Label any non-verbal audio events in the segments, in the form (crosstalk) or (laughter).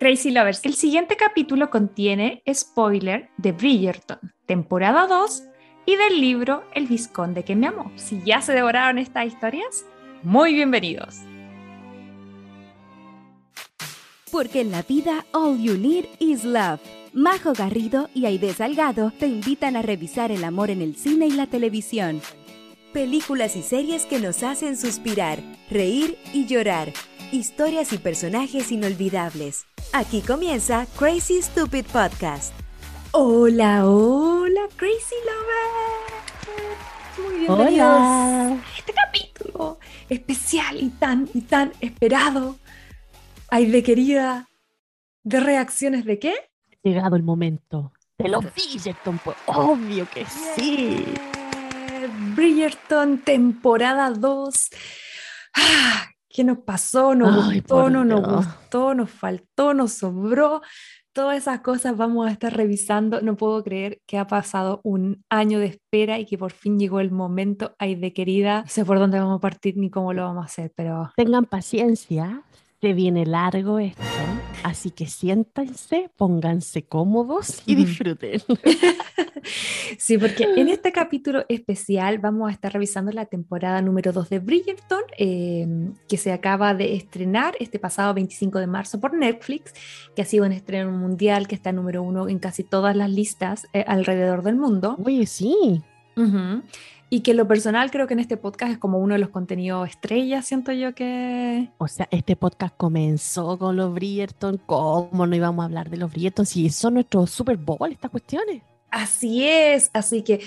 Crazy Lovers, el siguiente capítulo contiene spoiler de Bridgerton, temporada 2 y del libro El Visconde que me amó. Si ya se devoraron estas historias, muy bienvenidos. Porque en la vida all you need is love. Majo Garrido y Aide Salgado te invitan a revisar el amor en el cine y la televisión. Películas y series que nos hacen suspirar, reír y llorar. Historias y personajes inolvidables. Aquí comienza Crazy Stupid Podcast. Hola, hola, Crazy Lovers. Muy bienvenidos Hola. a este capítulo especial y tan y tan esperado. Ay, de querida, de reacciones de qué? Llegado el momento de los Bridgerton, pues obvio que sí. Bridgerton, temporada 2. Ah, ¿Qué nos pasó? ¿Nos Ay, gustó? ¿No nos gustó? ¿Nos faltó? ¿Nos sobró? Todas esas cosas vamos a estar revisando. No puedo creer que ha pasado un año de espera y que por fin llegó el momento. Ay, de querida, no sé por dónde vamos a partir ni cómo lo vamos a hacer, pero Tengan paciencia, se viene largo esto, así que siéntense, pónganse cómodos y disfruten. (laughs) Sí, porque en este capítulo especial vamos a estar revisando la temporada número 2 de Bridgerton, eh, que se acaba de estrenar este pasado 25 de marzo por Netflix, que ha sido un estreno mundial, que está número uno en casi todas las listas eh, alrededor del mundo. Oye, sí, Ujú. Y que en lo personal creo que en este podcast es como uno de los contenidos estrella, siento yo que... o sea, este podcast comenzó con los Bridgerton, ¿cómo no íbamos a hablar de los Bridgerton? Si son nuestros Super Bowl estas cuestiones. Así es, así que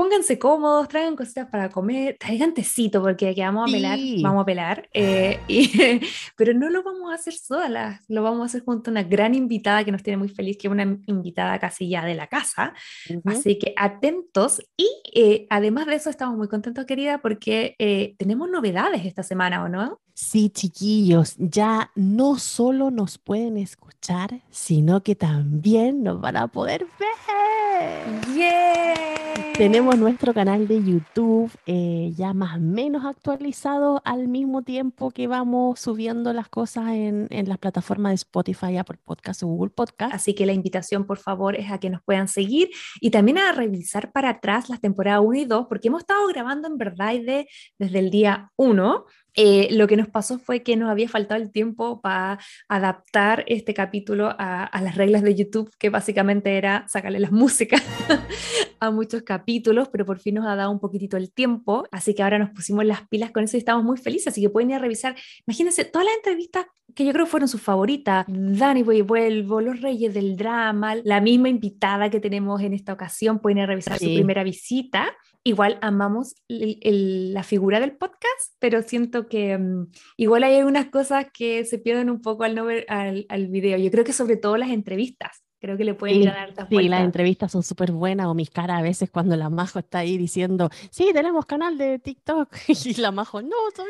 pónganse cómodos, traigan cositas para comer, traigan tecito porque aquí vamos a pelar, Sí. vamos a pelar, eh, (laughs) y- pero no lo vamos a hacer solas, lo vamos a hacer junto a una gran invitada que nos tiene muy feliz, que es una invitada casi ya de la casa, así que atentos y eh, además de eso estamos muy contentos querida porque eh, tenemos novedades esta semana, ¿o no? Sí, chiquillos, ya no solo nos pueden escuchar, sino que también nos van a poder ver. ¡Yeah! Tenemos nuestro canal de YouTube eh, ya más o menos actualizado al mismo tiempo que vamos subiendo las cosas en, en las plataformas de Spotify, Apple Podcast o Google Podcast. Así que la invitación, por favor, es a que nos puedan seguir y también a revisar para atrás las temporadas 1 y 2, porque hemos estado grabando en verdad de, desde el día 1. Eh, lo que nos pasó fue que nos había faltado el tiempo para adaptar este capítulo a, a las reglas de YouTube, que básicamente era sacarle las músicas (laughs) a muchos capítulos, pero por fin nos ha dado un poquitito el tiempo, así que ahora nos pusimos las pilas con eso y estamos muy felices, así que pueden ir a revisar, imagínense todas las entrevistas que yo creo fueron sus favoritas, Dani Voy y Vuelvo, Los Reyes del Drama, la misma invitada que tenemos en esta ocasión, pueden ir a revisar su primera visita. Igual amamos el- el- la figura del podcast, pero siento que mm, igual hay algunas cosas que se pierden un poco al no ver al, al video. Yo creo que sobre todo las entrevistas, creo que le pueden Sí, ir a dar hartas Sí, las vueltas. entrevistas son súper buenas, o mis caras a veces cuando la Majo está ahí diciendo, sí, tenemos canal de TikTok, (laughs) y la Majo, no, soy,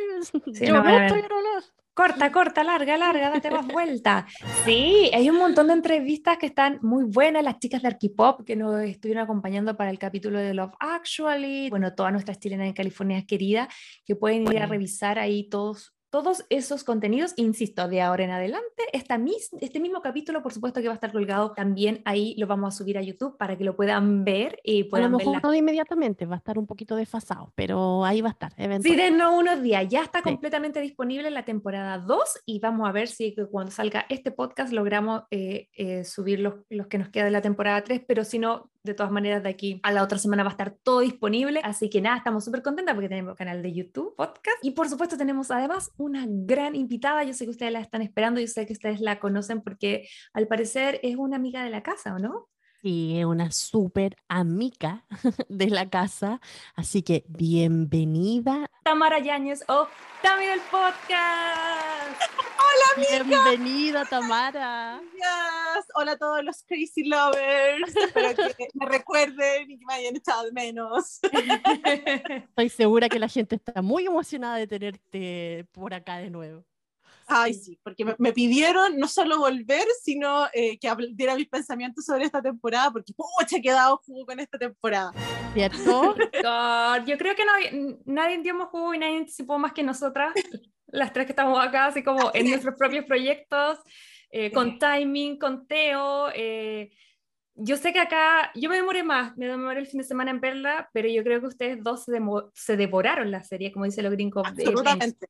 Sí, yo no, no, estoy en una". Corta, corta, larga, larga, date más vuelta. (laughs) Sí, hay un montón de entrevistas que están muy buenas. Las chicas de Arquipop que nos estuvieron acompañando para el capítulo de Love Actually. Bueno, todas nuestras chilenas en California queridas que pueden ir a revisar ahí todos. Todos esos contenidos, insisto, de ahora en adelante, esta mis- este mismo capítulo, por supuesto que va a estar colgado también ahí, lo vamos a subir a YouTube para que lo puedan ver y A lo puedan mejor las no inmediatamente, va a estar un poquito desfasado, pero ahí va a estar, Sí, denos unos días. Ya está Sí. completamente disponible la temporada 2 y vamos a ver si cuando salga este podcast logramos eh, eh, subir los, los que nos queda de la temporada 3, pero si no, de todas maneras de aquí a la otra semana va a estar todo disponible. Así que nada, estamos súper contentas porque tenemos canal de YouTube, podcast y por supuesto tenemos además una gran invitada. Yo sé que ustedes la están esperando, yo sé que ustedes la conocen porque al parecer es una amiga de la casa, ¿o no? Sí, es una súper amiga (laughs) de la casa, así que bienvenida, Tamara Yáñez o Tami del Podcast. Bienvenida Tamara. Gracias. Hola a todos los crazy lovers. Espero que (laughs) me recuerden y que me hayan echado de menos. (laughs) Estoy segura que la gente está muy emocionada de tenerte por acá de nuevo. Ay, sí, porque me, me pidieron no solo volver, sino eh, que diera mis pensamientos sobre esta temporada, porque pucha, he dado jugo con esta temporada. ¿Cierto? (laughs) Yo creo que no- nadie dio más jugo y nadie anticipó más que nosotras, las tres que estamos acá, así como en nuestros propios proyectos. eh, con timing, con Teo. eh, yo sé que acá, yo me demoré más, me demoré el fin de semana en verla, pero yo creo que ustedes dos se, se devoraron la serie, como dice los gringos. Absolutamente.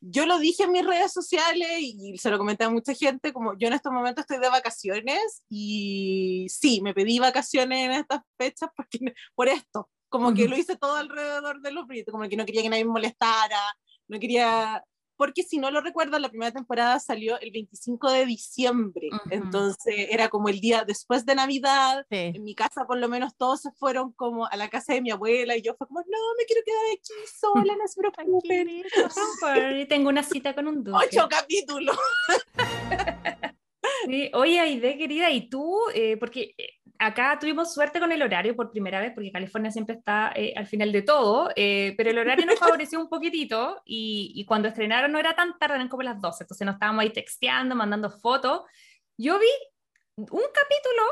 Yo lo dije en mis redes sociales y se lo comenté a mucha gente, como yo en estos momentos estoy de vacaciones y sí, me pedí vacaciones en estas fechas porque, (laughs) por esto, como que Ujú. lo hice todo alrededor de los proyectos, como que no quería que nadie me molestara, no quería, porque si no lo recuerdas, la primera temporada salió el 25 de diciembre, Ujú. entonces era como el día después de Navidad, Sí. en mi casa por lo menos todos se fueron como a la casa de mi abuela y yo fue como, no, me quiero quedar aquí sola, no se (laughs) preocupen. Tengo una cita con un (laughs) duque. Ocho capítulos. (laughs) Sí, Oye, Aide, querida, ¿y tú? Eh, porque eh, acá tuvimos suerte con el horario por primera vez, porque California siempre está eh, al final de todo, eh, pero el horario nos favoreció un poquitito y, y cuando estrenaron no era tan tarde, eran como las 12, entonces nos estábamos ahí texteando, mandando fotos. Yo vi un capítulo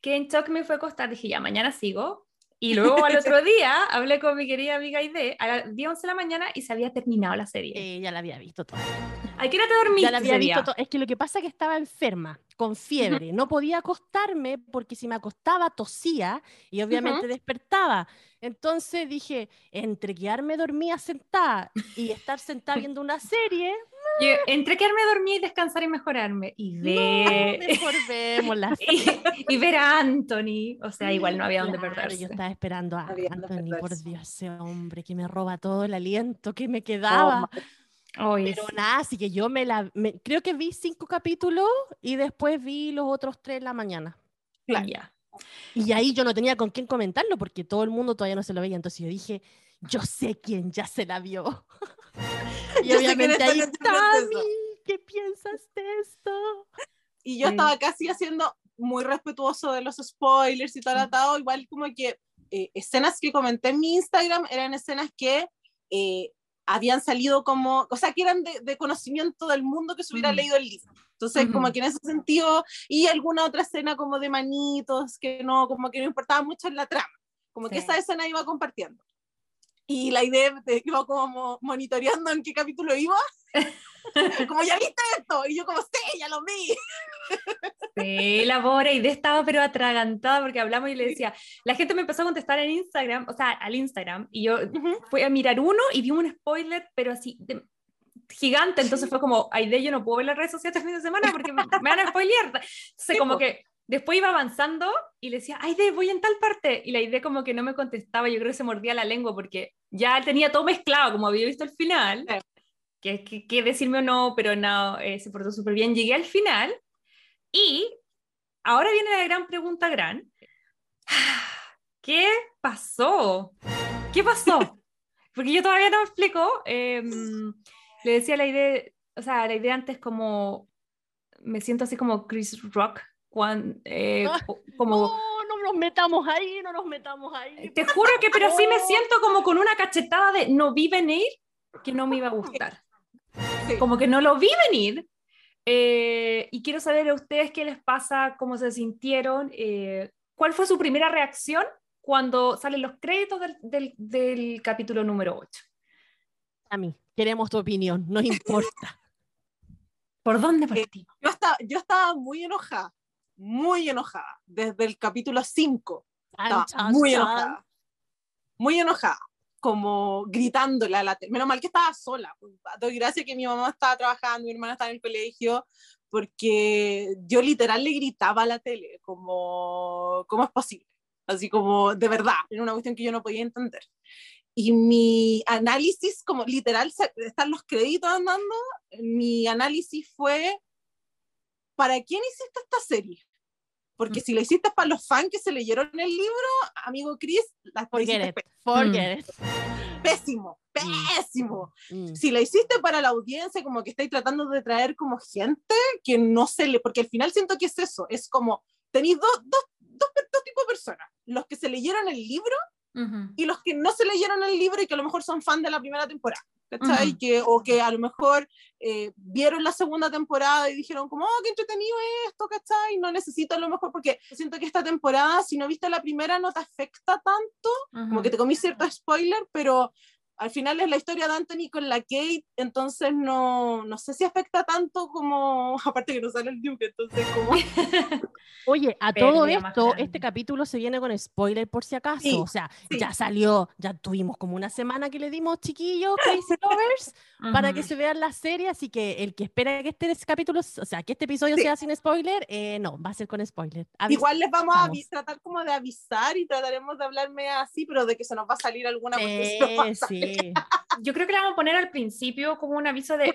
que en shock me fue a acostar, dije, ya, mañana sigo. Y luego al otro (laughs) día hablé con mi querida amiga Aide a las 10, 11 de la mañana y se había terminado la serie. Ya la había visto toda. ¿A qué hora te dormiste Ya la había visto Es que lo que pasa es que estaba enferma, con fiebre. No podía acostarme porque si me acostaba tosía y obviamente despertaba. Entonces dije, entre quedarme dormida sentada y estar sentada viendo una serie, Yo, entre quedarme dormida y descansar y mejorarme. Y no, ver, mejor vemos (laughs) y, y ver a Anthony. O sea, igual no había dónde Claro, perderse. Yo estaba esperando a Había dónde Anthony, por. Dios, ese hombre que me roba todo el aliento que me quedaba. Oye, Pero nada, así que yo me la. me- creo que vi cinco capítulos y después vi los otros tres en la mañana. Claro. Ya. Y ahí yo no tenía con quién comentarlo porque todo el mundo todavía no se lo veía. Entonces yo dije, yo sé quién ya se la vio. (laughs) y Yo obviamente ahí. Tami, ¿qué piensas de esto? Y yo Sí. estaba casi haciendo muy respetuoso de los spoilers y tal, atado, igual como que eh, escenas que comenté en mi Instagram eran escenas que eh, habían salido como, o sea, que eran de, de conocimiento del mundo que se hubiera Ujú. leído el libro. Entonces, como que en ese sentido, y alguna otra escena como de manitos, que no, como que no importaba mucho en la trama, como que Sí. esa escena iba compartiendo. Y la idea de, iba como monitoreando en qué capítulo iba, (laughs) como ya viste esto, y yo como, sí, ya lo vi. Sí, la pobre Aide estaba pero atragantada porque hablamos y le decía, la gente me empezó a contestar en Instagram, o sea, al Instagram, y yo fui a mirar uno y vi un spoiler, pero así de- gigante, entonces fue como, Aide, yo no puedo ver las redes sociales este fin de semana porque me, me van a spoilear. Entonces Sí, como que después iba avanzando y le decía, Aide, voy en tal parte, y la Aide como que no me contestaba, yo creo que se mordía la lengua porque ya tenía todo mezclado, como había visto el final, Sí. que, que, que decirme o no, pero no, eh, se portó súper bien, llegué al final y ahora viene la gran pregunta gran. (sighs) ¿Qué pasó? ¿Qué pasó? (laughs) Porque yo todavía no me explico. em, le decía la idea, o sea, la idea antes como, me siento así como Chris Rock, cuando, Ah, como... No, no nos metamos ahí, no nos metamos ahí. Te juro que, pero sí me (laughs) siento como con una cachetada de no vi venir que no me iba a gustar. Como que no lo vi venir. Eh, y quiero saber a ustedes qué les pasa, cómo se sintieron, eh, cuál fue su primera reacción cuando salen los créditos del, del- del capítulo número 8. A mí, queremos tu opinión, no importa. (laughs) ¿Por dónde Eh, partimos? yo estaba, yo estaba muy enojada, muy enojada, desde el capítulo 5. Estaba Chan, chan, muy enojada. Muy enojada, como gritándole a la tele. Menos mal que estaba sola. pues, Doy gracias que mi mamá estaba trabajando, mi hermana estaba en el colegio, porque yo literal le gritaba a la tele, como, ¿cómo es posible? Así como, de verdad, era una cuestión que yo no podía entender. Y mi análisis, como literal, están los créditos andando, mi análisis fue, ¿para quién hiciste esta serie? Porque si la hiciste para los fans que se leyeron el libro, amigo Chris, la Forget it, forget it. pésimo, pésimo. Mm. Si la hiciste para la audiencia, como que estáis tratando de traer como gente que no se le, porque al final siento que es eso, es como, tenéis dos, dos, dos, dos tipos de personas, los que se leyeron el libro Ujú. y los que no se leyeron el libro y que a lo mejor son fan de la primera temporada. ¿Cachai? Ujú. que, o que a lo mejor eh, vieron la segunda temporada y dijeron como, oh, qué entretenido esto, ¿cachai? No necesito a lo mejor, porque siento que esta temporada, si no viste la primera, no te afecta tanto, como que te comí cierto spoiler, pero al final es la historia de Anthony con la Kate, entonces no, no sé si afecta tanto como, (laughs) aparte que no sale el Duke, entonces como... (laughs) Oye, a todo esto, este capítulo se viene con spoiler por si acaso, o sea, ya salió, ya tuvimos como una semana que le dimos chiquillos, Crazy (laughs) Lovers, para que se vean la serie, así que el que espera que este capítulo, o sea, que este episodio sea sin spoiler, eh, no, va a ser con spoiler. Igual les vamos a tratar como de avisar y trataremos de hablarme así, pero de que se nos va a salir alguna sí. Yo creo que le vamos a poner al principio como un aviso de...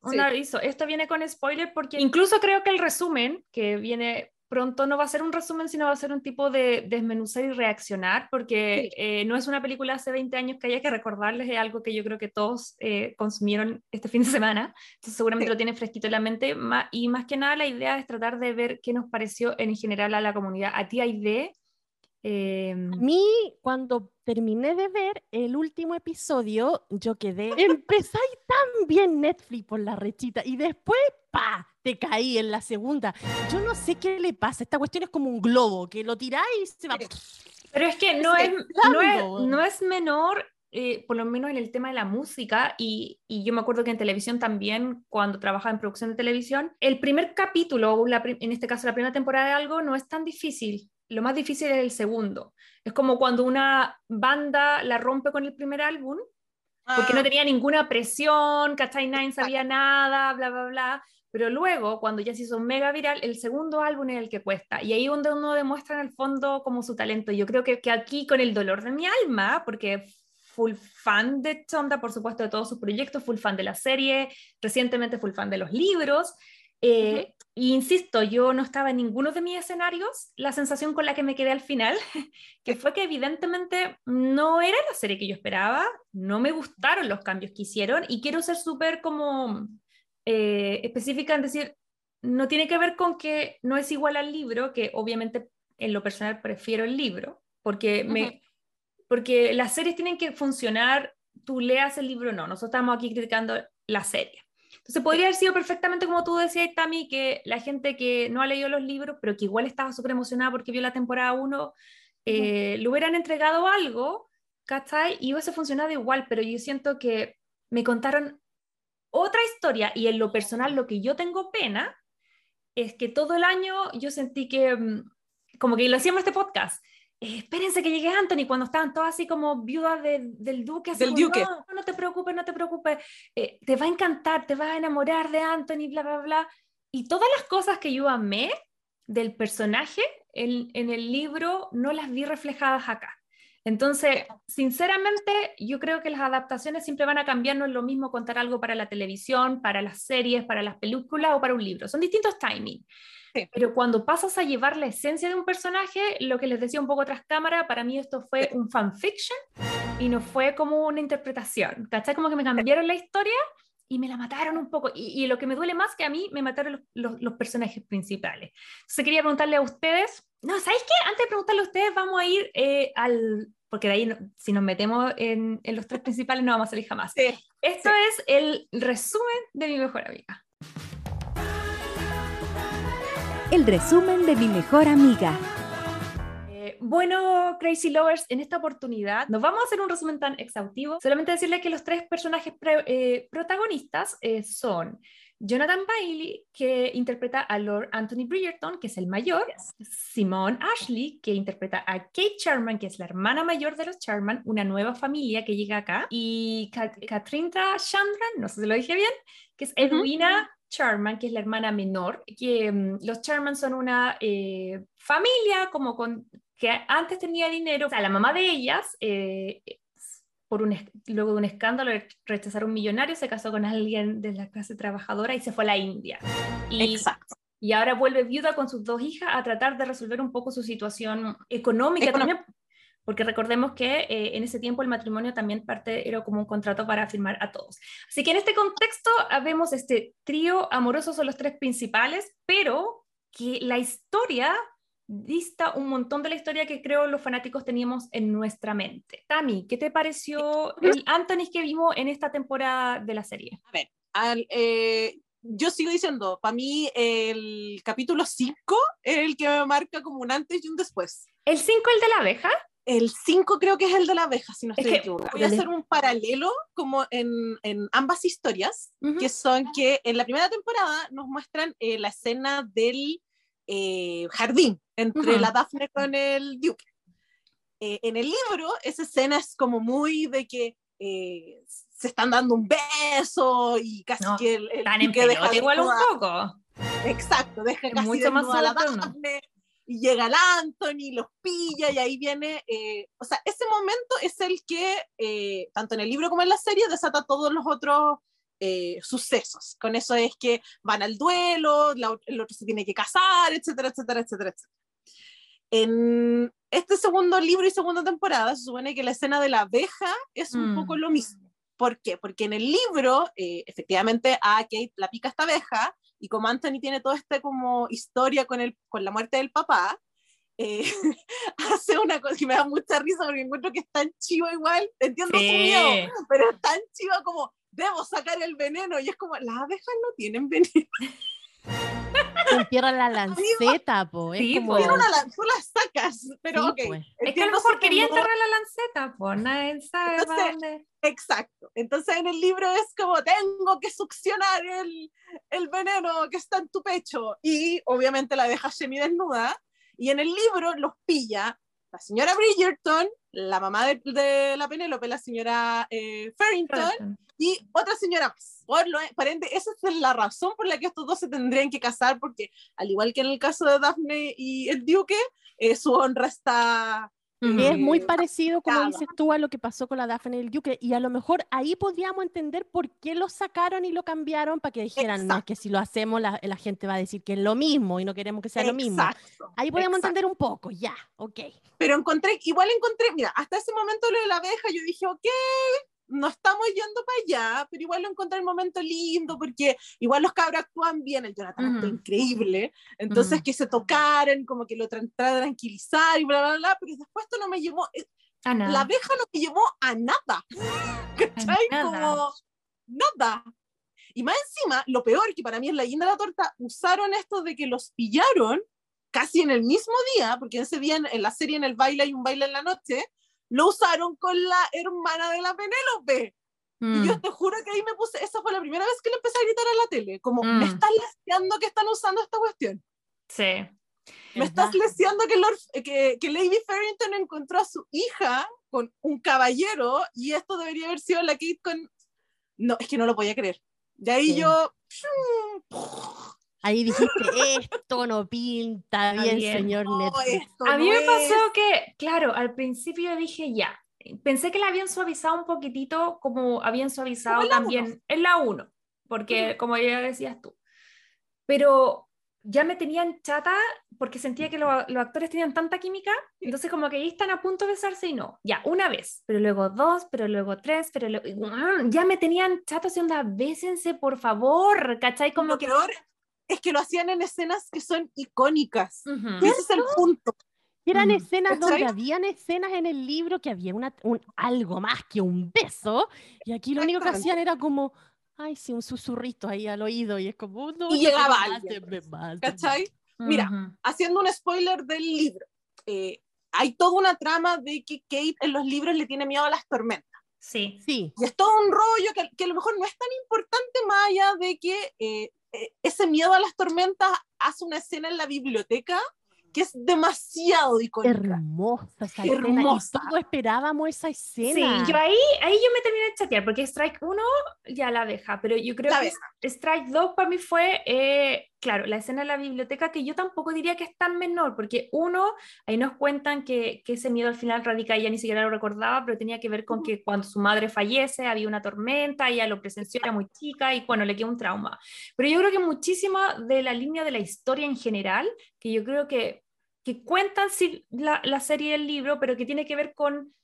Un aviso. Esto viene con spoiler porque incluso creo que el resumen que viene pronto no va a ser un resumen, sino va a ser un tipo de desmenuzar y reaccionar, porque eh, no es una película hace 20 años que haya que recordarles, es algo que yo creo que todos eh, consumieron este fin de semana, entonces seguramente lo tienen fresquito en la mente, y más que nada la idea es tratar de ver qué nos pareció en general a la comunidad. ¿A ti hay de eh, a mí, cuando terminé de ver el último episodio, yo quedé. Empezáis tan bien Netflix por la rechita y después, ¡pa! Te caí en la segunda. Yo no sé qué le pasa. Esta cuestión es como un globo que lo tiráis y se va. Pero es que no, es, no, es, no es menor eh, por lo menos en el tema de la música, y, y, yo me acuerdo que en televisión también, cuando trabajaba en producción de televisión, el primer capítulo, en este caso la primera temporada de algo, no es tan difícil lo más difícil es el segundo. Es como cuando una banda la rompe con el primer álbum, porque no ah. tenía ninguna presión, ¿cachai? Nine sabía nada, bla, bla, bla. Pero luego, cuando ya se hizo mega viral, el segundo álbum es el que cuesta. Y ahí donde uno demuestra en el fondo como su talento. Yo creo que, que aquí, con el dolor de mi alma, porque full fan de Chonda, por supuesto, de todos sus proyectos, full fan de la serie, recientemente full fan de los libros, eh, insisto, yo no estaba en ninguno de mis escenarios. La sensación con la que me quedé al final, (laughs) que fue que evidentemente no era la serie que yo esperaba, no me gustaron los cambios que hicieron y quiero ser súper como eh, específica en decir, no tiene que ver con que no es igual al libro, que obviamente en lo personal prefiero el libro, porque, me, porque las series tienen que funcionar, tú leas el libro o no, nosotros estamos aquí criticando la serie. Entonces podría haber sido perfectamente como tú decías, Tami, que la gente que no ha leído los libros, pero que igual estaba súper emocionada porque vio la temporada 1, eh, le hubieran entregado algo, ¿cachai? Y hubiese funcionado igual, pero yo siento que me contaron otra historia y en lo personal lo que yo tengo pena es que todo el año yo sentí que, mm, como que lo hacíamos este podcast, eh, espérense que llegue Anthony, cuando estaban todas así como viudas del duque, del duque. No, no, te preocupes, no te preocupes, eh, te va a encantar, te vas a enamorar de Anthony, bla, bla, bla. Y todas las cosas que yo amé del personaje en, en el libro no las vi reflejadas acá. Entonces, sinceramente, yo creo que las adaptaciones siempre van a cambiar, no es lo mismo contar algo para la televisión, para las series, para las películas o para un libro, son distintos Pero cuando pasas a llevar la esencia de un personaje, lo que les decía un poco tras cámara, para mí esto fue un fanfiction y no fue como una interpretación. ¿Cachai? Como que me cambiaron la historia y me la mataron un poco. Y, lo que me duele más que a mí, me mataron los, los, personajes principales. Entonces quería preguntarle a ustedes, no, ¿sabéis qué? Antes de preguntarle a ustedes, vamos a ir eh, al, porque de ahí si nos metemos en, en, los tres principales no vamos a salir jamás. Esto es el resumen de mi mejor amiga el resumen de mi mejor amiga. Eh, bueno, Crazy Lovers, en esta oportunidad nos vamos a hacer un resumen tan exhaustivo. Solamente decirle que los tres personajes eh, protagonistas eh, son Jonathan Bailey, que interpreta a Lord Anthony Bridgerton, que es el mayor, Simone Ashley, que interpreta a Kate Charman, que es la hermana mayor de los Charman, una nueva familia que llega acá, y Katrinta Chandran, no sé si lo dije bien, que es Edwina Charman, que es la hermana menor, que mm, los Charman son una eh, familia como con, que antes tenía dinero, o sea, la mamá de ellas, eh, por un, luego de un escándalo, rechazaron un millonario, se casó con alguien de la clase trabajadora y se fue a la India. Y, Exacto. Y ahora vuelve viuda con sus dos hijas a tratar de resolver un poco su situación económica, también porque recordemos que eh, en ese tiempo el matrimonio también parte era como un contrato para firmar a todos. Así que en este contexto vemos este trío amoroso, son los tres principales, pero que la historia dista un montón de la historia que creo los fanáticos teníamos en nuestra mente. Tami, ¿qué te pareció el Anthony que vimos en esta temporada de la serie? A ver, eh, yo sigo diciendo, para mí el capítulo 5 es el que me marca como un antes y un después. ¿El 5 el de la abeja? El 5 creo que es el de la abeja, si no Es estoy que- equivocada. Voy a hacer un paralelo como en, en ambas historias, Ujú. que son que en la primera temporada nos muestran eh, la escena del eh, jardín entre Ujú. la Daphne con el Duque. Eh, en el libro, esa escena es como muy de que eh, se están dando un beso y casi No, que el, el Tan Duque deja igual un desnuda- poco. Exacto, deja Es casi mucho más a la ¿no? Y llega el Anthony, los pilla y ahí viene, eh, o sea, ese momento es el que, eh, tanto en el libro como en la serie, desata todos los otros eh, sucesos. Con eso es que van al duelo, la el otro se tiene que casar, etcétera, etcétera, etcétera, etcétera. En este segundo libro y segunda temporada se supone que la escena de la abeja es un Mm. poco lo mismo. ¿Por qué? Porque en el libro, eh, efectivamente, a Kate la pica esta abeja, y como Anthony tiene toda esta como historia con, el, con la muerte del papá, eh, (laughs) hace una cosa que me da mucha risa porque encuentro que es tan chivo igual, entiendo su miedo, Sí. pero es tan chiva como, debo sacar el veneno, y es como, las abejas no tienen veneno, Entierra la lanceta, po. Es Sí, como... po. una lan- tú las sacas, pero Sí, ok. pues. Es que a lo mejor quería enterrar la lanceta, pues nadie sabe Entonces, dónde. Exacto. Entonces en el libro es como, tengo que succionar el, el veneno que está en tu pecho. Y obviamente la deja semi desnuda. Y en el libro los pilla la señora Bridgerton, la mamá de, de la Penélope, la señora eh, Farrington, y otra señora más. Por, lo, por ende, esa es la razón por la que estos dos se tendrían que casar, porque al igual que en el caso de Daphne y el Duque, eh, su honra está... Es muy parecido, como dices tú, a lo que pasó con la Daphne y el Duque. Y a lo mejor ahí podríamos entender por qué lo sacaron y lo cambiaron para que dijeran, no, es que si lo hacemos la, la gente va a decir que es lo mismo y no queremos que sea lo mismo. Ahí podemos exacto. entender un poco, ya, ok. Pero encontré, igual encontré, mira, hasta ese momento lo de la abeja, yo dije, ok, no estamos yendo para allá, pero igual lo encontré el momento lindo, porque igual los cabros actúan bien, el Jonathan actúa Ujú. increíble, entonces que se tocaran, como que lo tra- tra- tranquilizar y bla, bla, bla, pero después esto no me llevó, eh, Ah, nada. la abeja no me llevó a nada, (gasps) ¿cachai? nada. Como nada. Y más encima, lo peor, que para mí es la guinda de la torta, usaron esto de que los pillaron casi en el mismo día, porque ese día en, en la serie en el baile hay un baile en la noche, lo usaron con la hermana de la Penélope. Mm. Y yo te juro que ahí me puse, esa fue la primera vez que le empecé a gritar a la tele, como, Mm. me estás leseando que están usando esta cuestión. Sí. Me estás leseando que, Lord- que, que Lady Farrington encontró a su hija con un caballero y esto debería haber sido la Kate con... No, es que no lo podía creer. De ahí Sí. yo... Ahí dijiste, esto no pinta bien, bien. señor No, Netflix. A mí no me es. pasó que, claro, al principio dije ya. Pensé que la habían suavizado un poquitito como habían suavizado la también en la 1, porque como ya decías tú. Pero ya me tenían chata porque sentía que lo- los actores tenían tanta química, entonces como que ahí están a punto de besarse y no. Ya, una vez, pero luego dos, pero luego tres, pero luego... ¡Ah! Ya me tenían chata haciendo onda, bésense por favor, ¿cachai? Como Lo que... peor es que lo hacían en escenas que son icónicas. Ujú. Y ese es el punto. Eran Mm, escenas donde habían escenas en el libro que había una, un, algo más que un beso, y aquí lo único que hacían era como, ay, sí, un susurrito ahí al oído, y es como, no, Y llegaba alguien, mátenme". ¿Cachai? Mira, Ujú. haciendo un spoiler del libro. eh, hay toda una trama de que Kate en los libros le tiene miedo a las tormentas. Sí. Sí, Y es todo un rollo que, que a lo mejor no es tan importante más allá de que eh, ese miedo a las tormentas hace una escena en la biblioteca que es demasiado icónica. hermosa esa escena, y Hermosa. todos esperábamos esa Sí, escena. yo ahí, ahí yo me terminé de chatear, porque Strike 1 ya la deja, pero yo creo La que deja. Strike 2 para mí fue, eh, claro, la escena de la biblioteca, que yo tampoco diría que es tan menor, porque uno, ahí nos cuentan que, que ese miedo al final radica, ella ni siquiera lo recordaba, pero tenía que ver con que cuando su madre fallece había una tormenta, ella lo presenció, era muy chica y bueno, le quedó un trauma. Pero yo creo que muchísima de la línea de la historia en general, que yo creo que, que cuentan sí, la, la serie y el libro, pero que tiene que ver con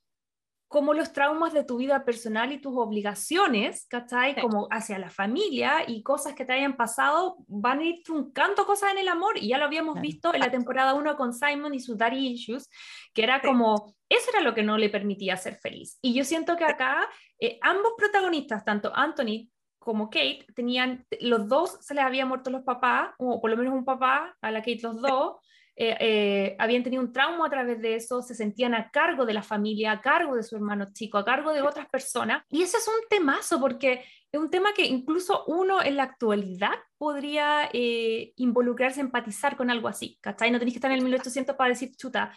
cómo los traumas de tu vida personal y tus obligaciones, ¿cachai? Sí. Como hacia la familia y cosas que te hayan pasado, van a ir truncando cosas en el amor. Y ya lo habíamos Claro. visto en la temporada 1 con Simon y sus daddy issues, que era Sí. como, eso era lo que no le permitía ser feliz. Y yo siento que acá eh, ambos protagonistas, tanto Anthony como Kate, tenían, los dos se les había muerto los papás, o por lo menos un papá, a la Kate los dos, eh, eh, habían tenido un trauma a través de eso, se sentían a cargo de la familia, a cargo de su hermano chico, a cargo de otras personas. Y ese es un temazo porque es un tema que incluso uno en la actualidad podría eh, involucrarse, empatizar con algo así, ¿cachai? No tenéis que estar en el 1800 para decir, chuta,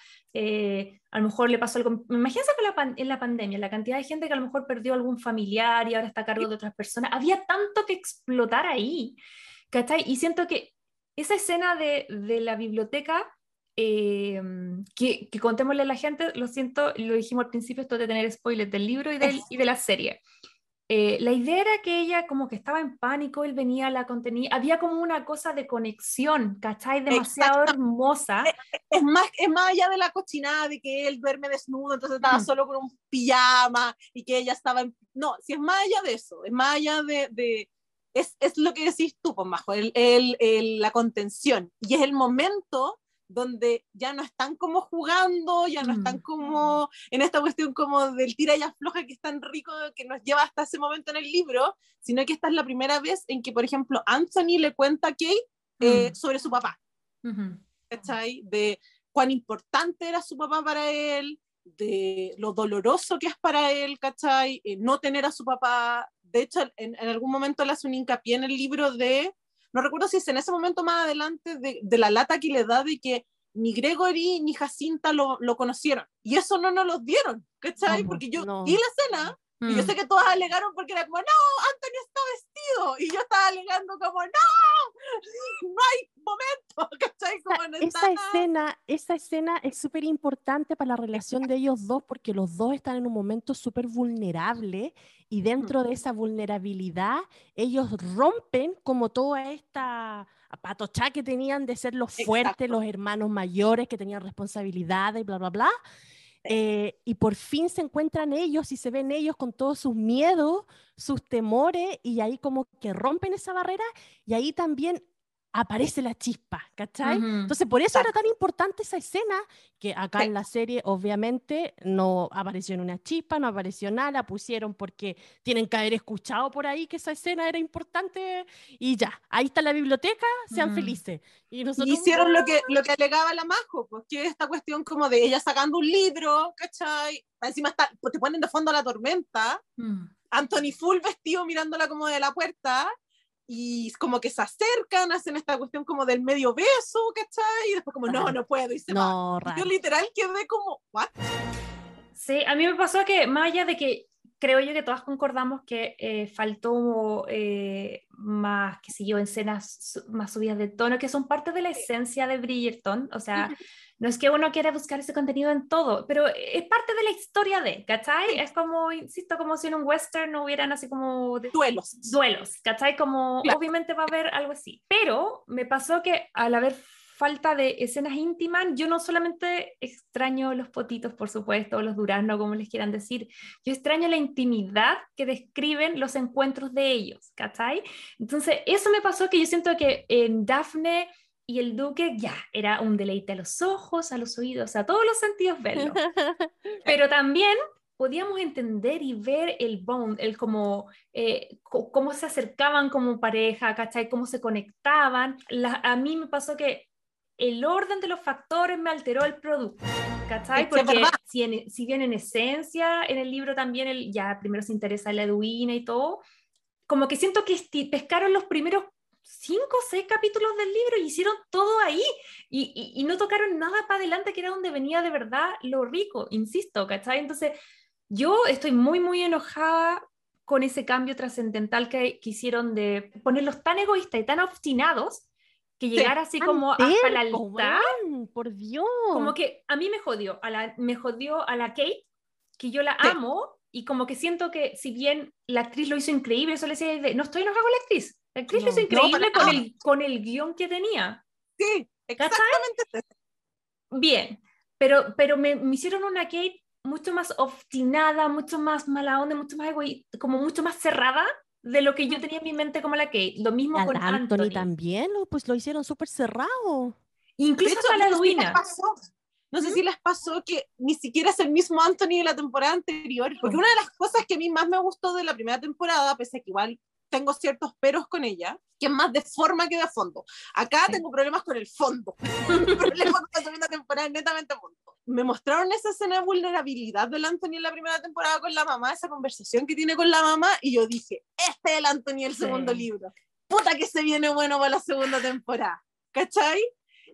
a lo mejor le pasó algo. Imagínense que la en la pandemia, la cantidad de gente que a lo mejor perdió algún familiar y ahora está a cargo de otras personas, había tanto que explotar ahí, ¿cachai? Y siento que esa escena de, de la biblioteca, eh, que, que, contémosle a la gente, lo siento, lo dijimos al principio, esto de tener spoilers del libro y, del, y de la serie. Eh, la idea era que ella como que estaba en pánico, él venía, la contenía, había como una cosa de conexión, ¿cachai? Demasiado hermosa. Es, más, es más allá de la cochinada, de que él duerme desnudo, entonces estaba solo con un pijama y que ella estaba en... No, si es más allá de eso, es más allá de, de es, es, lo que decís tú, pues, Majo, el, el, la contención. Y es el momento donde ya no están como jugando, ya no están mm. como en esta cuestión como del tira y afloja que es tan rico que nos lleva hasta ese momento en el libro, sino que esta es la primera vez en que, por ejemplo, Anthony le cuenta a Kate eh, mm. sobre su papá. ¿Cachai? De cuán importante era su papá para él, de lo doloroso que es para él, ¿cachai? Eh, no tener a su papá, de hecho, en, algún momento le hace un hincapié en el libro de, no recuerdo si es en ese momento más adelante, de, de la lata que le da de que ni Gregory ni Jacinta lo, lo conocieron. Y eso no nos lo dieron, ¿cachai? Porque yo vi la escena y yo mm. sé que todas alegaron porque era como, no, Anthony está vestido. Y yo estaba alegando como, no, no hay momento, (laughs) ¿cachai? Como esa, escena, esa escena es súper importante para la relación de ellos dos porque los dos están en un momento súper vulnerable y dentro de esa vulnerabilidad ellos rompen como toda esta patocha que tenían de ser los fuertes, los hermanos mayores que tenían responsabilidades y bla, bla, bla. Eh, y por fin se encuentran ellos y se ven ellos con todos sus miedos, sus temores, y ahí como que rompen esa barrera, y ahí también aparece la chispa, ¿cachai? Entonces, por eso era tan importante esa escena, que acá en la serie obviamente no apareció en una chispa, no apareció nada, la pusieron porque tienen que haber escuchado por ahí que esa escena era importante y ya, ahí está la biblioteca, sean felices. Y nosotros... Hicieron lo que, lo que alegaba la Majo, pues que esta cuestión como de ella sacando un libro, ¿cachai? Encima está, pues te ponen de fondo la tormenta, mm. Anthony Full vestido mirándola como de la puerta, y como que se acercan, hacen esta cuestión como del medio beso, ¿cachai? Y después como, no, no puedo, y se no, va. Yo literal quedé como, ¿what? Sí, a mí me pasó que más allá de que creo yo que todas concordamos que eh, faltó eh, más, que siguió escenas más subidas de tono, que son parte de la esencia de Bridgerton, o sea, no es que uno quiera buscar ese contenido en todo, pero es parte de la historia de, ¿cachai? Es como, insisto, como si en un western no hubieran así como... duelos. Duelos, ¿cachai? Como obviamente va a haber algo así, pero me pasó que al haber falta de escenas íntimas, yo no solamente extraño los potitos, por supuesto, o los duraznos, como les quieran decir, yo extraño la intimidad que describen los encuentros de ellos, ¿cachai? Entonces, eso me pasó que yo siento que en Daphne y el duque ya era un deleite a los ojos, a los oídos, a todos los sentidos verlo. (laughs) Pero también podíamos entender y ver el bond, el como, eh, cómo se acercaban como pareja, ¿cachai? Cómo se conectaban. a mí me pasó que el orden de los factores me alteró el producto. ¿Cachai? Porque si, si, bien en esencia, en el libro también el, ya primero se interesa en la Edwina y todo, como que siento que pescaron los primeros cinco o seis capítulos del libro y hicieron todo ahí y, y, no tocaron nada para adelante que era donde venía de verdad lo rico, insisto, ¿cachai? Entonces yo estoy muy, muy enojada con ese cambio trascendental que, que hicieron de ponerlos tan egoístas y tan obstinados que llegara así como hasta la altar. por Dios. Como que a mí me jodió, a la, me jodió a la Kate, que yo la amo, y como que siento que si bien la actriz lo hizo increíble, eso le decía, no estoy enojada con la actriz, la actriz lo hizo increíble con, el, con el guion que tenía. Sí, exactamente. Bien, pero, pero me, me, hicieron una Kate mucho más obstinada, mucho más mala onda, mucho más egoísta, como mucho más cerrada, de lo que yo tenía en mi mente como la Kate. Lo mismo con Anthony. también, pues lo hicieron súper cerrado. Incluso a la Edwina. No sé si les pasó que ni siquiera es el mismo Anthony de la temporada anterior, porque una de las cosas que a mí más me gustó de la primera temporada, pese a que igual tengo ciertos peros con ella, que es más de forma que de fondo. Acá Sí. tengo problemas con el fondo. (laughs) Mi problema con la segunda temporada es netamente fondo. Me mostraron esa escena de vulnerabilidad del Anthony en la primera temporada con la mamá, esa conversación que tiene con la mamá, y yo dije, este es el Anthony del Sí. segundo libro. Puta que se viene bueno para la segunda temporada. ¿Cachai?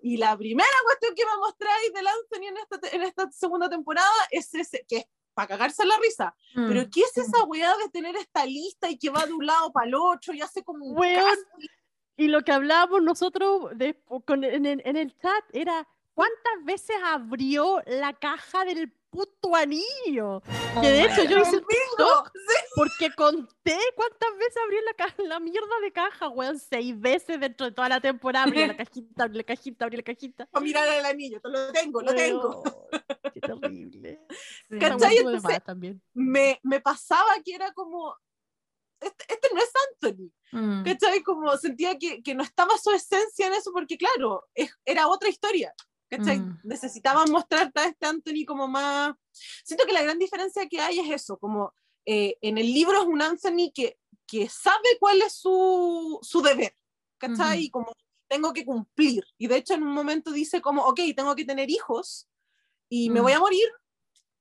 Y la primera cuestión que me mostráis del Anthony en esta, en esta segunda temporada es ese, que es para cagarse la risa. Mm. Pero ¿qué es esa weá de tener esta lista y que va de un lado para el otro y hace como un? Y lo que hablábamos nosotros de- con- en, en el chat era cuántas veces abrió la caja del puto anillo. Oh que de hecho yo hice el. TikTok porque conté cuántas veces abrió la, ca- la mierda de caja, weón. Seis veces dentro de toda la temporada. Abrí la (laughs) cajita, abrí la cajita, abrí la cajita. Para mirar el anillo, lo tengo, lo tengo. Weón, Qué terrible. (laughs) Sí. ¿Cachai? Entonces, también. Me, me pasaba que era como, este, este no es Anthony, Mm. ¿cachai? Como sentía que, que no estaba su esencia en eso porque claro, es- era otra historia. ¿Cachai? Mm. Necesitaban mostrarte a este Anthony como más... Siento que la gran diferencia que hay es eso, como eh, en el libro es un Anthony que, que sabe cuál es su, su deber, ¿cachai? Ujú. Y como tengo que cumplir. Y de hecho en un momento dice como, ok, tengo que tener hijos y me Mm. voy a morir,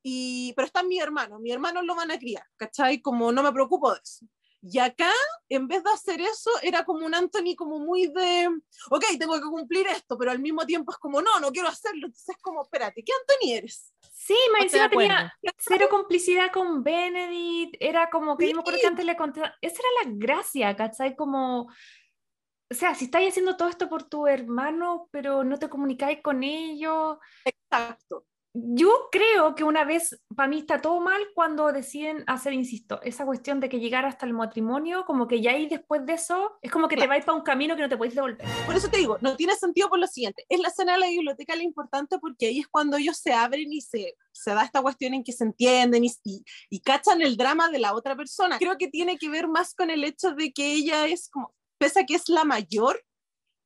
y, pero están mi hermano, mi hermano lo van a criar, ¿cachai? Como no me preocupo de eso. Y acá, en vez de hacer eso, era como un Anthony como muy de, ok, tengo que cumplir esto, pero al mismo tiempo es como, no, no quiero hacerlo. Entonces es como, espérate, ¿qué Anthony eres? Sí, de encima tenía cero complicidad con Benedict, era como que yo me acuerdo que Sí. antes le conté, esa era la gracia, ¿cachai? Como, o sea, si estáis haciendo todo esto por tu hermano, pero no te comunicáis con ellos, Exacto. Yo creo que una vez, para mí está todo mal cuando deciden hacer, insisto, esa cuestión de que llegar hasta el matrimonio, como que ya ahí después de eso, es como que te Claro. vais para un camino que no te podéis devolver. Por eso te digo, no tiene sentido por lo siguiente. Es la escena de la biblioteca la importante porque ahí es cuando ellos se abren y se, se da esta cuestión en que se entienden y, y, y cachan el drama de la otra persona. Creo que tiene que ver más con el hecho de que ella es como, pese a que es la mayor,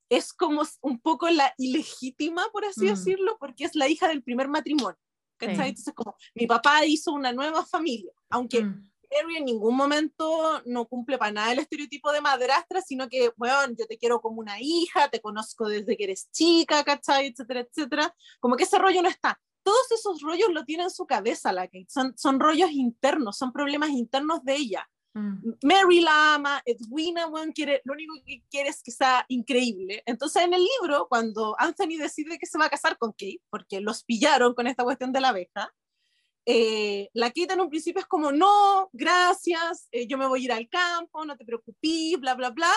es como un poco la ilegítima, por así Mm. decirlo, porque es la hija del primer matrimonio. Sí. Entonces, como mi papá hizo una nueva familia, aunque Mm. Mary en ningún momento no cumple para nada el estereotipo de madrastra, sino que, bueno, yo te quiero como una hija, te conozco desde que eres chica, ¿cachai? Etcétera, etcétera. Como que ese rollo no está. Todos esos rollos lo tiene en su cabeza la Kate. Son, son rollos internos, son problemas internos de ella. Mm. Mary la ama, Edwina, bueno, quiere, lo único que quiere es que sea increíble. Entonces en el libro, cuando Anthony decide que se va a casar con Kate, porque los pillaron con esta cuestión de la abeja, eh, la Kate en un principio es como, no, gracias, eh, yo me voy a ir al campo, no te preocupes, bla, bla, bla.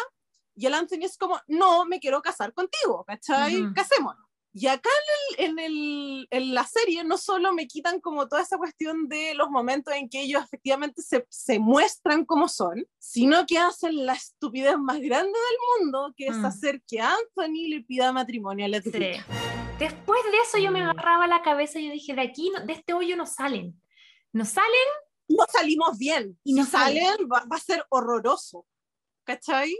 Y el Anthony es como, no, me quiero casar contigo, ¿cachai? Ujú. Casémonos. Y acá en, el, en, el, en, la serie no solo me quitan como toda esa cuestión de los momentos en que ellos efectivamente se, se muestran como son, sino que hacen la estupidez más grande del mundo, que es Mm. hacer que Anthony le pida matrimonio a la Sí. Después de eso yo me agarraba la cabeza y yo dije, de aquí, no- de este hoyo no salen. No salen No salimos bien. Y no no salen, va, va a ser horroroso. ¿Cachai?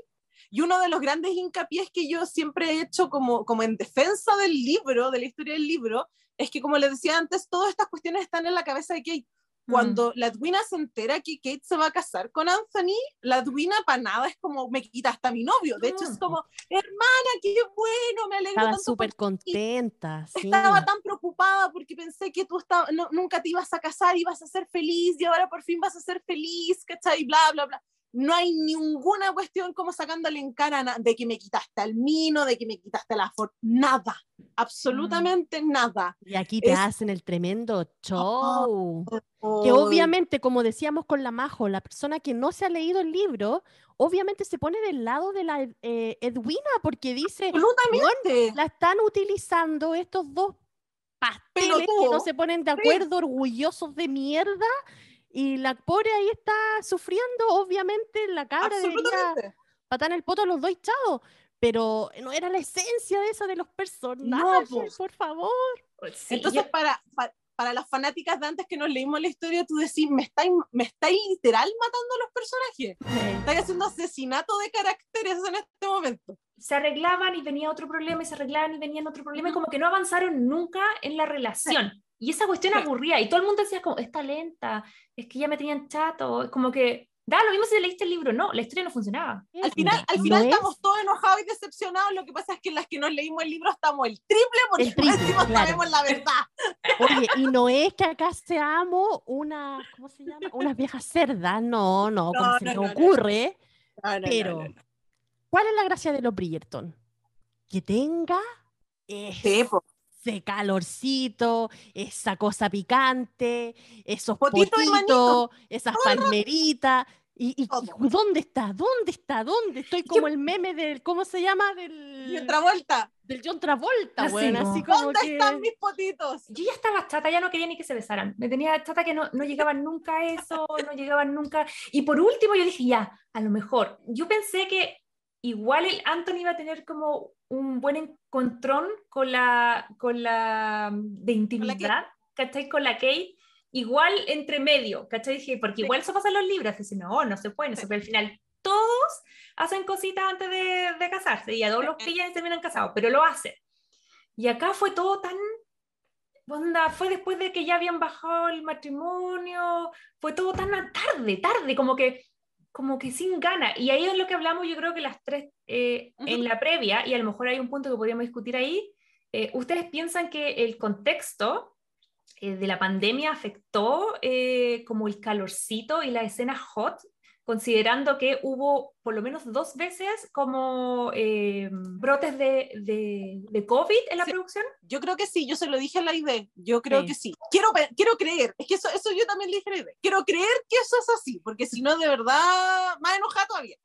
Y uno de los grandes hincapiés que yo siempre he hecho como, como en defensa del libro, de la historia del libro, es que como les decía antes, todas estas cuestiones están en la cabeza de Kate. Mm. Cuando la Edwina se entera que Kate se va a casar con Anthony, la Edwina para nada es como, me quita hasta mi novio. De hecho, Mm. es como, hermana, qué bueno, me alegro Estaba súper contenta. sí. estaba tan preocupada porque pensé que tú estaba, no, nunca te ibas a casar, ibas a ser feliz y ahora por fin vas a ser feliz, ¿cachai? Bla, bla, bla. No hay ninguna cuestión como sacándole en cara de que me quitaste al mino, de que me quitaste la for Nada, absolutamente nada. Y aquí te Es- hacen el tremendo show. Que Ay, obviamente, como decíamos con la Majo, la persona que no se ha leído el libro, obviamente se pone del lado de la eh, Edwina porque dice, Absolutamente. la están utilizando estos dos pasteles que no se ponen de acuerdo, orgullosos de mierda, y la pobre ahí está sufriendo, obviamente la cabra debería patar en el poto a los dos echados, pero no era la esencia de eso de los personajes, pues. por favor. Sí, Entonces, yo- para, pa- para las fanáticas de antes que nos leímos la historia, tú decís, me estáis, me estáis literal matando a los personajes. Estáis haciendo asesinato de caracteres en este momento. se arreglaban y venía otro problema y se arreglaban y venían otro problema y como que no avanzaron nunca en la relación. Y esa cuestión Sí. aburría y todo el mundo decía como, está lenta, es que ya me tenían chato, como que Da lo mismo si leíste el libro, no, la historia no funcionaba. Al final, al No final es- estamos todos enojados y decepcionados. Lo que pasa es que las que nos leímos el libro estamos el triple porque El triple, claro. sabemos la verdad. Oye, y no es que acá seamos una, ¿cómo se llama? Unas viejas cerdas, no, no, como No, se nos no, no. ocurre. No, no, no, Pero, no, no. ¿cuál es la gracia de los Bridgerton? Que tenga Sí, ese calorcito, esa cosa picante, esos Potito potitos, esas palmeritas. ¿Y, y- Todo. y dónde está? ¿Dónde está? ¿Dónde? Estoy como el meme del, ¿cómo se llama? Del, Y otra vuelta. del John Travolta, Así, weón, ¿no? así como ¿Dónde que... están mis potitos? Yo ya estaba chata, ya no quería ni que se besaran. Me tenía chata que no, no llegaban nunca a eso, no llegaban nunca. Y por último yo dije, ya, a lo mejor. Yo pensé que igual el Anthony iba a tener como un buen encontrón con la, con la de intimidad, ¿cachai? Con la Kate. Igual entre medio, ¿cachai? Dije, porque Sí. igual eso pasa en los libros. Dice, no, no se puede, no se puede. Al final todos hacen cositas antes de, de casarse y a todos los que ya terminan casados, pero lo hacen. Y acá fue todo tan onda, fue después de que ya habían bajado el matrimonio, fue todo tan tarde, tarde, como que, como que sin gana. Y ahí es lo que hablamos, yo creo que las tres eh, en la previa, y a lo mejor hay un punto que podríamos discutir ahí, eh, ¿ustedes piensan que el contexto eh, de la pandemia afectó como el calorcito y la escena hot? Considerando que hubo por lo menos dos veces como eh, brotes de, de, de COVID en la Sí. producción. Yo creo que sí, yo se lo dije a la idea. Yo creo Sí. que sí. Quiero, quiero creer. Es que eso, eso yo también le dije a la idea. Quiero creer que eso es así, porque si no, de verdad, más enojada todavía.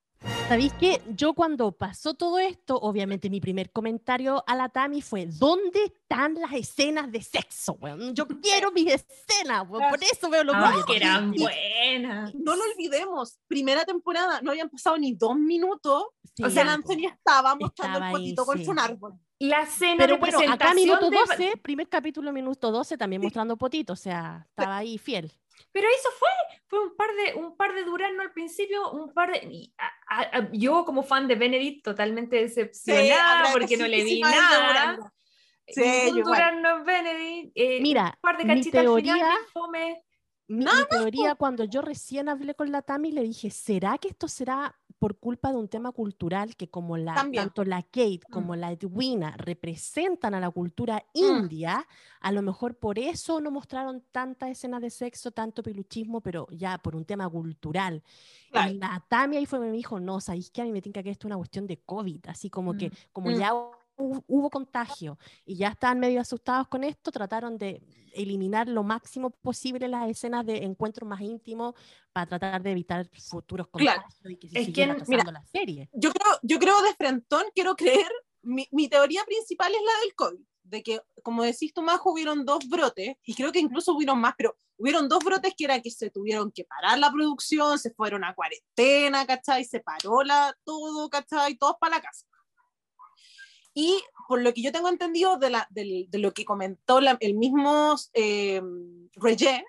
¿Sabéis que yo cuando pasó todo esto, obviamente mi primer comentario a la Tami fue, ¿dónde están las escenas de sexo? weón? Yo (laughs) quiero mis escenas, weón, por eso veo Ay, Bridgerton. que eran buenas. No lo olvidemos, primera temporada, no habían pasado ni dos minutos. Sí, o sea. Anthony estaba mostrando Estaba el potito con sí. un árbol. La escena Pero de bueno, acá presentación minuto de- 12, primer capítulo minuto 12, también mostrando potito, o sea, estaba ahí fiel. Pero eso fue, fue un par de, un par de Durano al principio, un par de... y a- a- a- yo como fan de Benedict totalmente decepcionada porque no le vi nada. Sí, igual. Durano Benedict. eh, Mira, un par de cachitas teoría- fome. Mi, mi teoría, cuando yo recién hablé con la Tami, le dije, ¿será que esto será por culpa de un tema cultural que como la, También. tanto la Kate Mm. como la Edwina representan a la cultura india, a lo mejor por eso no mostraron tantas escenas de sexo, tanto peluchismo, pero ya por un tema cultural. Claro. Y la Tami ahí fue, me dijo, no, sabéis que a mí me tinca que esto es una cuestión de COVID, así como que, Mm. como Mm. ya hubo contagio y ya estaban medio asustados con esto, trataron de eliminar lo máximo posible las escenas de encuentros más íntimos para tratar de evitar futuros Claro. contagios y que se Es mira, la serie. Yo creo, yo creo de frentón, quiero creer, mi, mi teoría principal es la del COVID, de que, como decís tú, Majo, hubieron dos brotes, y creo que incluso hubieron más, pero hubieron dos brotes que era que se tuvieron que parar la producción, se fueron a cuarentena, ¿cachai? Se paró la, todo, ¿cachai? Todos para la casa. Y por lo que yo tengo entendido de, la, del- de lo que comentó la- el mismo eh, Regé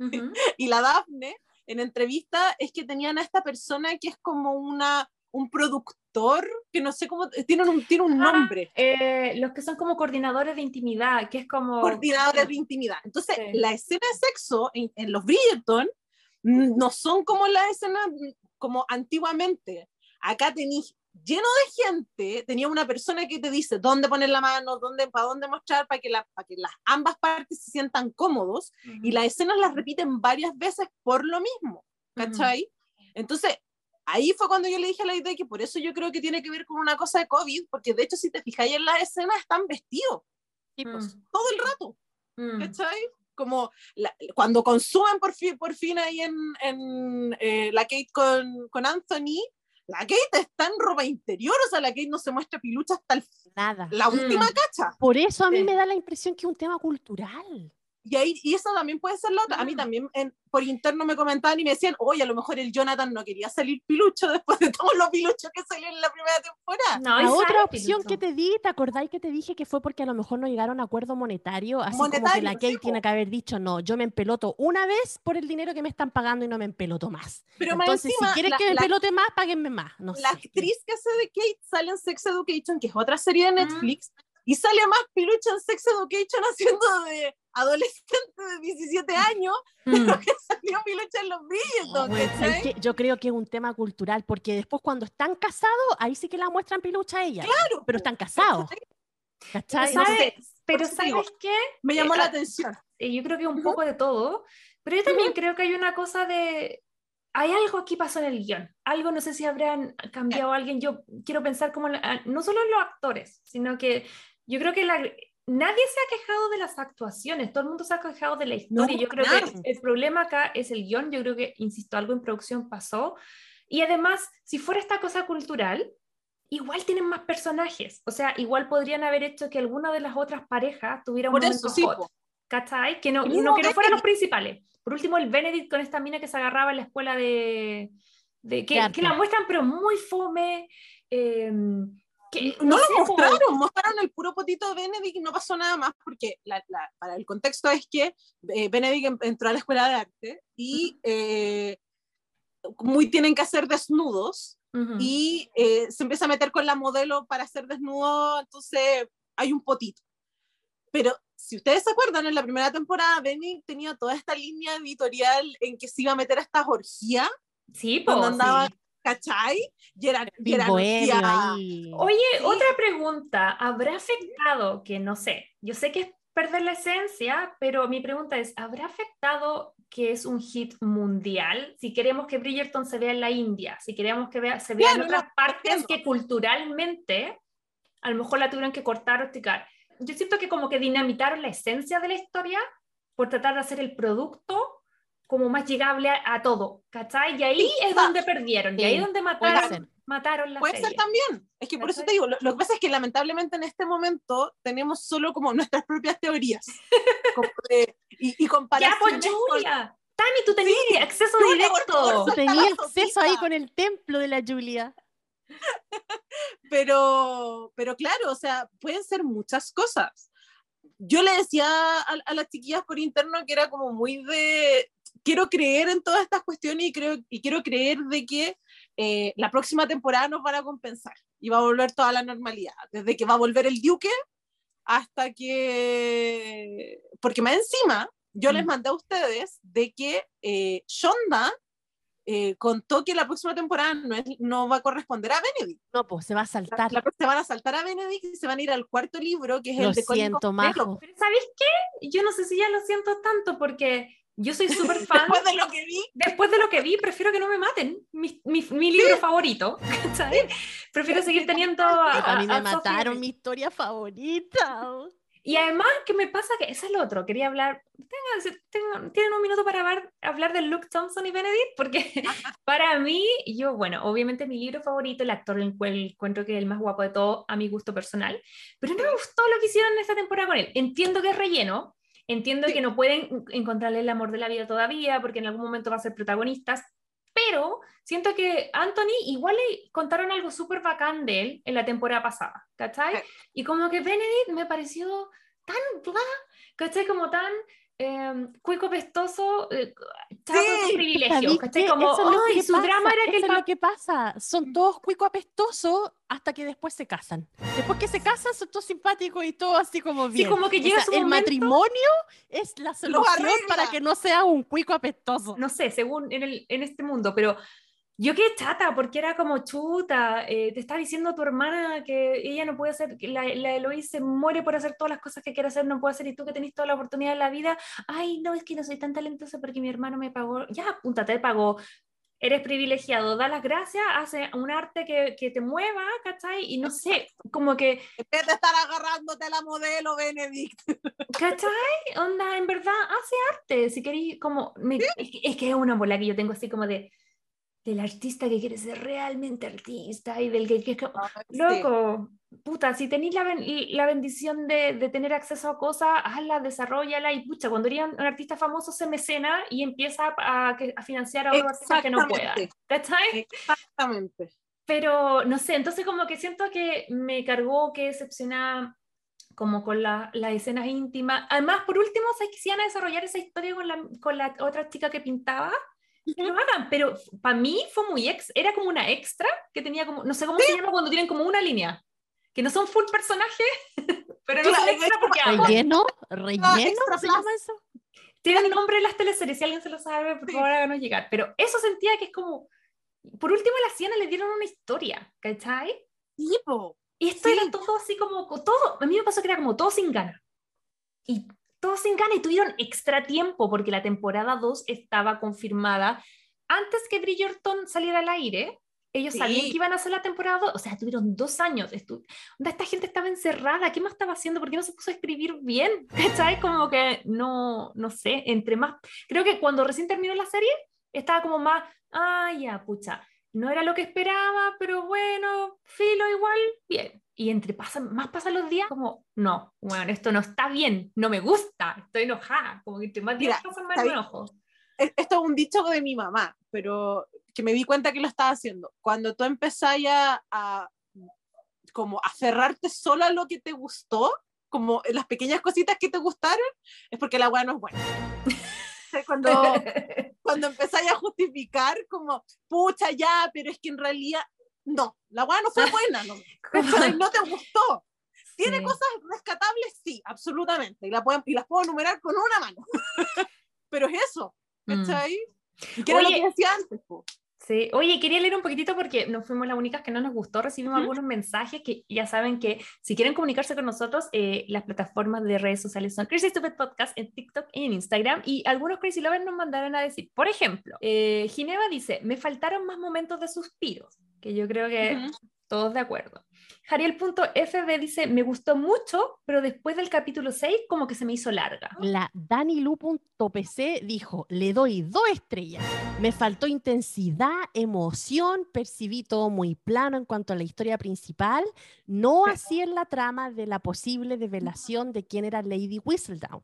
Ujú. (laughs) y la Dafne en entrevista, es que tenían a esta persona que es como una, un productor, que no sé cómo, tiene un, tiene un Ah, nombre. Eh, los que son como coordinadores de intimidad, que es como... coordinadores de intimidad. Entonces, Sí. la escena de sexo en, en los Bridgerton no son como las escenas mm, como antiguamente. Acá tenéis lleno de gente, tenía una persona que te dice dónde poner la mano, dónde, para dónde mostrar, para que, la, para que las ambas partes se sientan cómodos, Ujú. y las escenas las repiten varias veces por lo mismo, ¿cachai? Entonces, ahí fue cuando yo le dije a la idea que por eso yo creo que tiene que ver con una cosa de COVID, porque de hecho si te fijáis en las escenas están vestidos Mm. todo el rato. Mm. ¿cachai? Como la- cuando consumen por fin, por fin ahí en, en, eh, la Kate con, con Anthony, la Kate está en ropa interior, o sea, la Kate no se muestra pilucha hasta el- Nada. la última Mm. cacha. Por eso a mí Sí. me da la impresión que es un tema cultural. Y, ahí, y eso también puede ser la otra. A mí Mm. también en- por interno me comentaban y me decían, oye, a lo mejor el Jonathan no quería salir pilucho después de todos los piluchos que salieron en la primera temporada. No, La otra opción que piluso. te di, ¿te acordáis que te dije que fue porque a lo mejor no llegaron a acuerdo monetario? Así como que Monetario, la sí, Kate po. tiene que haber dicho, no, yo me empeloto una vez por el dinero que me están pagando y no me empeloto más. Pero más Entonces, encima, si quieren la- que me la- pelote más, páguenme más. No la sé. actriz que hace de Kate sale en Sex Education, que es otra serie de Mm. Netflix, y sale más pilucha en Sex Education (laughs) haciendo de, adolescente de 17 años, pero que salió Pilucha en los Bueno, ¿sabes ¿cachai? qué? Yo creo que es un tema cultural, porque después cuando están casados, ahí sí que la muestran pilucha a ella. Claro, Pero están casados. ¿Cachai? No sé, ¿Sabes? Pero te digo, ¿sabes qué? Me llamó Eh, la ah, atención. Eh, Yo creo que un Ujú. poco de todo, pero yo también creo que hay una cosa de... Hay algo aquí pasó en el guion, algo no sé si habrán cambiado a alguien, yo quiero pensar como, la- ah, no solo en los actores, sino que yo creo que la, nadie se ha quejado de las actuaciones, todo el mundo se ha quejado de la historia, yo creo que el problema acá es el guion, yo creo que, insisto, algo en producción pasó, y además, si fuera esta cosa cultural, igual tienen más personajes, o sea, igual podrían haber hecho que alguna de las otras parejas tuviera un Por eso sí, hot. ¿Cachai? Que no, no, que no fueran los principales. Por último, el Benedict con esta mina que se agarraba en la escuela de. de que, la muestran, pero muy fome. eh, que, No, sé, lo po. mostraron, mostraron el puro potito de Benedict y no pasó nada más, porque la- la- para el contexto es que eh, Benedict en- entró a la escuela de arte y eh, muy tienen que hacer desnudos Ujú. y eh, se empieza a meter con la modelo para hacer desnudo, entonces hay un potito. Pero si ustedes se acuerdan, en la primera temporada Benedict tenía toda esta línea editorial en que se iba a meter a estas orgías, Sí, po, cuando andaba, sí. ¿Cachai? Orgías- ahí. Oye, Sí. otra pregunta. ¿Habrá afectado, que no sé, yo sé que es perder la esencia, pero mi pregunta es, ¿habrá afectado que es un hit mundial? Si queremos que Bridgerton se vea en la India, si queremos que vea, se vea en otras no, partes que culturalmente a lo mejor la tuvieron que cortar o esticar. Yo siento que como que dinamitaron la esencia de la historia por tratar de hacer el producto como más llegable a, a todo, ¿cachai? Y ahí es donde perdieron, y Sí, ahí es donde mataron, mataron la Puede serie. ser también. Es que por eso te digo, lo, lo que pasa es que lamentablemente en este momento tenemos solo como nuestras propias teorías. (laughs) Como de- y, y Ya, pues comparaciones con- Julia. Tami, tú tenías acceso Julia, directo. favor, Yo Suelta tenía la acceso ahí con el templo de la Julia. (laughs) pero, pero claro, o sea, pueden ser muchas cosas. Yo le decía a, a las chiquillas por interno que era como muy de, quiero creer en todas estas cuestiones y, creo, y quiero creer de que eh, la próxima temporada nos van a compensar y va a volver toda la normalidad, desde que va a volver el Duque hasta que, porque más encima, yo les Mm. mandé a ustedes de que eh, Shonda eh, contó que la próxima temporada no, es- no va a corresponder a Benedict. No, pues se va a La- saltar. la- se van a saltar a Benedict y se van a ir al cuarto libro, que es Lo el de siento. Majo. Pero ¿sabéis qué? Yo no sé si ya lo siento tanto porque yo soy súper (laughs) fan. Después de lo que vi, Después de lo que vi, prefiero que no me maten. Mi, mi, mi libro favorito. (laughs) ¿cachai? Prefiero seguir teniendo a, A mí me a Sophie mataron Reed. mi historia favorita. Y además, ¿qué me pasa? Que eso es lo otro. Quería hablar. Tengan, tengan- tienen un minuto para hablar, hablar de Luke Thompson y Benedict, porque (laughs) para mí, yo, bueno, obviamente mi libro favorito, el actor el cual encuentro que es el más guapo de todo a mi gusto personal, pero no me gustó lo que hicieron en esta temporada con él. Entiendo que es relleno, entiendo Sí. que no pueden encontrarle el amor de la vida todavía, porque en algún momento va a ser protagonistas, pero siento que Anthony igual le contaron algo súper bacán de él en la temporada pasada, ¿cachai? Sí. Y como que Benedict me pareció tan ¿cachai? Como tan eh, cuico pestoso, eh, chato Sí, sus privilegios, ¿Sabéis ¿cachai? qué? Como, Eso que su pasa, drama era que eso el es lo que pasa. Son todos cuico apestosos hasta que después se casan. Después que se casan son todos simpáticos y todo así como Sí, bien. como que O llega sea, su el momento- matrimonio es la solución para que no sea un cuico apestoso. no sé, según en, el, en este mundo, pero yo quedé chata porque era como chuta, eh, te está diciendo tu hermana que ella no puede hacer, la, la Eloís se muere por hacer todas las cosas que quiere hacer, no puede hacer, y tú que tenés toda la oportunidad en la vida, ay, no, es que no soy tan talentosa porque mi hermano me pagó, ya, apúntate, te pagó, eres privilegiado, da las gracias, hace un arte que, que te mueva, ¿cachai? Y no sé, como que en vez de estar agarrándote la modelo, Benedict. (laughs) ¿Cachai? Onda, en verdad, hace arte. Si queréis, como. me- que, es que es una bola que yo tengo así como de. Del artista que quiere ser realmente artista y del que. que- que- loco, puta, si tenéis la, ben- la bendición de, de tener acceso a cosas, hazla, desarrollala y pucha, cuando eres un, artista famoso se mecena y empieza a, a financiar a otros artistas que no. Exactamente. ¿Cachai? Exactamente. Pero no sé, entonces como que siento que me cargó que decepcionada como con la- las escenas íntimas. Además, por último, ¿sabes que si van a desarrollar esa historia con la, con la otra chica que pintaba? Que lo hagan, pero para mí fue muy ex, era como una extra que tenía como, no sé cómo se llama cuando tienen como una línea, que no son full personajes, (laughs) pero no son extra porque Ah, ¿Relleno? ¿Relleno? extra ¿Se llama eso? tienen nombre las teleseries, si alguien se lo sabe, por Sí. favor háganos llegar. Pero eso sentía que es como, por último la Siena le dieron una historia, ¿cachai? Tipo, Y esto Sí. era todo así como, co- todo, a mí me pasó que era como todo sin ganas. Y todo sin ganas y tuvieron extra tiempo porque la temporada 2 estaba confirmada antes que Bridgerton saliera al aire. Ellos Sí. sabían que iban a hacer la temporada 2, o sea, tuvieron dos años. Estu esta gente estaba encerrada, ¿qué más estaba haciendo? ¿Por qué no se puso a escribir bien? (laughs) ¿Cachai? Como que no, no sé, entre más. Creo que cuando recién terminó la serie, estaba como más, ah, ya, pucha, no era lo que esperaba, pero bueno, filo igual, bien. Y entre pasan, más pasan los días, como, no, bueno, esto no está bien, no me gusta, estoy enojada, como que entre más días pasan, más me enojo. es- esto es un dicho de mi mamá, pero que me di cuenta que lo estaba haciendo. Cuando tú empezás ya a como aferrarte solo a lo que te gustó, como las pequeñas cositas que te gustaron, es porque la weá no es buena. (laughs) Cuando, (laughs) cuando empezáis a justificar como, pucha, ya, pero es que en realidad, no, la weá no fue (laughs) buena, no, (laughs) no te gustó. Tiene Sí. cosas rescatables, sí, absolutamente, y, la pueden- y las puedo enumerar con una mano. pero es eso, Mm. ¿cachai? Y que era lo que decía antes, po. Sí, oye, quería leer un poquitito porque no fuimos las únicas que no nos gustó, recibimos algunos mensajes que ya saben que si quieren comunicarse con nosotros, eh, las plataformas de redes sociales son Crazy Stupid Podcast en TikTok y en Instagram. Y algunos Crazy Lovers nos mandaron a decir, por ejemplo, eh, Gineva dice, me faltaron más momentos de suspiros, que yo creo que todos de acuerdo. Jariel.fb dice, me gustó mucho, pero después del capítulo 6 como que se me hizo larga. La Danilu.pc dijo, le doy dos estrellas. Me faltó intensidad, emoción, percibí todo muy plano en cuanto a la historia principal, no así en la trama de la posible develación de quién era Lady Whistledown.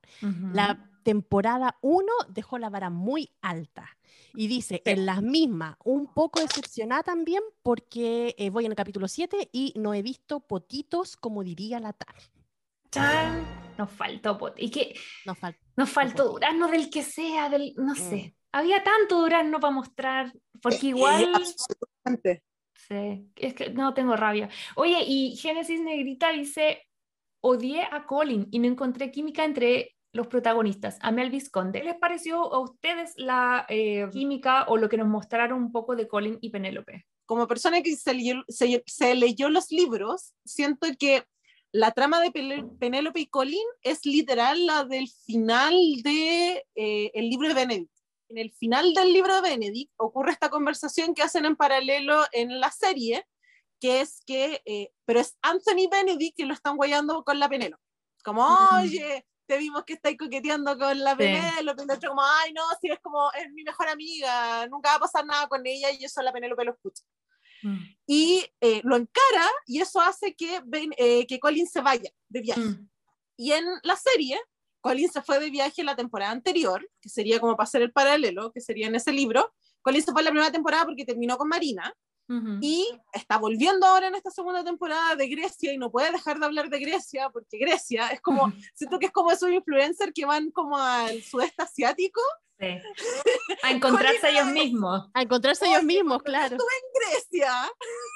La temporada 1 dejó la vara muy alta. Y dice, Sí. en las mismas, un poco decepcionada también porque eh, voy en el capítulo 7 y no he visto potitos como diría la. Chan, nos faltó, pot- y que Nos falta. Nos faltó poquito. durazno del que sea, del, no Mm. sé. Había tanto durazno para mostrar, porque Eh, igual, absolutamente. sí, es que no tengo rabia. Oye, y Génesis Negrita dice, odié a Colin y no encontré química entre los protagonistas. A Mel Visconde. ¿Qué les pareció a ustedes la eh, química o lo que nos mostraron un poco de Colin y Penélope? como persona que se leyó, se- se leyó los libros, siento que la trama de Penélope y Colin es literal la del final de eh, el libro de Benedict. En el final del libro de Benedict ocurre esta conversación que hacen en paralelo en la serie, que es que, eh, pero es Anthony Benedict que lo están guayando con la Penélope. Como, oye, te vimos que estáis coqueteando con la Sí. Penélope, y el otro como, ay, no, si es como, es mi mejor amiga, nunca va a pasar nada con ella, y eso la Penélope lo escucha y eh, lo encara y eso hace que, Ben- eh, que Colin se vaya de viaje. Mm. Y en la serie, Colin se fue de viaje la temporada anterior, que sería como para hacer el paralelo, que sería en ese libro. Colin se fue en la primera temporada porque terminó con Marina Y está volviendo ahora en esta segunda temporada de Grecia y no puede dejar de hablar de Grecia porque Grecia es como, siento que es como esos influencers que van como al sudeste asiático. Sí. (laughs) A encontrarse ellos mismos. A encontrarse ellos mismos, claro. Grecia,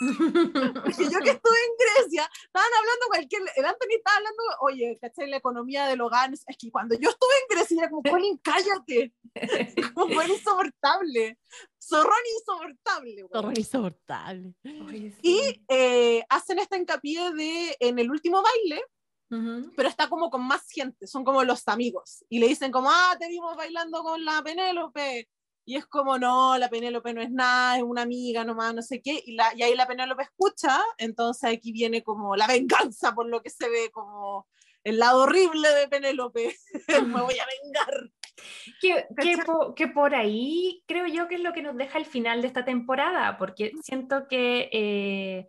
(laughs) porque yo que estuve en Grecia, estaban hablando cualquier, el Anthony estaba hablando, oye, ¿cachai? La economía del hogar, es que cuando yo estuve en Grecia, era como, Colin, cállate, (laughs) como fue insoportable, zorrón insoportable. weón. Horror insoportable. Oye, sí. Y eh, hacen este hincapié de, en el último baile, Pero está como con más gente, son como los amigos, y le dicen como, ah, te vimos bailando con la Penélope, y es como, no, la Penélope no es nada, es una amiga nomás, no sé qué, y, la, y ahí la Penélope escucha, entonces aquí viene como la venganza por lo que se ve, como el lado horrible de Penélope, (laughs) me voy a vengar. Que, que por ahí creo yo que es lo que nos deja el final de esta temporada, porque siento que eh,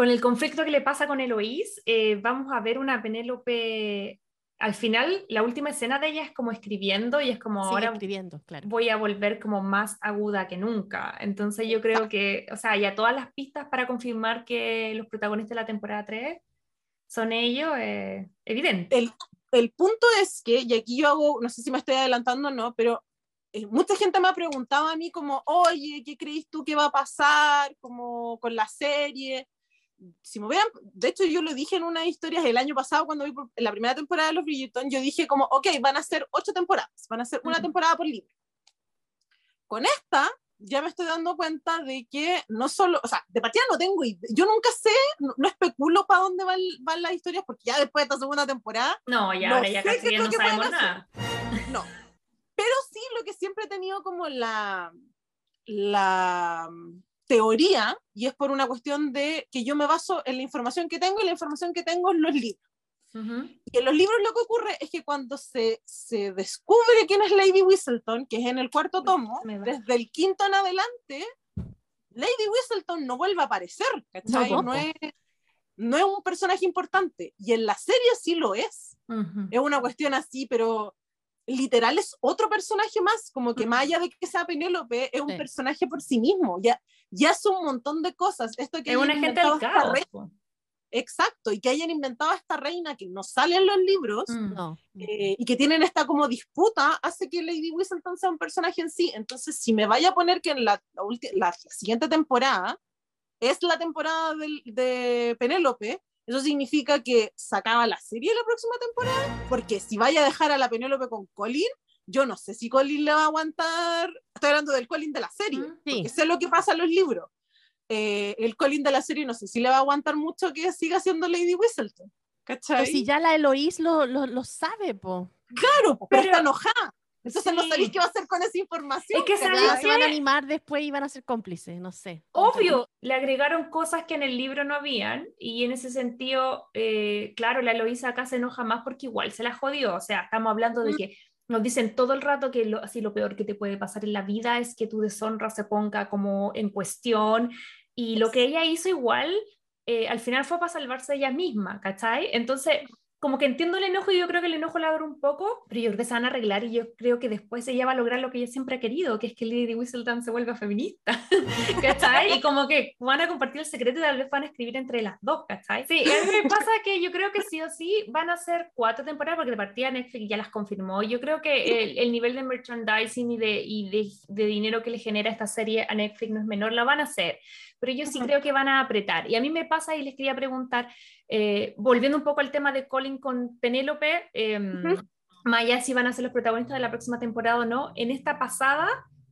con el conflicto que le pasa con Eloís, eh, vamos a ver una Penélope, al final, la última escena de ella es como escribiendo y es como Sigue ahora escribiendo, claro. voy a volver como más aguda que nunca. Entonces yo creo que, o sea, ya todas las pistas para confirmar que los protagonistas de la temporada 3 son ellos, eh, evidente. el, el punto es que, y aquí yo hago, no sé si me estoy adelantando o no, pero eh, mucha gente me ha preguntado a mí como, oye, ¿qué crees tú que va a pasar como con la serie? Si me vean, de hecho yo lo dije en una historia el año pasado cuando vi por, la primera temporada de Los Bridgerton, yo dije como, ok, van a ser ocho temporadas, van a ser una temporada por libro. Con esta ya me estoy dando cuenta de que no solo, o sea, de partida no tengo, yo nunca sé, no, especulo para dónde van, van, las historias, porque ya después de esta segunda temporada... No, ya ahora ya casi no sabemos nada. No, pero sí lo que siempre he tenido como la, la teoría, y es por una cuestión de que yo me baso en la información que tengo, y la información que tengo en los libros. Y en los libros lo que ocurre es que cuando se, se descubre quién es Lady Whistleton, que es en el cuarto tomo, desde el quinto en adelante, Lady Whistleton no vuelve a aparecer, No, no, es, no es un personaje importante. Y en la serie sí lo es. Es una cuestión así, pero literal es otro personaje más, como que más allá de que sea Penélope, es un personaje por sí mismo. Ya, ya es un montón de cosas. Esto que es una gente del caos. Exacto, y que hayan inventado a esta reina que no sale en los libros mm. eh, y que tienen esta como disputa hace que Lady Whistleton sea un personaje en sí. Entonces, si me vaya a poner que en la, la, siguiente temporada es la temporada de, de Penélope, eso significa que sacaba la serie la próxima temporada, porque si vaya a dejar a la Penélope con Colin, yo no sé si Colin le va a aguantar, estoy hablando del Colin de la serie, mm, porque sé lo que pasa en los libros eh, el Colin de la serie no sé si le va a aguantar mucho que siga siendo Lady Whistleton. ¿Cachai? si ya la Eloís lo, lo, lo sabe, po. Claro, pero, está enojada. Entonces no sabéis qué va a hacer con esa información. Es que, se van a animar después y van a ser cómplices, no sé. Obvio, le agregaron cosas que en el libro no habían y en ese sentido, eh, claro, la Eloísa acá se enoja más porque igual se la jodió. O sea, estamos hablando de que nos dicen todo el rato que lo, así lo peor que te puede pasar en la vida es que tu deshonra se ponga como en cuestión y lo que ella hizo igual, eh, al final fue para salvarse ella misma, ¿cachai? Entonces, como que entiendo el enojo y yo creo que el enojo la dura un poco, pero yo creo que se van a arreglar y yo creo que después ella va a lograr lo que ella siempre ha querido, que es que Lady Whistledown se vuelva feminista, (laughs) ¿cachai? Y como que van a compartir el secreto y tal vez van a escribir entre las dos, ¿cachai? Sí, a mí me (laughs) pasa que yo creo que sí o sí van a ser cuatro temporadas porque de partida Netflix ya las confirmó. Yo creo que el, el nivel de merchandising y, de, y de, de dinero que le genera esta serie a Netflix no es menor, la van a hacer pero yo sí creo que van a apretar. Y a mí me pasa y les quería preguntar, eh, volviendo un poco al tema de Colin con Penélope, eh, más allá si van a ser los protagonistas de la próxima temporada o no, en esta pasada,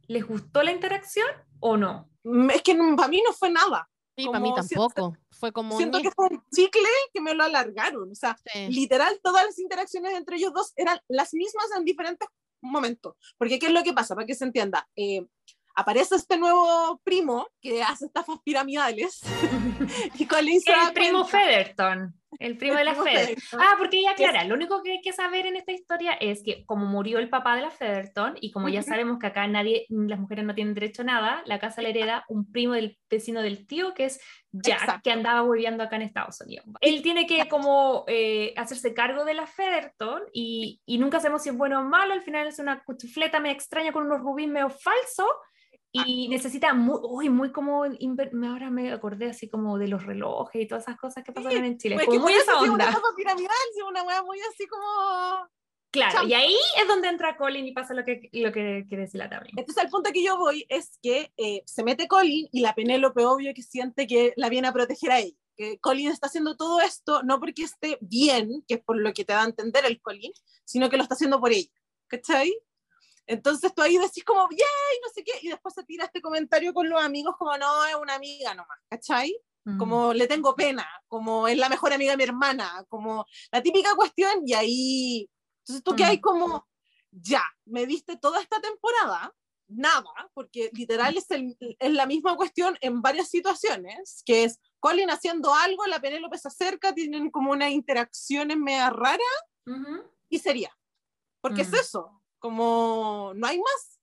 ¿les gustó la interacción o no? Mm, es que para mí no fue nada. Sí, para mí tampoco. fue como. Siento que fue un chicle que me lo alargaron. O sea, literal, todas las interacciones entre ellos dos eran las mismas en diferentes momentos. Porque, ¿qué es lo que pasa? Para que se entienda. Eh, aparece este nuevo primo que hace estafas piramidales. (laughs) y Colin el primo Featherton. El primo de la Featherton. Ah, porque ella aclara, lo único que hay que saber en esta historia es que como murió el papá de la Featherton, y como ya sabemos que acá nadie, las mujeres no tienen derecho a nada, la casa la hereda un primo del vecino del tío, que es Jack, que andaba viviendo acá en Estados Unidos. Él tiene que como eh, hacerse cargo de la Featherton, y, y, nunca sabemos si es bueno o malo, al final es una cuchufleta medio extraña con unos rubíes medio falsos. Y necesita muy, uy, muy como, ahora me acordé así como de los relojes y todas esas cosas que pasan en Chile. Pues muy esa onda. Una piramidal, una wea muy así como... Claro, y ahí es donde entra Colin y pasa lo que, lo que quiere decir la tabla. Entonces, al punto que yo voy es que eh, se mete Colin y la Penélope, obvio, que siente que la viene a proteger a ella. Que Colin está haciendo todo esto no porque esté bien, que es por lo que te da a entender el Colin, sino que lo está haciendo por ella. ¿Cachai? Entonces tú ahí decís como, yay, no sé qué, y después se tira este comentario con los amigos como, no, es una amiga nomás, ¿cachai? Como le tengo pena, como es la mejor amiga de mi hermana, como la típica cuestión, y ahí, entonces tú que hay como, ya, me diste toda esta temporada, nada, porque literal es, es la misma cuestión en varias situaciones, que es Colin haciendo algo, la Penélope se acerca, tienen como una interacción en media rara, y sería. Porque es eso, como no hay más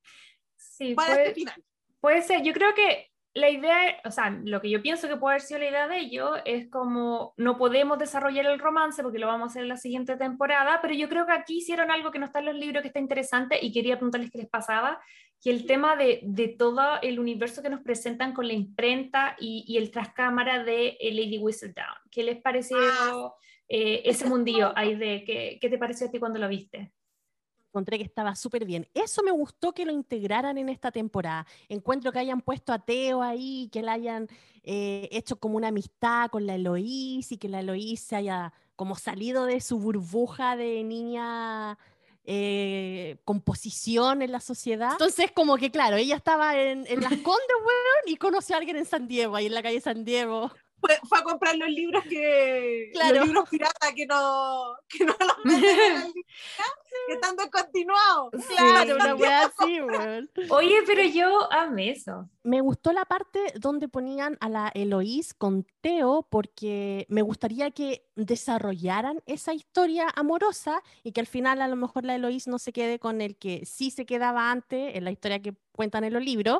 sí, para puede, este final. Puede ser, yo creo que la idea, o sea, lo que yo pienso que puede haber sido la idea de ello es como no podemos desarrollar el romance porque lo vamos a hacer en la siguiente temporada, pero yo creo que aquí hicieron algo que no está en los libros que está interesante y quería preguntarles qué les pasaba, que el tema de, de todo el universo que nos presentan con la imprenta y, y el trascámara de eh, Lady Whistledown. ¿Qué les pareció ah. eh, ese mundillo ahí de, ¿qué, ¿qué te pareció a ti cuando lo viste? Encontré que estaba súper bien. Eso me gustó que lo integraran en esta temporada. Encuentro que hayan puesto a Teo ahí, que le hayan eh, hecho como una amistad con la Eloís y que la Eloís se haya como salido de su burbuja de niña eh, composición en la sociedad. Entonces, como que claro, ella estaba en, en Las (laughs) Condes, weón, y conoció a alguien en San Diego, ahí en la calle San Diego. Fue, fue a comprar los libros que. Claro. Los libros pirata que no. Que no los (laughs) venden que están descontinuados. Claro, una weá así, weón. Oye, pero yo amé eso. Me gustó la parte donde ponían a la Eloís con Teo porque me gustaría que desarrollaran esa historia amorosa y que al final a lo mejor la Eloís no se quede con el que sí se quedaba antes en la historia que cuentan en los libros,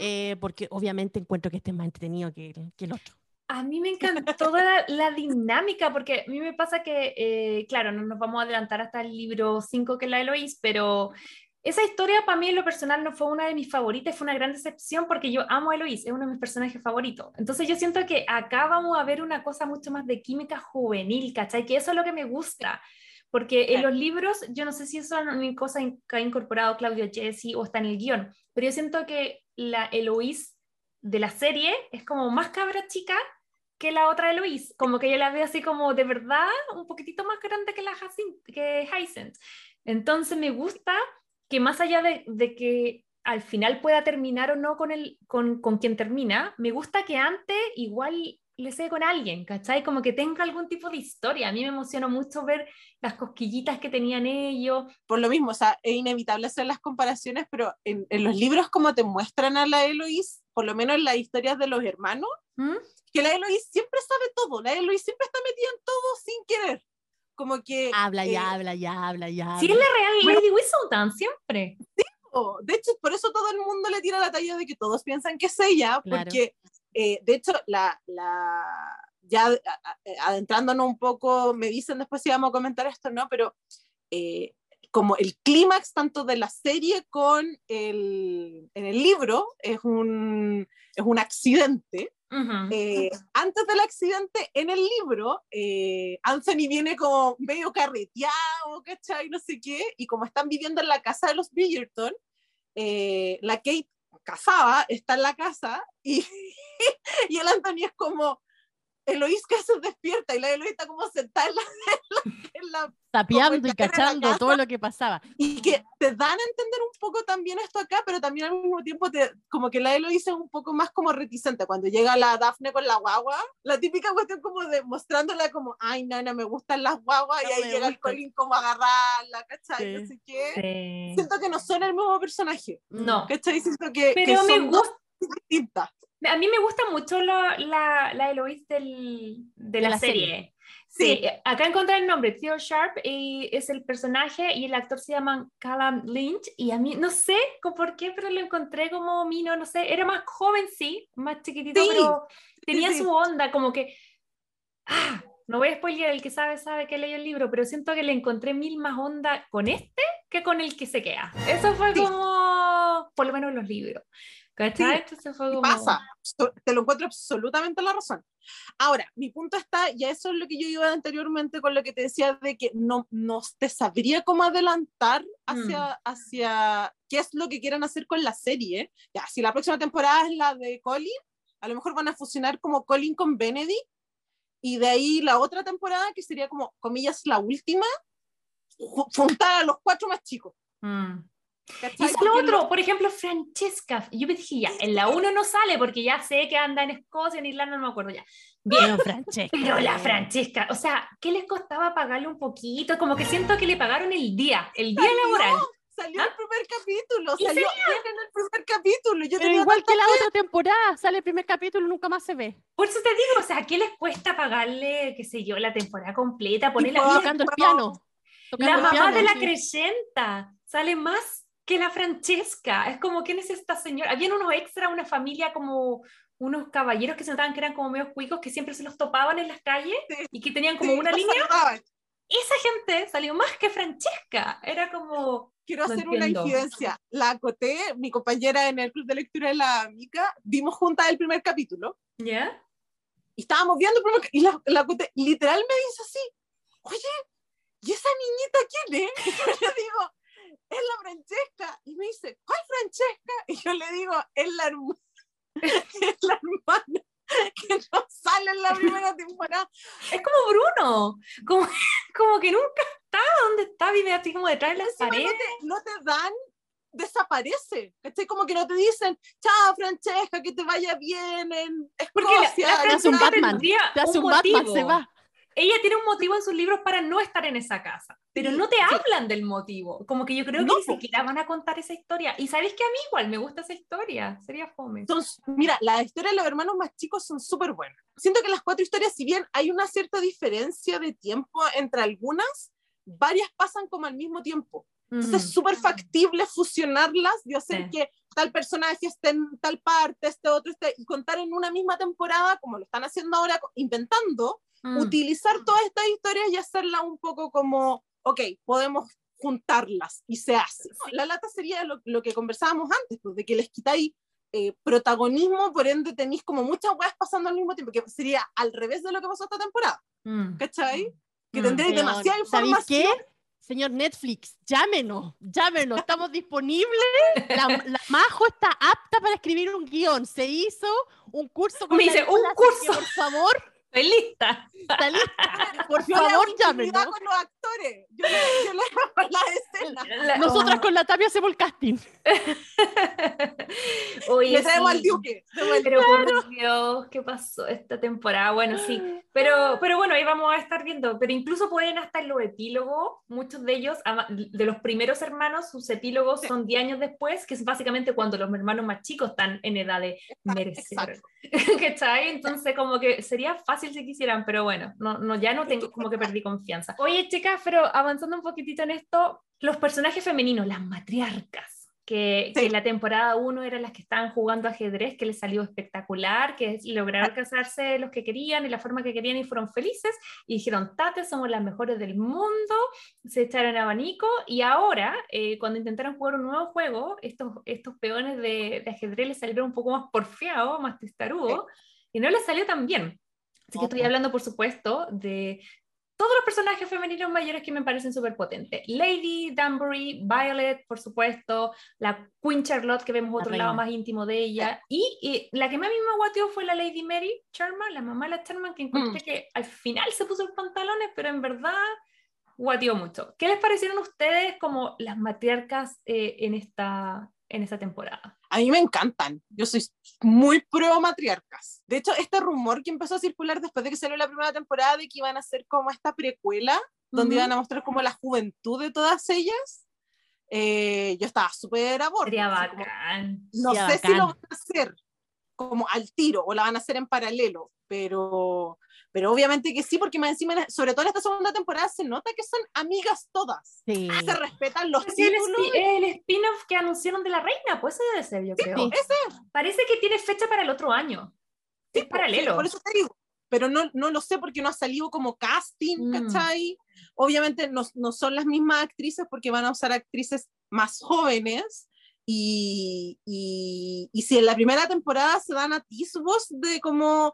eh, porque obviamente encuentro que este es más entretenido que, el- que el otro. A mí me encantó toda la, la dinámica, porque a mí me pasa que, eh, claro, no nos vamos a adelantar hasta el libro 5 que es la Eloís, pero esa historia para mí en lo personal no fue una de mis favoritas, fue una gran decepción porque yo amo a Eloís, es uno de mis personajes favoritos. Entonces yo siento que acá vamos a ver una cosa mucho más de química juvenil, ¿cachai? Que eso es lo que me gusta. Porque en los libros, yo no sé si eso es una cosa que ha incorporado Claudio Jesse o está en el guion, pero yo siento que la Eloís de la serie es como más cabra chica que la otra Eloís, como que yo la veo así como de verdad un poquitito más grande que la Jacin- que Hyacinth. Entonces me gusta que más allá de, de que al final pueda terminar o no con, el, con, con quien termina, me gusta que antes igual le sé con alguien, ¿cachai? Como que tenga algún tipo de historia. A mí me emocionó mucho ver las cosquillitas que tenían ellos. Por lo mismo, o sea, es inevitable hacer las comparaciones, pero en, en los libros, como te muestran a la Eloís, por lo menos en las historias de los hermanos, ¿Mm? Que la Eloís siempre sabe todo, la Eloís siempre está metida en todo sin querer. Como que. Habla eh, ya, habla ya, habla ya. Sí, es habla. la real Bueno. Lady Whistledown, siempre. Oh, De hecho, por eso todo el mundo le tira la talla de que todos piensan que es ella, Claro. porque eh, de hecho, la, la, ya a- a- adentrándonos un poco, me dicen después si vamos a comentar esto, ¿no? Pero eh, como el clímax tanto de la serie con el, en el libro es un, es un accidente. Eh, antes del accidente, en el libro, eh, Anthony viene como medio carreteado, ¿cachai? No sé qué, y como están viviendo en la casa de los Bridgerton, eh, la Kate casada está en la casa y, (laughs) y el Anthony es como, Eloís que se despierta y la Eloís está como sentada en la, en la- en la Tapeando y el cachando todo lo que pasaba. y que te dan a entender un poco también esto acá, pero también al mismo tiempo te, como que la Eloís es un poco más como reticente. Cuando llega la Daphne con la guagua, la típica cuestión como de mostrándola como, ay, nana, me gustan las guaguas, No y ahí llega el gustan. Colin como a agarrarla, ¿cachai? Sí. No sé qué. Sí. Siento que no son el mismo personaje, No, ¿cachai? Siento que, que pero me son dos gusta. distintas. A mí me gusta mucho la, la, la Eloís del, de, la, la serie. serie. Sí, Sí. eh, acá encontré el nombre, Theo Sharp, y es el personaje y el actor se llama Callum Lynch, y a mí no sé por qué, pero lo encontré como Mino, no sé, era más joven, sí, más chiquitito, Sí, pero tenía sí. su onda, como que, ah, no voy a spoiler, el que sabe, sabe que leyó el libro, pero siento que le encontré mil más onda con este que con el que se queda. Eso fue como, por lo menos en los libros. ¿Cachai? Sí, Entonces fue como... pasa, te lo encuentro absolutamente la razón. Ahora, mi punto está, y eso es lo que yo iba anteriormente con lo que te decía de que no, no te sabría cómo adelantar hacia, hacia qué es lo que quieran hacer con la serie. Ya, si la próxima temporada es la de Colin, a lo mejor van a fusionar como Colin con Benedict, y de ahí la otra temporada, que sería como, comillas, la última, ju- juntar a los cuatro más chicos. Mm. ¿Cachai? Y es lo otro, por ejemplo, Francesca. Yo me dije, ya, en la 1 no sale porque ya sé que anda en Escocia, en Irlanda, no me acuerdo ya. Bien, Pero Francesca. pero la Francesca, o sea, ¿qué les costaba pagarle un poquito? Como que siento que le pagaron el día, el día Salió, laboral. Salió ¿Ah? el primer capítulo, ¿En salió bien en el primer capítulo. Yo Pero igual que la otra temporada, sale el primer capítulo y nunca más se ve. Por eso te digo, o sea, ¿qué les cuesta pagarle, qué sé yo, la temporada completa? Ponerla? Tocando el piano. Tocando La el mamá piano, de la sí. Crescenta sale más que la Francesca. Es como, ¿quién es esta señora? Habían unos extra, una familia como unos caballeros que se notaban que eran como medio cuicos, que siempre se los topaban en las calles Sí. y que tenían como Sí, una línea. saludaban. Esa gente salió más que Francesca. Era como, Quiero No hacer entiendo. una incidencia. La acoté, mi compañera en el club de lectura de la amiga, vimos juntas el primer capítulo ¿ya? y estábamos viendo el primer y la, la acoté literal me dice así, oye, ¿y esa niñita quién es? (laughs) Y yo le digo, es la Francesca? Y me dice, ¿cuál Francesca? Y yo le digo, es la, herma- (laughs) es la hermana que no sale en la (laughs) primera temporada. Es como Bruno, como, (laughs) como que nunca está donde está, vive así como detrás de las Encima paredes. No te, no te dan, desaparece. ¿Cachai? Como que no te dicen, chao Francesca, que te vaya bien en Porque la, Escocia. la te hace un Francesca Batman, tendría Te hace un, un Batman, se va. Ella tiene un motivo en sus libros para no estar en esa casa, pero no te sí. hablan del motivo. Como que yo creo que No, ni po. siquiera van a contar esa historia. Y sabéis que a mí igual me gusta esa historia. Sería fome. Son- mira, las historias de los hermanos más chicos son súper buenas. Siento que las cuatro historias, si bien hay una cierta diferencia de tiempo entre algunas, varias pasan como al mismo tiempo. Entonces es Ujú. súper factible fusionarlas y hacer Sí. que tal personaje esté en tal parte, este otro esté, y contar en una misma temporada, como lo están haciendo ahora, inventando, Mm. utilizar todas estas historias y hacerlas un poco como, ok, podemos juntarlas y se hace. La lata sería lo, lo que conversábamos antes, pues, de que les quitáis eh, protagonismo, por ende tenéis como muchas weas pasando al mismo tiempo, que sería al revés de lo que pasó esta temporada, Mm. ¿cachai? Que Mm. tendréis demasiada ¿sabéis información. qué? Señor Netflix, llámenos, llámenos, estamos (laughs) disponibles. La, la Majo está apta para escribir un guion. Se hizo un curso con Me dice, un curso. que, por favor, Estoy lista. está lista. (laughs) Por Yo favor, intimidad llámenos. con los actores. Yo le, yo le hago la escena. (laughs) La- Nosotras oh. con la Tapia hacemos el casting. (laughs) Oye, Le traemos sí. al Duque. Pero por Dios, ¿qué pasó esta temporada? Bueno, sí, pero, pero bueno, ahí vamos a estar viendo. Pero incluso pueden hasta en los epílogos, muchos de ellos, de los primeros hermanos, sus epílogos Sí. son 10 años después, que es básicamente cuando los hermanos más chicos están en edad de merecer. ¿Cachai? Entonces, como que sería fácil si quisieran, pero bueno, no, no, ya no tengo, como que perdí confianza. Oye, chicas, pero avanzando un poquitito en esto, los personajes femeninos, las matriarcas. Que, Sí. que la temporada 1 eran las que estaban jugando ajedrez, que les salió espectacular, que lograron casarse los que querían y la forma que querían y fueron felices y dijeron, Tate, somos las mejores del mundo, se echaron abanico y ahora, eh, cuando intentaron jugar un nuevo juego, estos, estos peones de, de ajedrez les salieron un poco más porfiados, más testarudos, y no les salió tan bien. Así que estoy hablando, por supuesto, de todos los personajes femeninos mayores que me parecen súper potentes. Lady, Danbury, Violet, por supuesto, la Queen Charlotte, que vemos otro lado más íntimo de ella, y, y la que más a mí me guateó fue la Lady Mary Sherman, la mamá de la Sherman, que encontré Mm. que al final se puso los pantalones, pero en verdad guateó mucho. ¿Qué les parecieron a ustedes como las matriarcas eh, en, esta, en esta temporada? A mí me encantan. Yo soy muy pro matriarcas. De hecho, este rumor que empezó a circular después de que salió la primera temporada de que iban a hacer como esta precuela, donde Ujú. iban a mostrar como la juventud de todas ellas, eh, yo estaba súper a bordo. Sería así como, bacán. No Sería sé si lo bacán. van a hacer como al tiro o la van a hacer en paralelo, pero, pero obviamente que sí, porque más encima, sobre todo en esta segunda temporada, se nota que son amigas todas. Sí. Se respetan los Es el, títulos. el spin-off que anunciaron de la reina, pues ese debe ser, yo creo. sí. Ese Parece que tiene fecha para el otro año. Es Sí, paralelo. por eso te digo. Pero no, no lo sé porque no ha salido como casting, Mm. ¿cachai? Obviamente no, no son las mismas actrices porque van a usar actrices más jóvenes. Y, y, y si en la primera temporada se dan atisbos de como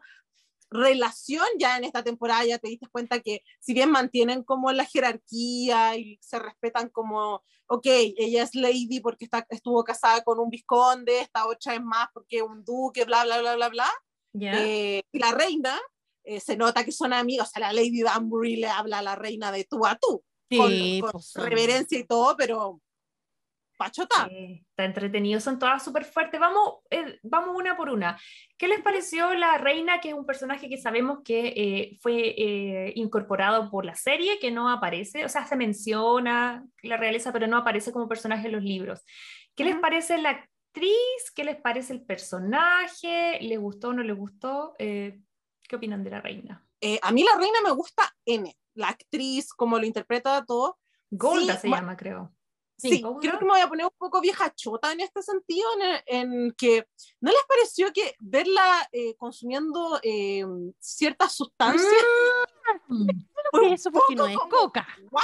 relación, ya en esta temporada ya te diste cuenta que si bien mantienen como la jerarquía y se respetan como, ok, ella es lady porque está, estuvo casada con un visconde, esta otra es más porque un duque, bla, bla, bla, bla, bla. ¿Ya? Eh, y la reina, eh, se nota que son amigas, o sea, la Lady Danbury le habla a la reina de tú a tú, con, Sí, con pues son- reverencia y todo, pero pachota. Sí, está entretenido, son todas súper fuertes. Vamos, eh, vamos una por una. ¿Qué les pareció la reina, que es un personaje que sabemos que eh, fue eh, incorporado por la serie, que no aparece, o sea, se menciona la realeza, pero no aparece como personaje en los libros? ¿Qué les parece la actriz? ¿Qué les parece el personaje? ¿Les gustó o no les gustó? ¿Qué opinan de la reina? A mí la reina me gusta N, la actriz, como lo interpreta todo. Golda Sí, se ma- llama, creo. Sí, creo que me voy a poner un poco vieja chota en este sentido, en, en que ¿no les pareció que verla eh, consumiendo eh, ciertas sustancias Mm. un Eso porque no es coca. ¿What?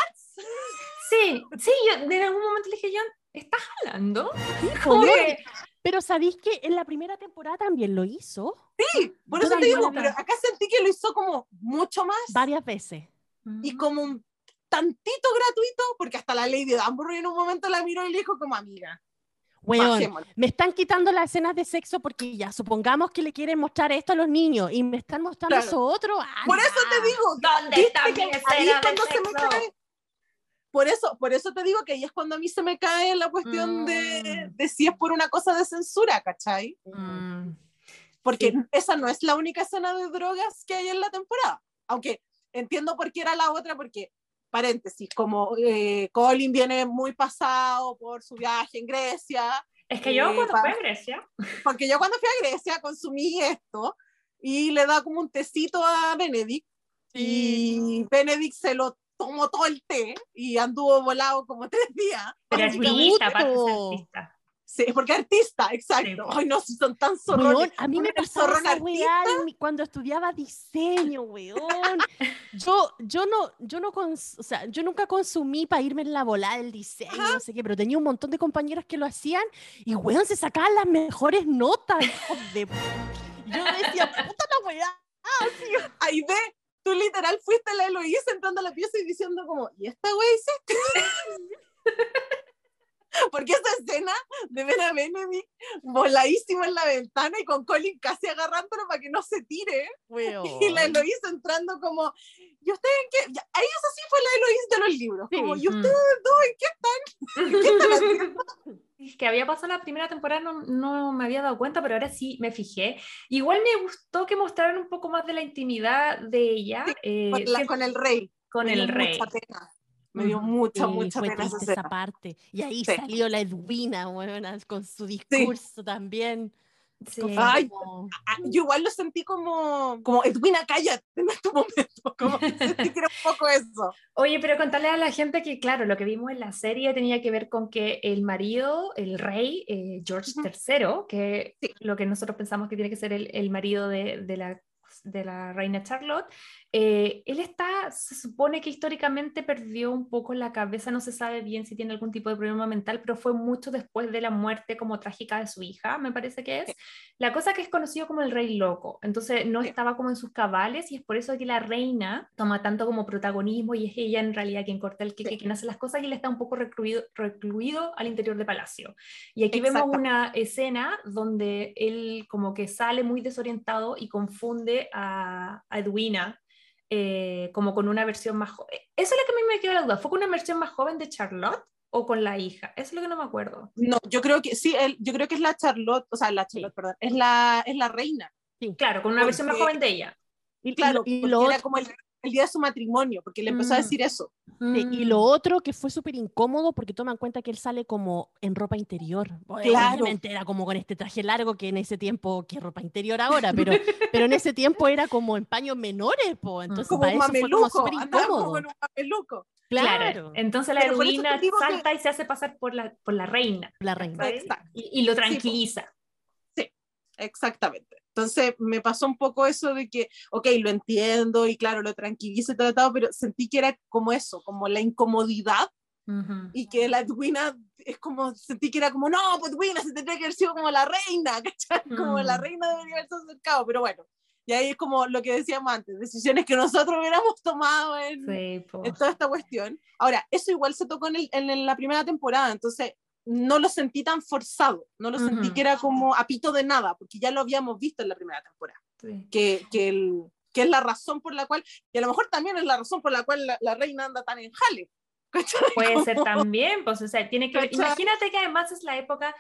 Sí, sí, yo en algún momento le dije, John, ¿estás hablando? Que- Pero ¿sabéis que en la primera temporada también lo hizo? Por Yo eso te digo, pero acá sentí que lo hizo como mucho más Varias veces. y como un tantito gratuito, porque hasta la Lady Danbury en un momento la miró y le dijo como amiga. Weón, bajémosle". me están quitando las escenas de sexo porque ya supongamos que le quieren mostrar esto a los niños y me están mostrando Claro. eso otro. Ah, Por eso te digo, ¿Dónde ¿viste está mi que ahí escena es cuando de se me sexo? cae? Por eso, por eso te digo que ahí es cuando a mí se me cae la cuestión de, Mm. de si es por una cosa de censura, ¿cachai? Mm, Porque Sí. esa no es la única escena de drogas que hay en la temporada. Aunque entiendo por qué era la otra, porque, paréntesis, como eh, Colin viene muy pasado por su viaje en Grecia, Es que yo Eh, cuando fui a Grecia, porque yo cuando fui a Grecia consumí esto y le da como un tecito a Benedict y Benedict se lo tomó todo el té y anduvo volado como tres días. pero Ay, artista, Sí, porque artista, exacto. Sí. Ay, no, son tan zorrones. Weón, a mí me zorrón esa weá cuando estudiaba diseño, weón. (laughs) Yo, yo no, yo no, cons- o sea, yo nunca consumí para irme en la bola del diseño, no sé qué, pero tenía un montón de compañeras que lo hacían y weón se sacaban las mejores notas, de. Yo decía, puta la weá. Ahí ve, tú literal fuiste la Eloísa entrando a la pieza y diciendo como, ¿y esta güey hiciste? (laughs) (laughs) Porque esa escena de ver a Benedict voladísimo en la ventana y con Colin casi agarrándolo para que no se tire. (laughs) Y la Eloísa entrando como, ¿y ustedes en qué? Ahí esa sí fue la Eloísa de los libros. Sí. Como, ¿y Mm. ustedes dos en qué están? ¿En qué están haciendo? (laughs) Es que había pasado la primera temporada, no, no me había dado cuenta, pero ahora sí me fijé. Igual me gustó que mostraran un poco más de la intimidad de ella eh, Con, la- siempre con el rey. con el rey. Mucha pena. Me dio mucha, Sí, mucha fue pena esa esa parte. Y ahí Sí. salió la Edwina, weón, con su discurso también. Sí. Como- Ay, Ah, yo igual lo sentí como, como Edwina, cállate (laughs) en este momento. Como sentí que era un poco eso. Oye, pero contarle a la gente que, claro, lo que vimos en la serie tenía que ver con que el marido, el rey, eh, George Ujú. III, que Sí. lo que nosotros pensamos que tiene que ser el, el marido de, de la, de la reina Charlotte, eh, él está, se supone que históricamente perdió un poco la cabeza, no se sabe bien si tiene algún tipo de problema mental, pero fue mucho después de la muerte como trágica de su hija, me parece que es. La cosa que es conocido como el rey loco, entonces no estaba como en sus cabales y es por eso que la reina toma tanto como protagonismo y es ella en realidad quien corta el queque, quien hace las cosas y él está un poco recluido, recluido al interior de palacio. Y aquí Exacto. vemos una escena donde él como que sale muy desorientado y confunde a, a Edwina eh, como con una versión más joven. Eso es lo que a mí me queda la duda, ¿fue con una versión más joven de Charlotte o con la hija? Eso es lo que no me acuerdo. No, yo creo que sí, él, yo creo que es la Charlotte, o sea, la Charlotte, perdón, es la, es la reina. Claro, con una versión más Porque- joven de ella. Y, y Claro, lo- y lo era otro- como el, el día de su matrimonio, porque le empezó a Mm. decir eso. Sí, y lo otro que fue súper incómodo porque toma en cuenta que él sale como en ropa interior. Claro. Era como con este traje largo que en ese tiempo, que ropa interior ahora, pero, pero en ese tiempo era como en paños menores, po. entonces Como para un eso fue como súper como incómodo. con un mameluco. Claro. Claro, Entonces la Pero heroína digo que- salta y se hace pasar por la, por la reina. la reina. Y, y lo tranquiliza. Exactamente. Entonces me pasó un poco eso de que, ok, lo entiendo y claro, lo tranquilizo y todo, pero sentí que era como eso, como la incomodidad Ujú. y que la Edwina es como, sentí que era como, no, pues Edwina se tendría que haber sido como la reina, (laughs) ¿cachai? Como la Mm. reina debería haberse acercado, pero bueno, y ahí es como lo que decíamos antes, decisiones que nosotros hubiéramos tomado en, Sí, en toda esta cuestión. Ahora, eso igual se tocó en, el- en la primera temporada, entonces no lo sentí tan forzado, no lo sentí que era como a pito de nada, porque ya lo habíamos visto en la primera temporada, Sí. que, que, el, que es la razón por la cual, y a lo mejor también es la razón por la cual la, la reina anda tan en jale. (laughs) Puede ser también, pues, o sea, tiene que. Imagínate que además es la época.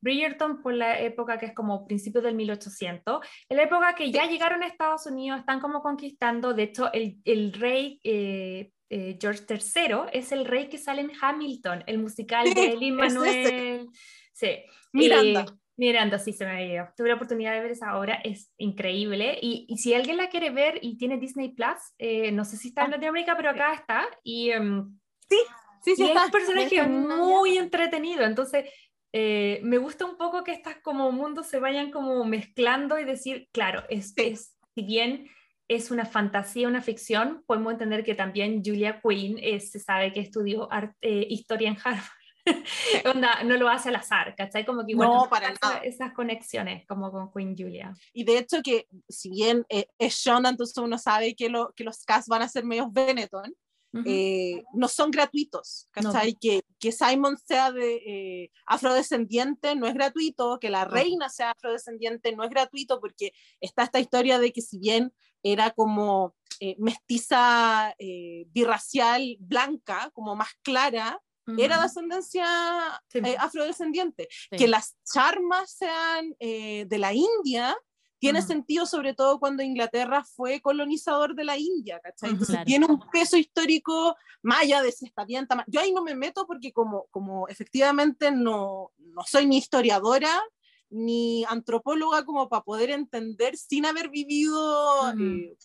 Bridgerton por la época que es como principios del 1800, en la época que ya llegaron a Estados Unidos, están como conquistando, de hecho el, el rey eh, eh, George III es el rey que sale en Hamilton, el musical Sí, de Lin es Manuel. Sí. Miranda. Eh, Miranda, sí, se me había. Tuve la oportunidad de ver esa obra, es increíble. Y, y si alguien la quiere ver y tiene Disney Plus, eh, no sé si está en Ah, Latinoamérica, pero acá está. Y, em, Sí, sí, y es está. un personaje muy entretenido. Entonces, eh, me gusta un poco que estas como mundos se vayan como mezclando y decir, claro, es, es- si bien es una fantasía, una ficción, podemos entender que también Julia Quinn eh, se sabe que estudió art- eh, historia en Harvard. (laughs) Onda, no lo hace al azar, ¿cachai? Como que igual No, para nada. esas conexiones como con Queen Julia. Y de hecho que si bien eh, es Shonda, entonces uno sabe que, lo, que los cast van a ser medios Benetton, eh, no son gratuitos, ¿cachai? Que, que, Simon sea de, eh, afrodescendiente no es gratuito, que la reina sea afrodescendiente no es gratuito, porque está esta historia de que si bien era como eh, mestiza birracial blanca, como más clara, era de ascendencia afrodescendiente. Que las charmas sean de la India tiene sentido sobre todo cuando Inglaterra fue colonizador de la India, ¿cachai? tiene un peso histórico maya de bien, Yo ahí no me meto porque como, como efectivamente no, no soy ni historiadora ni antropóloga como para poder entender sin haber vivido eh,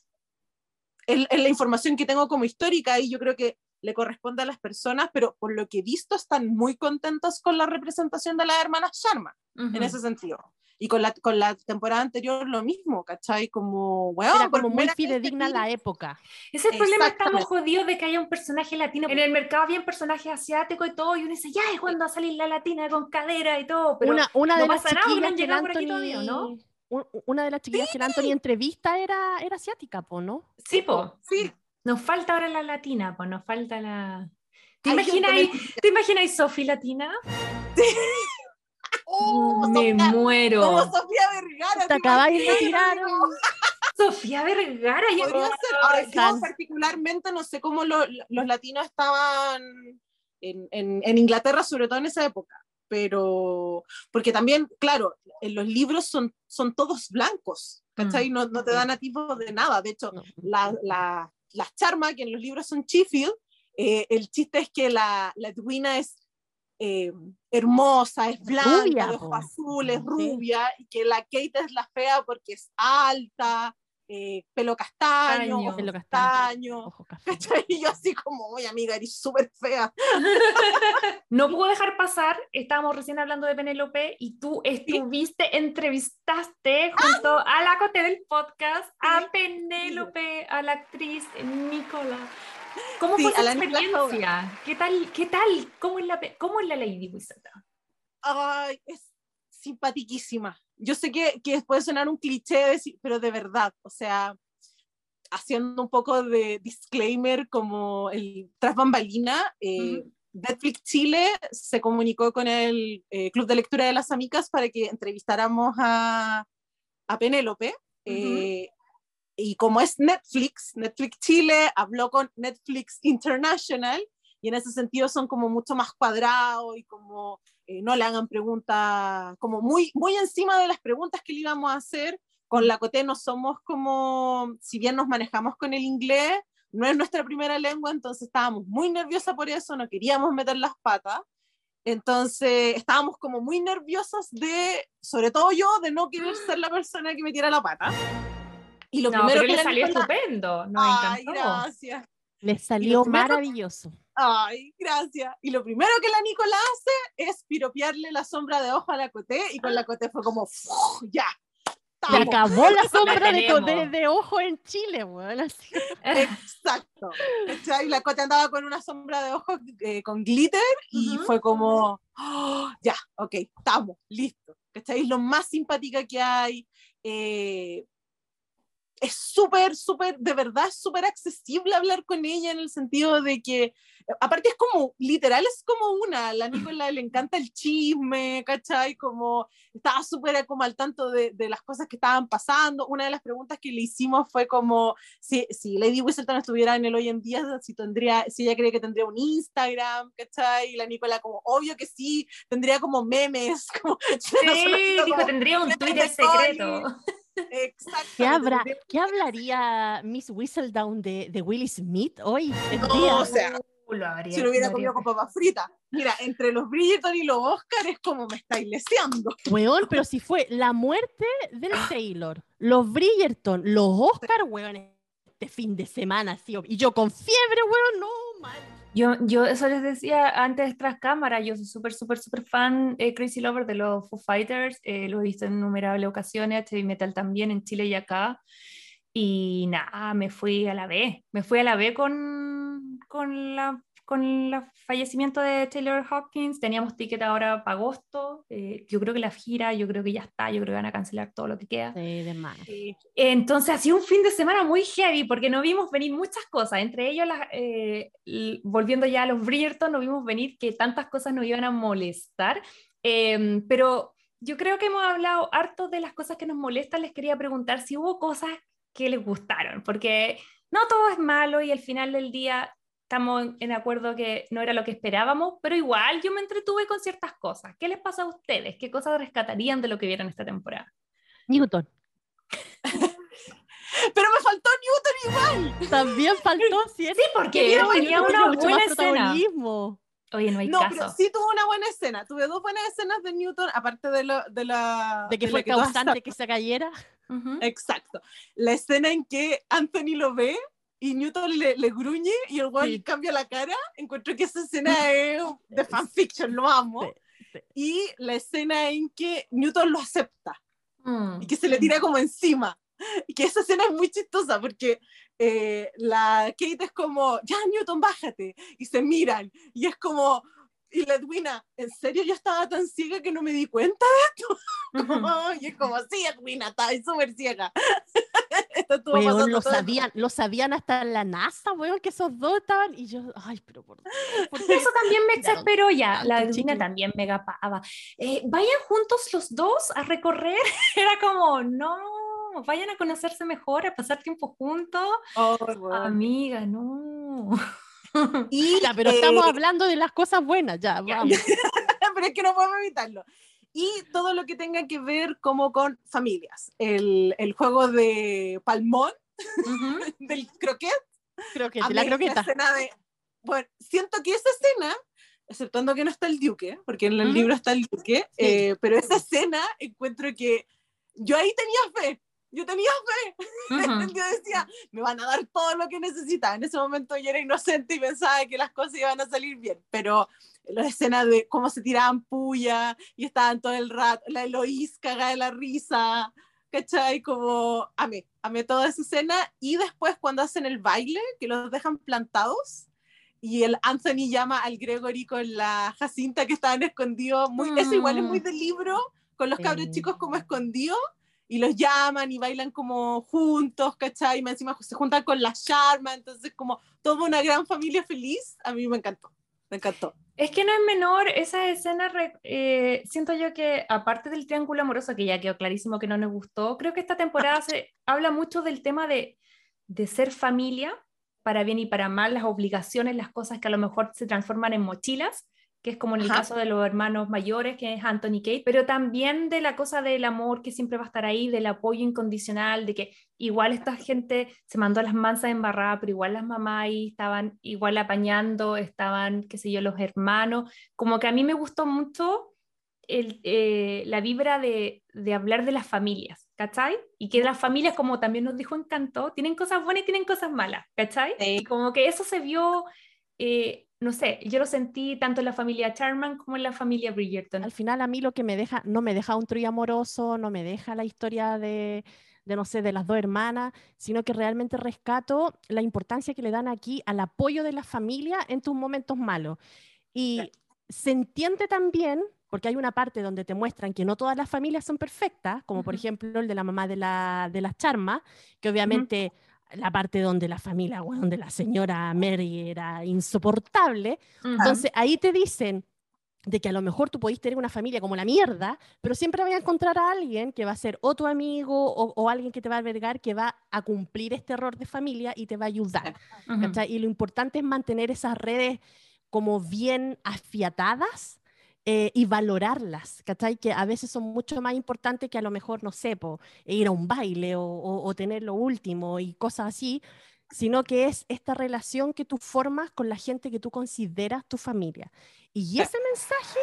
en, la información que tengo como histórica y yo creo que le corresponde a las personas, pero por lo que he visto están muy contentos con la representación de las hermanas Sharma, en ese sentido. Y con la, con la temporada anterior lo mismo, ¿cachai? Como, bueno, Era como muy fidedigna la época. Ese es el problema, estamos jodidos de que haya un personaje latino. En el mercado había un personaje asiático y todo, y uno dice, ya, es cuando va a salir la latina con cadera y todo, pero una, una de no las chiquillas que Anthony, ¿no? Una de las chiquillas que el Anthony entrevista era, era asiática, po, ¿no? Sí, po. Sí. Nos falta ahora la latina, pues nos falta la... ¿Te imaginas, ¿te imaginas Sofi latina? Sí. Oh, me muero. Como Sofía Vergara. Te acabáis de tirar. Sofía Vergara. Podría ser. Ahora, yo particularmente no sé cómo lo, los latinos estaban en, en, en, Inglaterra, sobre todo en esa época. Pero, porque también, claro, en los libros son, son todos blancos, ¿cachai? Mm. No, no, te dan a tipo de nada. De hecho, la, la, las charmas, que en los libros son Sheffield, eh, el chiste es que la, la Edwina es eh, hermosa, es blanca, de ojos azules, rubia, y que la Kate es la fea porque es alta, eh, pelo castaño, ojo pelo castaño, (laughs) Y yo así como, oye amiga, eres súper fea. (laughs) no puedo dejar pasar, estábamos recién hablando de Penélope y tú estuviste, entrevistaste junto a la Cote del podcast a Penélope, a la actriz Nicola. ¿Cómo fue esa experiencia? ¿Qué tal? ¿Qué tal? ¿Cómo es la, cómo es la Lady Wizard? Ay, es simpatiquísima. Yo sé que, que puede sonar un cliché, pero de verdad, o sea, haciendo un poco de disclaimer como el tras bambalina, eh, Netflix Chile se comunicó con el eh, Club de Lectura de las Amigas para que entrevistáramos a, a Penélope y como es Netflix, Netflix Chile habló con Netflix International y en ese sentido son como mucho más cuadrados y como eh, no le hagan preguntas, como muy, muy encima de las preguntas que le íbamos a hacer. Con la COTE no somos como, si bien nos manejamos con el inglés, no es nuestra primera lengua, entonces estábamos muy nerviosas por eso, no queríamos meter las patas. Entonces estábamos como muy nerviosas de, sobre todo yo, de no querer ser la persona que metiera la pata. Y lo primero que le salió estupendo, nos Ay, gracias. Le salió maravilloso. Ay, gracias. Y lo primero que la Nicola hace es piropearle la sombra de ojo a la Coté y con la Coté fue como, ya. Se acabó la sombra de, de, ojo en Chile, bueno, Exacto. Y la Cote andaba con una sombra de ojo eh, con glitter y fue como, oh, ya, ok, estamos, listo. ¿Cachai? Lo más simpática que hay. Eh, es súper, súper, de verdad, súper accesible hablar con ella en el sentido de que, aparte es como, literal es como una, la Nicola le encanta el chisme, ¿cachai? Como estaba súper como al tanto de, de, las cosas que estaban pasando. Una de las preguntas que le hicimos fue como, si, si Lady Whistleton estuviera en el hoy en día, si, tendría, si ella cree que tendría un Instagram, ¿cachai? Y la Nicola como, obvio que sí, tendría como memes. (laughs) Como, sí, (laughs) dijo, tendría un Twitter secreto. Exacto. ¿Qué, habrá, ¿Qué hablaría Miss Whistledown de, de Will Smith hoy? No, o sea, uh, si lo hubiera comido con papas fritas. Mira, entre los Bridgerton y los Oscars es como me estáis leseando. Weón, pero si fue la muerte del Taylor, los Bridgerton, los Oscars, weón, este fin de semana, sí, y yo con fiebre, weón, no, man. Yo, yo eso les decía antes tras cámara, yo soy súper, súper, súper fan, eh, Crazy Lover de los Foo Fighters, eh, lo he visto en innumerables ocasiones, heavy metal también en Chile y acá, y nada, me fui a la B, me fui a la B con, con, la, con el fallecimiento de Taylor Hawkins, teníamos ticket ahora para agosto, eh, yo creo que la gira, yo creo que ya está, yo creo que van a cancelar todo lo que queda. Sí, de más. Entonces ha sido un fin de semana muy heavy porque no vimos venir muchas cosas, entre ellos, las, eh, volviendo ya a los Bridgerton, no vimos venir que tantas cosas nos iban a molestar, em, pero yo creo que hemos hablado harto de las cosas que nos molestan, les quería preguntar si hubo cosas que les gustaron, porque no todo es malo y al final del día estamos en acuerdo que no era lo que esperábamos, pero igual yo me entretuve con ciertas cosas. ¿Qué les pasa a ustedes? ¿Qué cosas rescatarían de lo que vieron esta temporada? Newton. (laughs) pero me faltó Newton igual. También faltó, (laughs) sí, sí porque tenía una buena escena. Oye, no hay no, pero sí tuvo una buena escena. Tuve dos buenas escenas de Newton, aparte de, lo, de la... De que fue causante que se cayera. Exacto. La escena en que Anthony lo ve y Newton le, le gruñe y el guay cambia la cara. Encuentro que esa escena (laughs) es de fanfiction, lo amo. Y la escena en que Newton lo acepta mm. y que se le tira como encima. Y que esa escena es muy chistosa porque eh, la Kate es como, ya Newton, bájate. Y se miran. Y es como, y la Edwina, ¿en serio yo estaba tan ciega que no me di cuenta de esto? (laughs) y es como, sí, Edwina, estaba súper ciega. (laughs) weón, lo sabían, lo sabían hasta en la NASA, weón, que esos dos estaban, y yo, ay, pero por, (laughs) Eso también me exasperó ya, la Edwina también me gapaba. Eh, vayan juntos los dos a recorrer, (laughs) era como, no, vayan a conocerse mejor, a pasar tiempo juntos. Oh, Amiga, no. Y, pero estamos eh, hablando de las cosas buenas, ya, vamos. pero es que no podemos evitarlo. Y todo lo que tenga que ver como con familias. El, el juego de palmón, (laughs) del croquet. Croquet, la croqueta. de, bueno, siento que esa escena, exceptuando que no está el duque, porque en el libro está el duque, eh, pero esa escena encuentro que yo ahí tenía fe yo tenía fe. (laughs) yo decía, me van a dar todo lo que necesita. En ese momento yo era inocente y pensaba que las cosas iban a salir bien, pero la escena de cómo se tiraban puya y estaban todo el rato, la Eloís caga de la risa, ¿cachai? Como amé, amé toda esa escena. Y después cuando hacen el baile, que los dejan plantados, y el Anthony llama al Gregory con la Jacinta que estaban escondidos, muy, eso igual es muy mm. del libro, con los cabros chicos como escondidos y los llaman y bailan como juntos, ¿cachai? Y encima se juntan con la Sharma, entonces como toda una gran familia feliz, a mí me encantó, me encantó. Es que no es menor esa escena, eh, siento yo que aparte del triángulo amoroso, que ya quedó clarísimo que no nos gustó, creo que esta temporada se habla mucho del tema de, de ser familia, para bien y para mal, las obligaciones, las cosas que a lo mejor se transforman en mochilas, que es como en el caso de los hermanos mayores, que es Anthony Kate, pero también de la cosa del amor que siempre va a estar ahí, del apoyo incondicional, de que igual esta gente se mandó a las mansas embarradas, pero igual las mamás ahí estaban igual apañando, estaban, qué sé yo, los hermanos, como que a mí me gustó mucho el, eh, la vibra de, de, hablar de las familias, ¿cachai? Y que las familias, como también nos dijo Encanto, tienen cosas buenas y tienen cosas malas, ¿cachai? Y como que eso se vio... Eh, no sé, yo lo sentí tanto en la familia Charman como en la familia Bridgerton. Al final a mí lo que me deja, no me deja un trío amoroso, no me deja la historia de, de, no sé, de las dos hermanas, sino que realmente rescato la importancia que le dan aquí al apoyo de la familia en tus momentos malos. Y se entiende también, porque hay una parte donde te muestran que no todas las familias son perfectas, como por ejemplo el de la mamá de la, de las Charmas, que obviamente la parte donde la familia, donde la señora Mary era insoportable. Entonces ahí te dicen de que a lo mejor tú podés tener una familia como la mierda, pero siempre voy a encontrar a alguien que va a ser o tu amigo o, alguien que te va a albergar, que va a cumplir este error de familia y te va a ayudar. Y lo importante es mantener esas redes como bien afiatadas eh, y valorarlas, ¿cachai? Que a veces son mucho más importantes que a lo mejor, no sé, ir a un baile o, tener lo último y cosas así, sino que es esta relación que tú formas con la gente que tú consideras tu familia. Y ese mensaje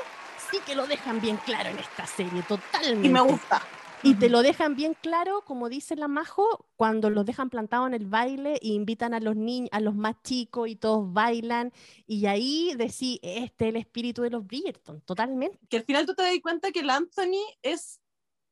sí que lo dejan bien claro en esta serie, totalmente. Y me gusta. Y te lo dejan bien claro, como dice la Majo, cuando los dejan plantados en el baile e invitan a los niños, a los más chicos y todos bailan. Y ahí decís, este es el espíritu de los Bridgerton, totalmente. Que al final tú te das cuenta que el Anthony es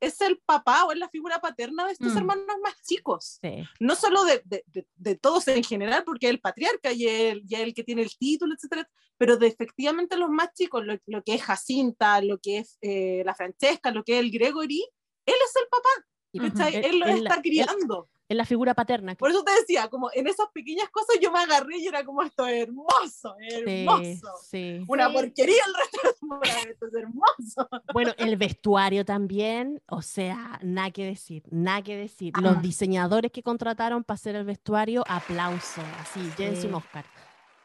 es el papá o es la figura paterna de estos Mm. hermanos más chicos. Sí. No solo de, de, de- de todos en general, porque es el patriarca y el, y el que tiene el título, etcétera, pero de efectivamente los más chicos, lo, lo que es Jacinta, lo que es eh, la Francesca, lo que es el Gregory, él es el papá, Y Ujú. ¿cachai? Él- Él lo él la- está criando. Es la figura paterna. Por eso te decía, como en esas pequeñas cosas yo me agarré y era como esto es hermoso, es Sí, hermoso. sí. Una Sí. porquería el resto (laughs) esto es hermoso. Bueno, el vestuario también, o sea, nada que decir, nada que decir. Ah. Los diseñadores que contrataron para hacer el vestuario, aplauso, así, llévense un. Oscar.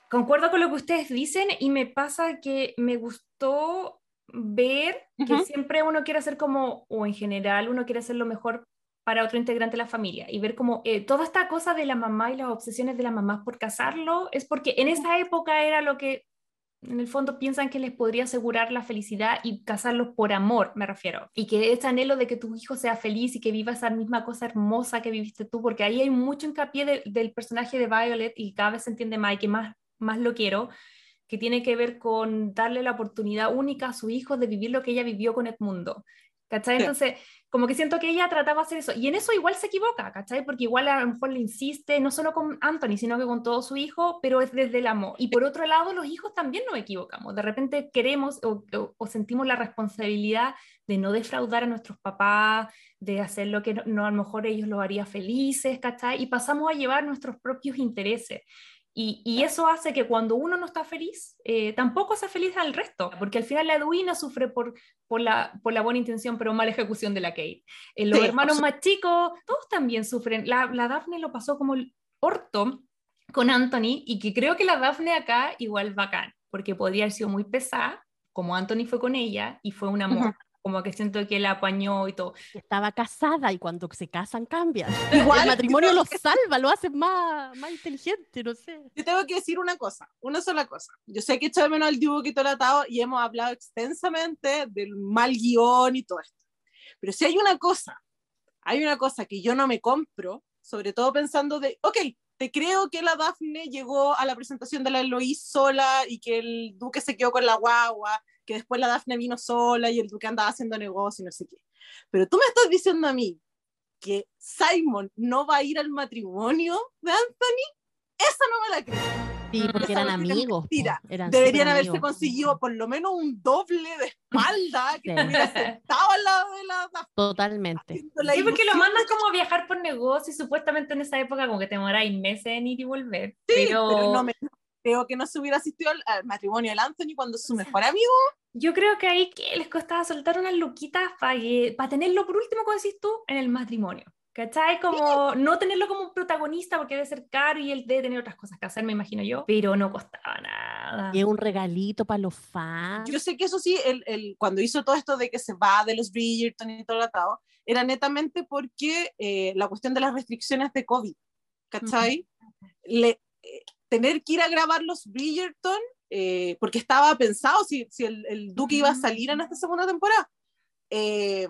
Concuerdo con lo que ustedes dicen y me pasa que me gustó ver que siempre uno quiere hacer como, o en general uno quiere hacer lo mejor para otro integrante de la familia y ver como eh, toda esta cosa de la mamá y las obsesiones de las mamás por casarlo es porque en esa época era lo que en el fondo piensan que les podría asegurar la felicidad y casarlos por amor, me refiero. Y que ese anhelo de que tu hijo sea feliz y que viva esa misma cosa hermosa que viviste tú, porque ahí hay mucho hincapié de- del personaje de Violet y cada vez se entiende más y que más, más lo quiero, que tiene que ver con darle la oportunidad única a su hijo de vivir lo que ella vivió con Edmundo. ¿Cachai? Entonces, como que siento que ella trataba de hacer eso. Y en eso igual se equivoca, ¿cachai? Porque igual a lo mejor le insiste, no solo con Anthony, sino que con todo su hijo, pero es desde el amor. Y por otro lado, los hijos también nos equivocamos. De repente queremos o, o- o sentimos la responsabilidad de no defraudar a nuestros papás, de hacer lo que no, no, a lo mejor ellos los haría felices, ¿cachai? Y pasamos a llevar nuestros propios intereses. Y, y eso hace que cuando uno no está feliz, eh, tampoco sea feliz al resto, porque al final la Edwina sufre por, por, la, por la buena intención, pero mala ejecución de la Kate. Eh, los Sí, hermanos más chicos, todos también sufren. La, la Daphne lo pasó como el orto con Anthony, y que creo que la Daphne acá igual bacán, porque podría haber sido muy pesada, como Anthony fue con ella, y fue un amor. Como que siento que la apañó y todo. que Estaba casada y cuando se casan cambian. (laughs) Igual, el matrimonio los salva, lo hace más, más inteligente, no sé. Yo tengo que decir una cosa, una sola cosa. Yo sé que echo de menos al Duque y todo el atado y hemos hablado extensamente del mal guion y todo esto. Pero si hay una cosa, hay una cosa que yo no me compro, sobre todo pensando de, ok, te creo que la Daphne llegó a la presentación de la Eloís sola y que el Duque se quedó con la guagua, que después la Daphne vino sola y el Duque andaba haciendo negocio y no sé qué. Pero tú me estás diciendo a mí que Simon no va a ir al matrimonio de Anthony, esa no me la creo. Sí, porque Esa eran amigos. eran Deberían haberse amigos. conseguido por lo menos un doble de espalda que Sí. estuviera sentado al lado de la Daphne, Totalmente. la Sí, porque lo mandan como a viajar por negocio y supuestamente en esa época como que te demoráis meses en ir y volver. Sí, pero pero no me creo que no se hubiera asistido al, al matrimonio del Anthony cuando su mejor amigo. yo creo que ahí que les costaba soltar unas luquitas para tenerlo por último, como decís tú, en el matrimonio. ¿Cachai? Como no tenerlo como un protagonista porque debe ser caro y él debe tener otras cosas que hacer, me imagino yo, pero no costaba nada. Y es un regalito para los fans. Yo sé que eso sí, el, el, cuando hizo todo esto de que se va de los Bridgerton y todo el atado, era netamente porque eh, la cuestión de las restricciones de COVID, ¿cachai? Le, eh, tener que ir a grabar los Bridgerton, eh, porque estaba pensado si, si el, el Duque iba a salir en esta segunda temporada. Eh,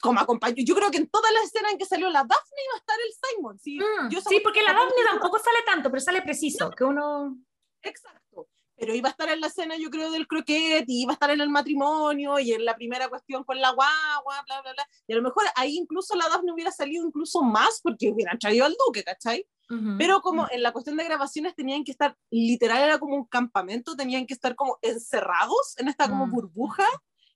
como acompañó, yo creo que en todas las escenas en que salió la Daphne iba a estar el Simon. Sí, Mm, yo sí, porque la Daphne tampoco sale tanto, pero sale preciso, que uno... Exacto. Pero iba a estar en la escena, yo creo, del croquet, y iba a estar en el matrimonio, y en la primera cuestión con la guagua, bla, bla, bla. Y a lo mejor ahí incluso la Daphne hubiera salido incluso más porque hubieran traído al duque, ¿cachai? Ujú. Pero como en la cuestión de grabaciones tenían que estar, literal era como un campamento, tenían que estar como encerrados en esta como Mm. burbuja.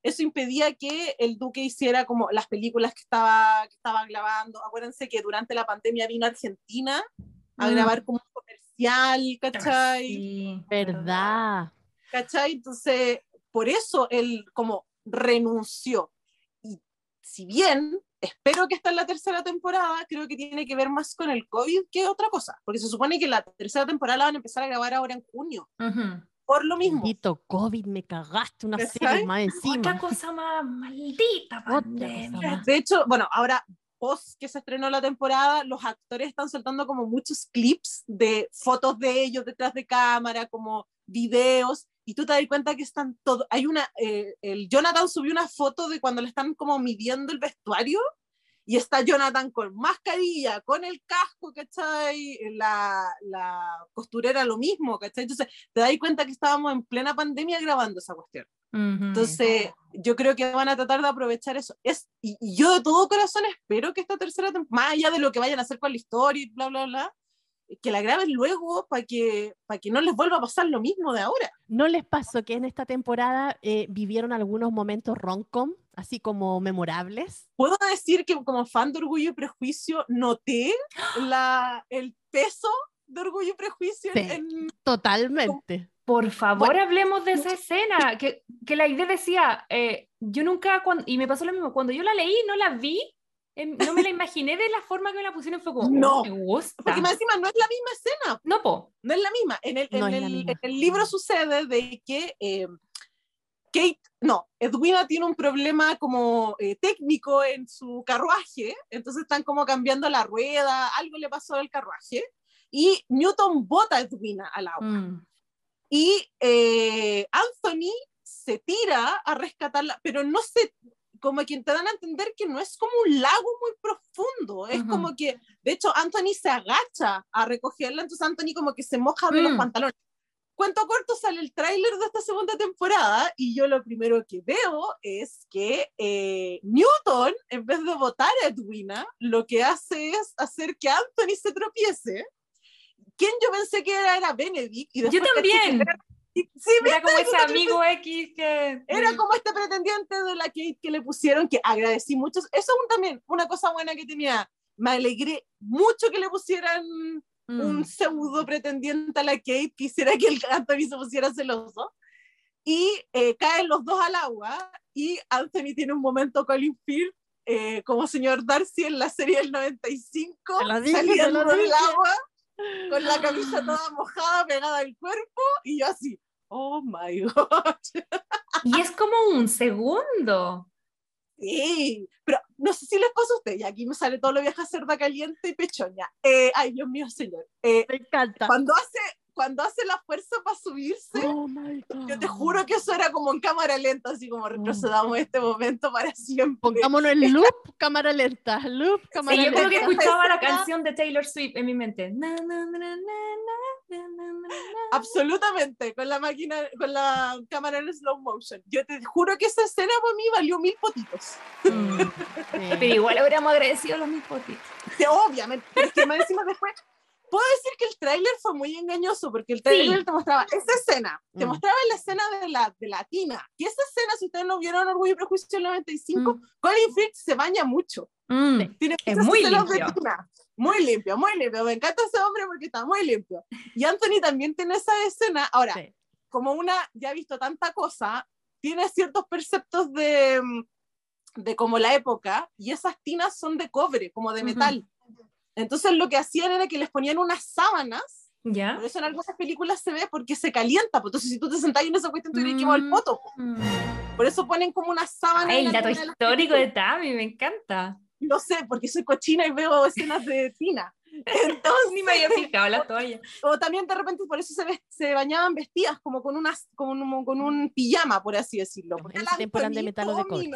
Eso impedía que el duque hiciera como las películas que estaba, que estaba grabando. Acuérdense que durante la pandemia vino a Argentina a Mm. grabar como un comercial, ¿cachai? Sí, ¿Verdad? ¿cachai? Entonces, por eso él como renunció. Y si bien espero que está en la tercera temporada, creo que tiene que ver más con el COVID que otra cosa, porque se supone que la tercera temporada la van a empezar a grabar ahora en junio, Ujú. por lo mismo. Maldito COVID, me cagaste una serie más Otra encima. cosa más maldita pandemia. más. De hecho, bueno, ahora post que se estrenó la temporada, los actores están soltando como muchos clips de fotos de ellos detrás de cámara, como videos, y tú te das cuenta que están todos, hay una, eh, el Jonathan subió una foto de cuando le están como midiendo el vestuario, y está Jonathan con mascarilla, con el casco, ¿cachai? La, la costurera lo mismo, ¿cachai? Entonces te das cuenta que estábamos en plena pandemia grabando esa cuestión. Entonces, yo creo que van a tratar de aprovechar eso. Es, y, yo de todo corazón espero que esta tercera temporada, más allá de lo que vayan a hacer con la historia y bla, bla, bla, que la graben luego para que, para que no les vuelva a pasar lo mismo de ahora. ¿No les pasó que en esta temporada eh, vivieron algunos momentos roncom, así como memorables? Puedo decir que como fan de Orgullo y Prejuicio noté (gasps) la, el peso de Orgullo y Prejuicio en... Totalmente. Por favor, hablemos de esa escena, que, que la idea decía, eh, yo nunca, cuando, y me pasó lo mismo, cuando yo la leí, no la vi, no me la imaginé de la forma que me la pusieron, fue como, no, me gusta. Porque más encima no es la misma escena. No, po. No es la misma. En el, No en es la el, misma. en el libro sucede de que eh, Kate, no, Edwina tiene un problema como eh, técnico en su carruaje, entonces están como cambiando la rueda, algo le pasó al carruaje, y Newton bota a Edwina al agua. Mm. Y eh, Anthony se tira a rescatarla, pero no se, como quien te dan a entender que no es como un lago muy profundo, es Ujú. como que, de hecho, Anthony se agacha a recogerla, entonces Anthony como que se moja de los Mm. pantalones. Cuento corto, sale el tráiler de esta segunda temporada y yo lo primero que veo es que eh, Newton, en vez de votar a Edwina, lo que hace es hacer que Anthony se tropiece. Quien yo pensé que era, era Benedict. Y Yo caché que también. era- Sí, Era como ese amigo X que... Era como este pretendiente de la Kate que le pusieron, que agradecí mucho. Eso es un- también una cosa buena que tenía. Me alegré mucho que le pusieran Mm. un pseudo pretendiente a la Kate que hiciera que el Anthony se pusiera celoso. Y eh, caen los dos al agua y Anthony tiene un momento Colin Firth eh, como señor Darcy en la serie del 95, Te lo dije, lo del dije. agua con la camisa (laughs) toda mojada pegada al cuerpo y yo así, oh my (laughs) god. Y es como un segundo. Sí, pero no sé si les pasa a ustedes, y aquí me sale todo lo vieja cerda caliente y pechoña. Eh, ay, Dios mío, señor. Eh, Me encanta. cuando, hace, cuando hace la fuerza para subirse, oh yo te juro que eso era como en cámara lenta, así como oh. retrocedamos oh. este momento para siempre. Pongámonos en (laughs) loop, cámara lenta, loop, cámara sí, lenta. Yo creo que escuchaba la canción de Taylor Swift en mi mente. Absolutamente, con la máquina, con la cámara en slow motion. Yo te juro que esa escena para mí valió mil potitos. Mm, (laughs) sí. Pero igual hubiéramos agradecido los mil potitos. Sí, obviamente, pero es que más encima después puedo decir que el tráiler fue muy engañoso, porque el tráiler Sí. te mostraba esa escena, te Mm. mostraba la escena de la, de la tina, y esa escena, si ustedes no vieron Orgullo y Prejuicio en el 95, Mm. Colin Firth se baña mucho, Mm. tiene Es muy limpio. Muy limpio, muy limpio. Me encanta ese hombre porque está muy limpio. Y Anthony también tiene esa escena. Ahora, Sí. como una ya ha visto tanta cosa, tiene ciertos perceptos de, mm, de como la época, y esas tinas son de cobre, como de metal. Entonces lo que hacían era que les ponían unas sábanas, ¿Ya? por eso en algunas películas se ve porque se calienta, pues entonces si tú te sentás en esa cuestión te tienes que quemar el Mm. poto. Por eso ponen como unas sábanas. Ay, en el dato de histórico de. Tami, me encanta. No sé, porque soy cochina y veo escenas de tina. (laughs) Entonces, Ni me había fijado la toalla. o también de repente por eso se, ve- se bañaban vestidas como con unas como un, con un pijama por así decirlo porque En el eran de metal o de cobre.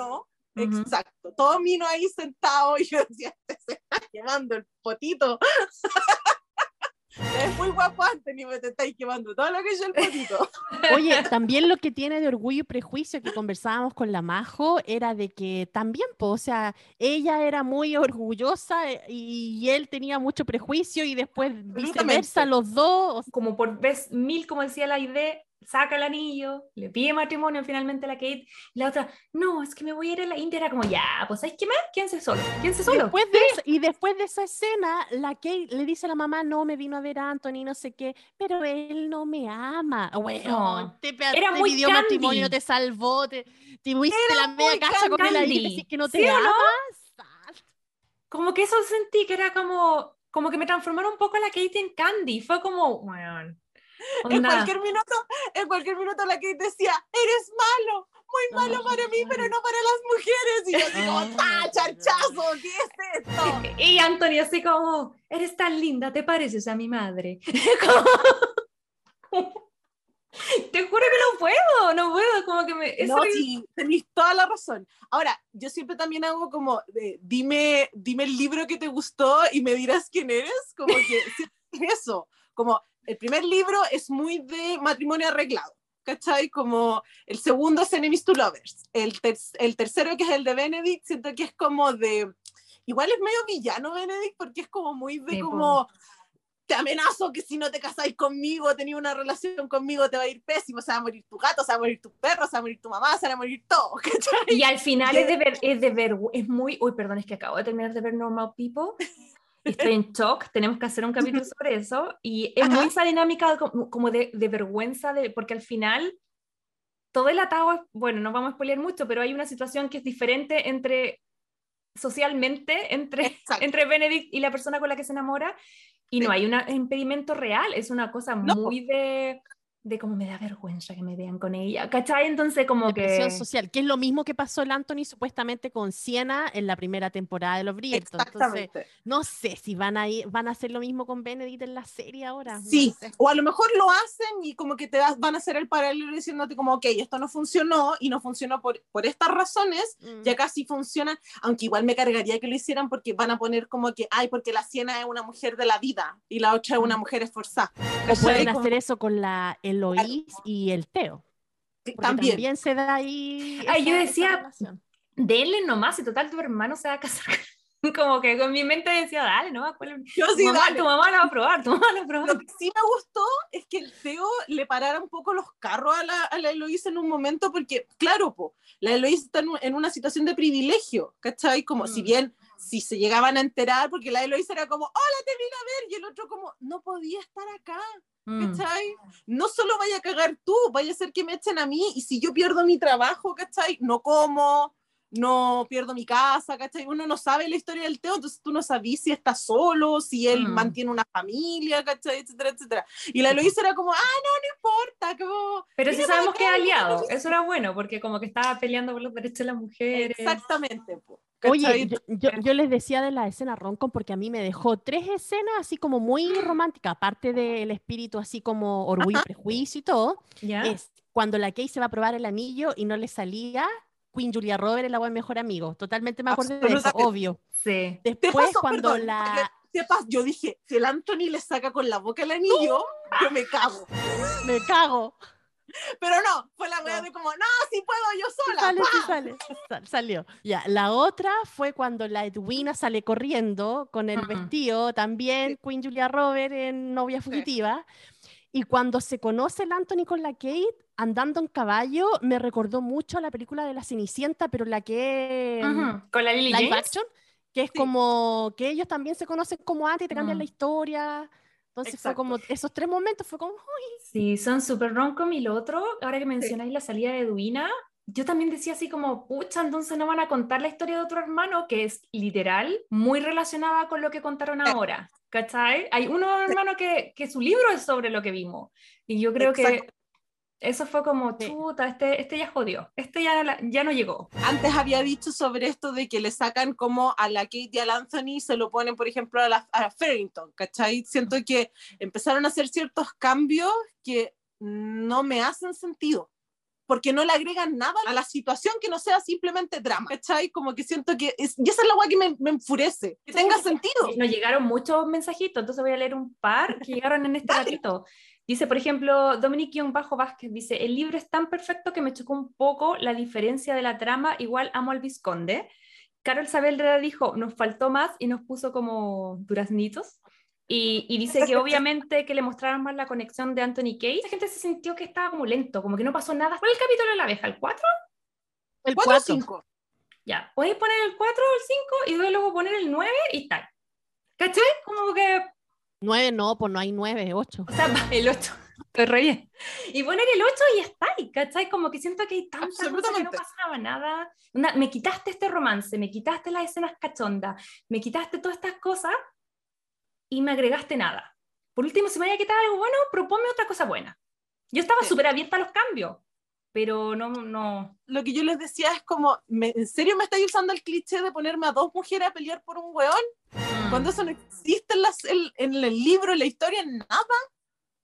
Exacto. Todo mino ahí sentado (laughs) y yo decía este se está quemando el potito (laughs) es muy guapo Anthony me te estáis quemando todo lo que es el potito. (laughs) Oye, también lo que tiene de orgullo y prejuicio que conversábamos con la Majo era de que también, po, o sea, ella era muy orgullosa eh, y él tenía mucho prejuicio y después viceversa los dos. o sea, Como por vez mil, como decía la idea, saca el anillo, le pide matrimonio finalmente a la Kate, y la otra, no, es que me voy a ir a la India, era como, ya, pues ¿sabes qué más? Quédense solo, quédense solo. Después de esa- y después de esa escena, la Kate le dice a la mamá, no, me vino a ver a Anthony, no sé qué, pero él no me ama. Bueno, No. te, Era te muy pidió Candy. matrimonio, te salvó, te, te la media casa con él decís que no ¿Sí te o no? amas. Como que eso sentí que era como, como que me transformaron un poco a la Kate en Candy, fue como, bueno, en cualquier minuto en cualquier minuto la que decía eres malo muy malo para mí pero no para las mujeres y yo digo Ay, ¡ah, charchazo! ¿qué es esto? (laughs) Y Anthony así como, eres tan linda, te pareces a mi madre. (laughs) Como- Te juro que no puedo, no puedo, como que me... No, sí, tenéis toda la razón. Ahora, yo siempre también hago como, dime, dime el libro que te gustó y me dirás quién eres, como que eso, como el primer libro es muy de matrimonio arreglado, ¿cachai? Como el segundo es Enemies to Lovers. El, el tercero, que es el de Benedict, siento que es como de. Igual es medio villano Benedict, porque es como muy de como. Te amenazo que si no te casáis conmigo, tenías una relación conmigo, te va a ir pésimo, se va a morir tu gato, se va a morir tu perro, se va a morir tu mamá, se va a morir todo. (laughs) ¿cachai? Y al final es de ver, es de ver, es muy, uy, perdón, es que acabo de terminar de ver Normal People (laughs) estoy en (laughs) shock, tenemos que hacer un capítulo (laughs) sobre eso, y es muy esa dinámica como, de, de, vergüenza, de, porque al final todo el atado, bueno, no vamos a spoilear mucho, pero hay una situación que es diferente entre socialmente entre, (laughs) entre Benedict y la persona con la que se enamora, y no hay un impedimento real, es una cosa muy de de cómo me da vergüenza que me vean con ella, ¿cachai? Entonces como que... social, que es lo mismo que pasó el Anthony supuestamente con Siena en la primera temporada de Los Bridgerton. Entonces, no sé si van a, ir, van a hacer lo mismo con Benedict en la serie ahora. Sí, o a lo mejor lo hacen y como que te van a hacer el paralelo diciéndote como, ok, esto no funcionó y no funcionó por, por estas razones, mm. ya casi funciona, aunque igual me cargaría que lo hicieran porque van a poner como que, ay, porque la Siena es una mujer de la vida y la otra es una mm. mujer esforzada. O pueden hacer eso con la Eloís y el Teo. También. también. se da ahí. Ay, yo decía, denle nomás, y total tu hermano se va a casar. (laughs) Como que con mi mente decía, dale, no ¿cuál Yo sí, tu mamá, tu mamá la va a probar, tu mamá la va a probar. Lo que sí me gustó es que el Teo le parara un poco los carros a la, a la Eloísa en un momento, porque, claro, po, la Eloísa está en, una situación de privilegio, ¿cachai? Como si mm. bien si se llegaban a enterar, porque la Eloísa era como, hola, te vine a ver, y el otro como, no podía estar acá. Mm. ¿Cachai? No solo vaya a cagar tú, vaya a ser que me echen a mí y si yo pierdo mi trabajo, ¿cachai? No como, no pierdo mi casa, ¿cachai? Uno no sabe la historia del Teo, entonces tú no sabes si está solo, si él mm. mantiene una familia, ¿cachai? Etcétera, etcétera. Y la Eloísa era como, ah, no, no importa. Como, Pero si sabemos que es aliado, eso era bueno, porque como que estaba peleando por los derechos de las mujeres. Exactamente. Oye, yo, les decía de la escena Roncon porque a mí me dejó tres escenas así como muy románticas, aparte del espíritu así como orgullo y prejuicio y todo. Es cuando la Kay se va a probar el anillo y no le salía Queen Julia Robert, el agua mejor amigo. Totalmente me acuerdo de eso, obvio. Sí. Después, cuando la. yo dije, si el Anthony le saca con la boca el anillo, yo me cago. me cago. Pero no, fue la wea de como, no, si puedo yo sola. Sale, sí sale. salió. Ya, la otra fue cuando la Edwina sale corriendo con el vestido, también Queen Julia Robert en Novia Fugitiva. Y cuando se conoce el Anthony con la Kate, andando en caballo, me recordó mucho a la película de La Cenicienta, pero la que... Con la Lily live action, que es como que ellos también se conocen como antes y te cambian la historia. Entonces fue como, esos tres momentos fue como, uy. Sí, son súper roncom y lo otro, ahora que mencionáis la salida de Edwina, yo también decía así como, pucha, entonces no van a contar la historia de otro hermano, que es literal, muy relacionada con lo que contaron ahora, ¿cachai? Hay uno hermano que, que su libro es sobre lo que vimos, y yo creo que eso fue como, chuta, este, este ya jodió, este ya, ya no llegó. Antes había dicho sobre esto de que le sacan como a la Kate y al Anthony, se lo ponen, por ejemplo, a la, a Farrington, ¿cachai? Siento que empezaron a hacer ciertos cambios que no me hacen sentido porque no le agregan nada a la situación que no sea simplemente drama, ¿cachai? Como que siento que, es, y esa es la guay que me, me, enfurece, que tenga sentido. Nos llegaron muchos mensajitos, entonces voy a leer un par que llegaron en este (laughs) ratito. Dice, por ejemplo, Dominique Bajo Vázquez dice, el libro es tan perfecto que me chocó un poco la diferencia de la trama, igual amo al Visconde. Carol Saavedra dijo, nos faltó más y nos puso como duraznitos. Y, y, dice que obviamente que le mostraron más la conexión de Anthony Kay. La gente se sintió que estaba como lento, como que no pasó nada. ¿Cuál es el capítulo de la abeja? ¿El 4? El 4 o 5. Ya, puedes poner el 4 o el 5 y luego poner el 9 y tal. ¿Cachai? Como que 9 no, pues no hay 9, 8. O sea, (laughs) el 8. Estoy re bien. Y poner el 8 y está ahí, ¿cachai? Como que siento que hay tantas cosas que no pasaba nada. me quitaste este romance, me quitaste las escenas cachondas, me quitaste todas estas cosas y me agregaste nada. Por último, si me vaya a quitar algo bueno, proponme otra cosa buena. Yo estaba súper abierta a los cambios, pero no, no. Lo que yo les decía es como, ¿en serio me estáis usando el cliché de ponerme a dos mujeres a pelear por un weón? Mm. Cuando eso no existe en, las, en, el libro, en la historia, nada.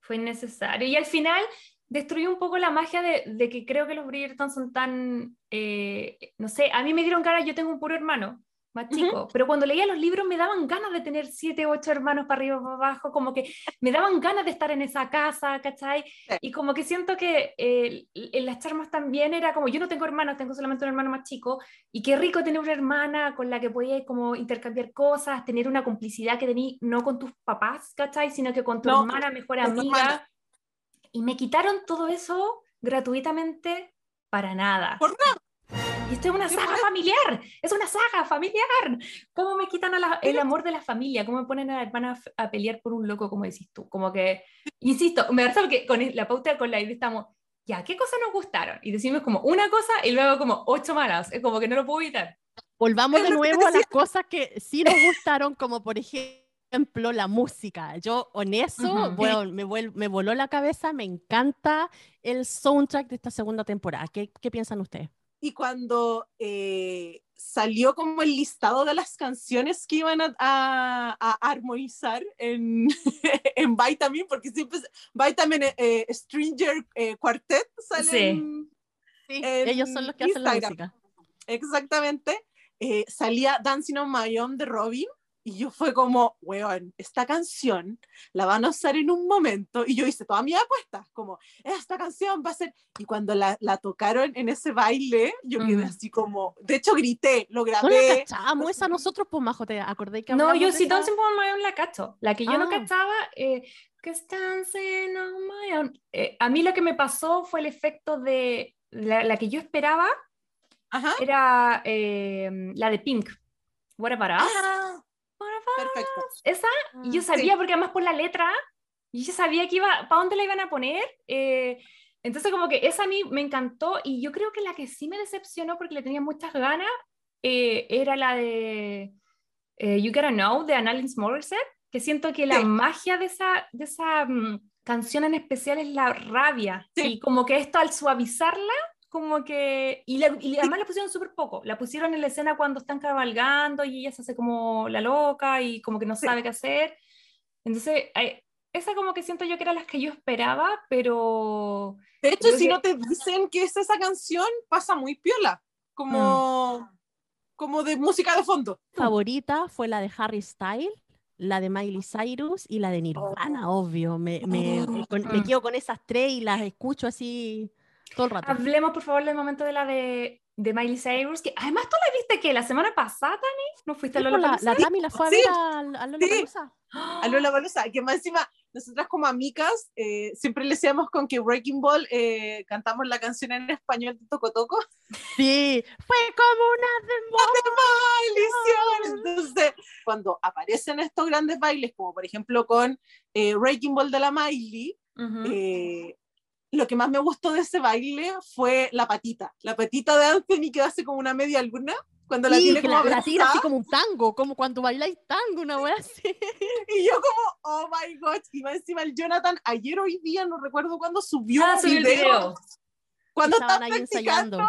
Fue innecesario. Y al final destruyó un poco la magia de, de que creo que los Bridgerton son tan, eh, no sé, a mí me dieron cara, yo tengo un puro hermano, más chico, pero cuando leía los libros me daban ganas de tener siete, ocho hermanos para arriba, para abajo, como que me daban ganas de estar en esa casa, ¿cachai? Y como que siento que eh, en las charmas también era como, yo no tengo hermanos, tengo solamente un hermano más chico, y qué rico tener una hermana con la que podías como intercambiar cosas, tener una complicidad que tenías no con tus papás, ¿cachai? Sino que con tu hermana, mejor amiga. Y me quitaron todo eso gratuitamente para nada. Por nada. Y esto es una saga familiar, es una saga familiar. ¿Cómo me quitan el amor de la familia? ¿Cómo me ponen a la hermana a pelear por un loco, como decís tú? Como que, insisto, me parece que con la pauta con la idea estamos, ya, ¿qué cosas nos gustaron? Y decimos como una cosa y luego como ocho malas, es como que no lo puedo evitar. Volvamos de nuevo a las cosas que sí nos gustaron, como por ejemplo la música. Yo en eso bueno, me, me, voló la cabeza, me encanta el soundtrack de esta segunda temporada. ¿Qué, qué piensan ustedes? Y cuando eh, salió como el listado de las canciones que iban a, a, armonizar en, (laughs) en Vitamin, porque siempre Vitamin eh, Stranger eh, Quartet salen. Sí. ellos son los que hacen la música. Exactamente. salía Dancing on My Own de Robin y yo fue como, weón, esta canción la van a usar en un momento. Y yo hice todas mis apuestas, como, esta canción va a ser. Y cuando la, la tocaron en ese baile, yo quedé así como, de hecho grité, lo grabé. No la cachábamos esa nosotros, pues majo, ¿te acordé que No, yo sí, Dancing on My Own la cacho. La que yo no ah. cachaba, eh, que Dancing on My Own. Eh, a mí lo que me pasó fue el efecto de la, la que yo esperaba. Era eh, la de Pink. What about us? Ah, Perfecto. Esa, yo ah, sabía, porque además por la letra, yo sabía que iba, ¿para dónde la iban a poner? Eh, entonces como que esa a mí me encantó y yo creo que la que sí me decepcionó porque le tenía muchas ganas eh, era la de eh, You Gotta Know de Annalise Morissette, que siento que la magia de esa, de esa mm, canción en especial es la rabia y como que esto al suavizarla como que, y, además la pusieron súper poco, la pusieron en la escena cuando están cabalgando y ella se hace como la loca y como que no sabe qué hacer. Entonces, esa como que siento yo que era las que yo esperaba, pero... De hecho, si no te dicen que es esa canción, pasa muy piola, como, mm. como de música de fondo. Favorita fue la de Harry Styles la de Miley Cyrus y la de Nirvana, oh. obvio. Me, me, me, mm. quedo con esas tres y las escucho así todo el rato. Hablemos, por favor, del momento de la de, de Miley Cyrus, que además tú la viste que la semana pasada, Tani, ¿no fuiste a Lola La, la Tami la fue a ver a, Lola sí. A Lola Palusa, que más encima, nosotras como amigas, eh, siempre le decíamos con que Breaking Ball eh, cantamos la canción en español de Toco Toco. Sí, fue como una demolición. (laughs) Entonces, cuando aparecen estos grandes bailes, como por ejemplo con eh, Breaking Ball de la Miley, uh lo que más me gustó de ese baile fue la patita. La patita de Anthony que hace como una media luna. Cuando la tiene como la, tira así como un tango, como cuando bailáis tango, una wea así. (laughs) Y yo como, oh my god, y va encima el Jonathan, ayer hoy día, no recuerdo cuándo, subió ah, un video. Cuando estaba practicando.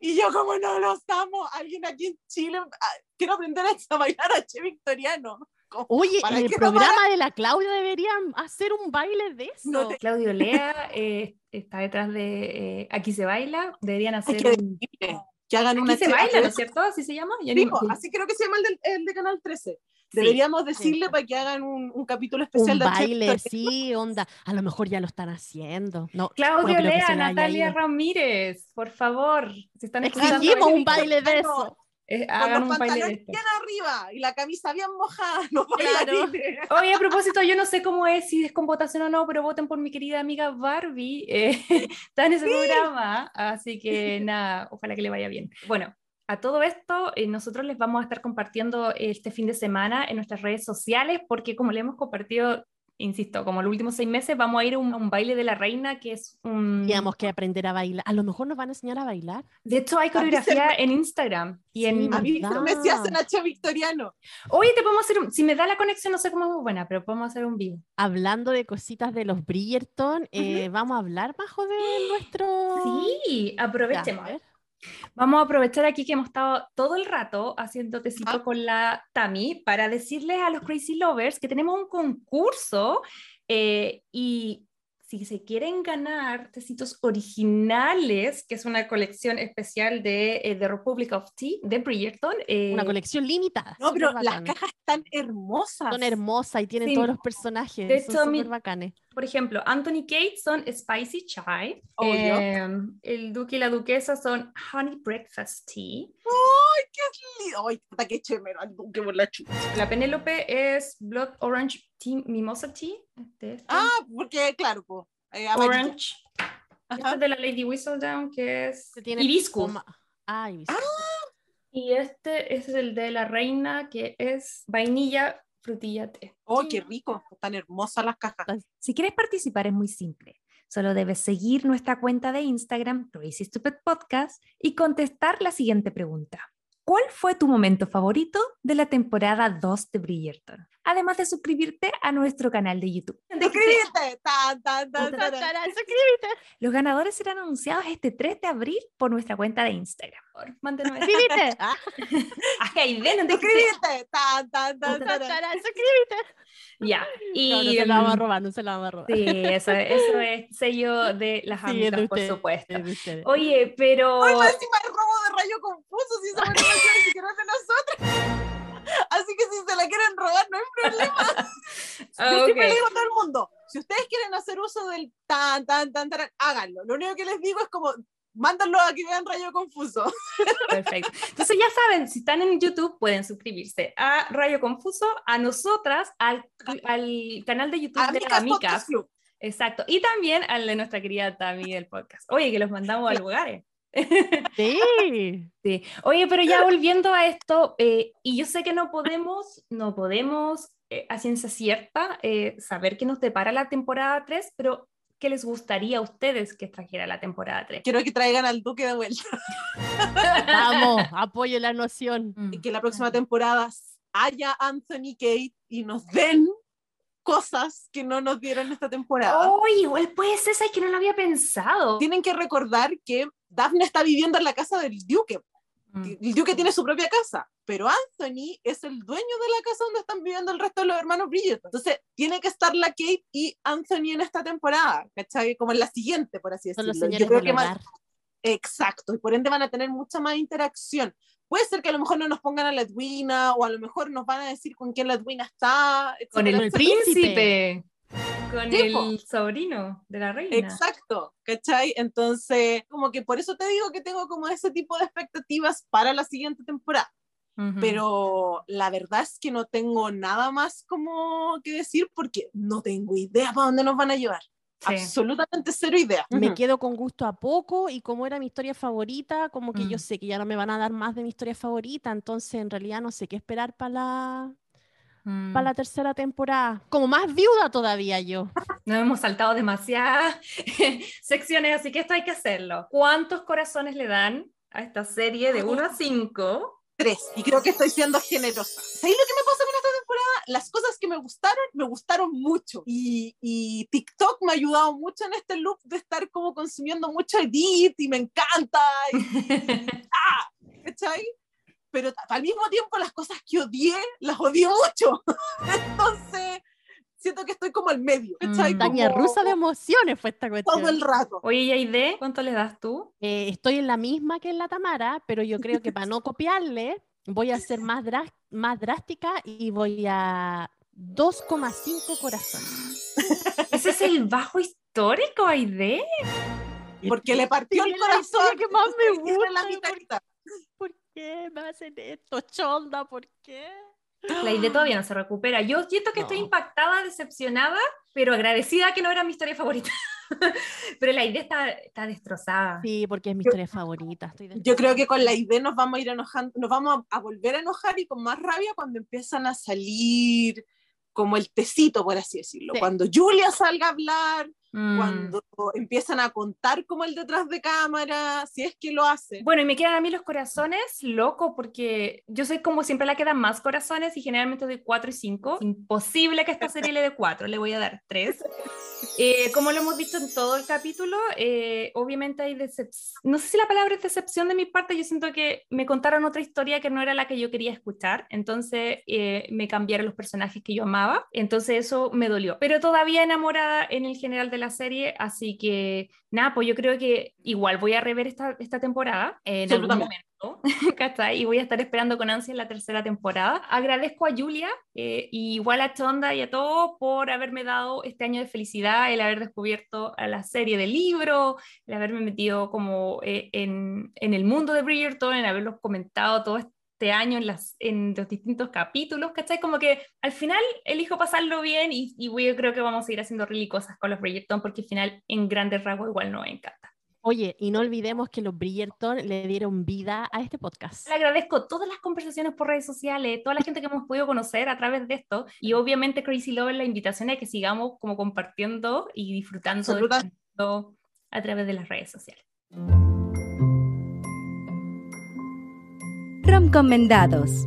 Y yo como, no lo estamos, alguien aquí en Chile, ah, quiero aprender a bailar a Che Victoriano. Oye, en el programa de la Claudia deberían hacer un baile de eso. Claudio Lea eh, está detrás de eh, Aquí se baila, deberían hacer un... que hagan Aquí una se baila, ¿no es cierto? ¿Así se llama? así creo que se llama el, de, Canal 13. Deberíamos decirle para que hagan un, un capítulo especial un de baile, sí, onda. A lo mejor ya lo están haciendo. No, Claudio Lea, Natalia Ramírez, por favor. Si están Exigimos un baile de eso. Eh, hagan un baile de bien arriba y la camisa bien mojada. (laughs) No claro. Oye, a propósito, yo no sé cómo es, si es con votación o no, pero voten por mi querida amiga Barbie. Eh, (laughs) está en ese programa, así que nada, ojalá que le vaya bien. Bueno, a todo esto, eh, nosotros les vamos a estar compartiendo este fin de semana en nuestras redes sociales, porque como le hemos compartido insisto, como los últimos seis meses, vamos a ir a un, baile de la reina, que es un... Digamos que aprender a bailar. A lo mejor nos van a enseñar a bailar. De hecho, hay coreografía en Instagram. Y en... A mí me H Victoriano. Oye, te podemos hacer un... Si me da la conexión, no sé cómo es muy buena, pero podemos hacer un vivo. Hablando de cositas de los Bridgerton, eh, ¿vamos a hablar bajo de nuestro...? Sí, aprovechemos. Vamos a aprovechar aquí que hemos estado todo el rato haciendo tecito ah. con la Tami para decirles a los Crazy Lovers que tenemos un concurso eh, y si se quieren ganar tecitos originales, que es una colección especial de eh, The Republic of Tea, de Bridgerton. eh, Una colección limitada. No, pero las cajas están hermosas. Son hermosas y tienen Sí. todos los personajes. De son mi- súper bacanes. Por ejemplo, Anthony Kate son Spicy Chai. Eh, el duque y la duquesa son Honey Breakfast Tea. ¡Ay, qué lindo! ¡Ay, puta, qué chévere! por la chucha. La Penélope es Blood Orange Tea, Mimosa Tea. Este, este. Ah, porque, claro, pues. Eh. Orange. Este Ajá. es de la Lady Whistledown, que es Que tiene hibiscus. toma- Ah, hibiscus. Y este es el de la reina, que es vainilla, frutilla, té. ¡Oh, qué rico! Están hermosas las cajas. Si quieres participar es muy simple. Solo debes seguir nuestra cuenta de Instagram, Crazy Stupid Podcast, y contestar la siguiente pregunta. ¿Cuál fue tu momento favorito de la temporada 2 de Bridgerton? Además de suscribirte a nuestro canal de YouTube. (laughs) ¡Suscríbete! ¡Tan, tan, tan, (laughs) suscríbete. Los ganadores serán anunciados este 3 de abril por nuestra cuenta de Instagram. Mándenos Suscríbete. (laughs) Ah. ¡Suscríbete! ¡Tan, tan, tan, suscríbete. Ya. Y, No, no se la vamos a mm, robar, no se la vamos a robar. Sí, eso, eso es sello de las amigas, por supuesto. Oye, pero... ¡Ay, más encima el robo de rayo confuso! Si esa es de nosotros. Así que si se la quieren robar, no hay problema. Ah, (laughs) Yo siempre ok. le digo a todo el mundo, si ustedes quieren hacer uso del tan, tan, tan, tan, háganlo. Lo único que les digo es como, mándenlo a que vean Rayo Confuso. Perfecto. Entonces ya saben, si están en YouTube pueden suscribirse a Rayo Confuso, a nosotras, al, al canal de YouTube de las Amicas Podcast amigas. Club. Exacto. Y también al de nuestra querida Tami del podcast. Oye, que los mandamos a lugares. (laughs) Sí. Sí. Oye, pero ya volviendo a esto, eh, y yo sé que no podemos, no podemos eh, a ciencia cierta eh, saber qué nos depara la temporada 3, pero ¿qué les gustaría a ustedes que trajera la temporada 3? Quiero que traigan al Duque de vuelta. (laughs) Vamos, apoyo la noción. Y que la próxima temporada haya Anthony Kate y nos den cosas que no nos dieron esta temporada. Oh, igual puede ser, es que no lo había pensado. Tienen que recordar que Daphne está viviendo en la casa del Duque. Mm. El Duque tiene su propia casa, pero Anthony es el dueño de la casa donde están viviendo el resto de los hermanos Bridgerton. Entonces, tiene que estar la Kate y Anthony en esta temporada, ¿cachai? Como en la siguiente, por así Son decirlo. los Yo señores creo que más-. Exacto, y por ende van a tener mucha más interacción. Puede ser que a lo mejor no nos pongan a la Edwina, o a lo mejor nos van a decir con quién la Edwina está, Con etcétera, el etcétera. príncipe. Con Sí, el sobrino de la reina. Exacto, ¿cachai? Entonces, como que por eso te digo que tengo como ese tipo de expectativas para la siguiente temporada. Pero la verdad es que no tengo nada más como que decir porque no tengo idea para dónde nos van a llevar. Sí. Absolutamente cero idea. Me quedo con gusto a poco y como era mi historia favorita, como que yo Mm. sé que ya no me van a dar más de mi historia favorita, entonces en realidad no sé qué esperar para la, Mm. para la tercera temporada. Como más viuda todavía yo. Nos hemos saltado demasiadas (laughs) secciones, así que esto hay que hacerlo. ¿Cuántos corazones le dan a esta serie de 1 a 5? Tres. Y creo que estoy siendo generosa. ¿Sabéis lo que me pasa con esta temporada? Las cosas que me gustaron, me gustaron mucho. Y, y TikTok me ha ayudado mucho en este loop de estar como consumiendo mucho edit y me encanta. Y, (laughs) ¡ah! ¿Cachai? Pero al mismo tiempo las cosas que odié, las odié mucho. (laughs) Entonces, siento que estoy como al medio. ¿cachai? Mm. Como rusa de emociones fue esta cuestión. Todo el rato. Oye, Yaide, ¿cuánto le das tú? Eh, estoy en la misma que en la Tamara, pero yo creo que para no copiarle, voy a ser más, más drástica y voy a 2,5 corazones. (gasps) Ese es el bajo histórico, Aide. Porque le partió el la corazón. que más me (laughs) la gusta, mitad, ¿por. ¿Por qué me hacen esto, Chonda? ¿Por qué? La Aide todavía no se recupera. Yo siento que estoy No. impactada, decepcionada, pero agradecida que no era mi historia favorita. (laughs) pero la Aide está, está destrozada. Sí, porque es mi Yo- historia favorita. Estoy Yo creo que con la idea nos vamos a ir enojando, nos vamos a, a volver a enojar y con más rabia cuando empiezan a salir como el tecito, por así decirlo. Sí. Cuando Julia salga a hablar, Mm. cuando empiezan a contar como el detrás de cámara, si es que lo hace. Bueno, y me quedan a mí los corazones, loco, porque yo soy como siempre la que da más corazones y generalmente doy 4 y 5. Imposible que esta serie le dé 4, le voy a dar 3. (laughs) Eh, como lo hemos visto en todo el capítulo, eh, obviamente hay decepción. No sé si la palabra es decepción de mi parte, yo siento que me contaron otra historia que no era la que yo quería escuchar, entonces eh, me cambiaron los personajes que yo amaba, entonces eso me dolió. Pero todavía enamorada en el general de la serie, así que nada, pues yo creo que igual voy a rever esta, esta temporada en algún momento. (laughs) Y voy a estar esperando con ansia la tercera temporada. Agradezco a Julia, eh, y igual a Chonda y a todos por haberme dado este año de felicidad, el haber descubierto a la serie de libro, el haberme metido como eh, en, en, el mundo de Bridgerton, en haberlos comentado todo este año en, las, en los distintos capítulos, ¿cachai? Como que al final elijo pasarlo bien y, y yo creo que vamos a ir haciendo really cosas con los Bridgerton porque al final en grandes rasgos igual nos encanta. Oye, y no olvidemos que los Bridgerton le dieron vida a este podcast. Le agradezco todas las conversaciones por redes sociales, toda la gente que hemos podido conocer a través de esto y obviamente Crazy Love la invitación a que sigamos como compartiendo y disfrutando a través de las redes sociales. Recomendados.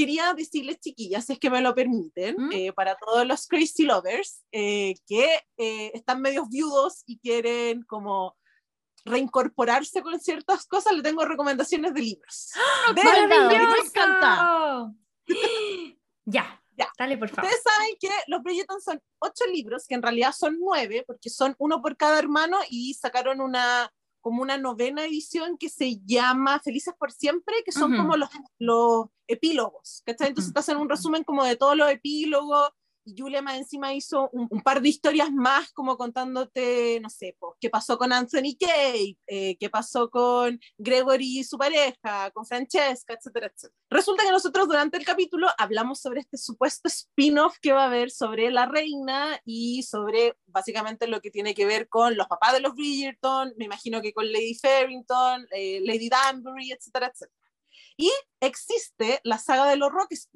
Quería decirles, chiquillas, si es que me lo permiten, ¿Mm? eh, para todos los crazy lovers eh, que eh, están medios viudos y quieren como reincorporarse con ciertas cosas, le tengo recomendaciones de libros. De ¡Maravilloso! me encanta. (gasps) ya, Ya. dale por favor. Ustedes saben que los Bridgerton son ocho libros, que en realidad son nueve, porque son uno por cada hermano y sacaron una como una novena edición que se llama Felices por Siempre, que son Ujú. como los, los epílogos, ¿cachai? Entonces te hacen un resumen como de todos los epílogos, Julia más encima hizo un, un par de historias más como contándote, no sé, pues, qué pasó con Anthony Kate, eh, qué pasó con Gregory y su pareja, con Francesca, etcétera, etcétera. Resulta que nosotros durante el capítulo hablamos sobre este supuesto spin-off que va a haber sobre la reina y sobre básicamente lo que tiene que ver con los papás de los Bridgerton, me imagino que con Lady Farrington, eh, Lady Danbury, etcétera, etcétera. Y existe la saga de los Rockets.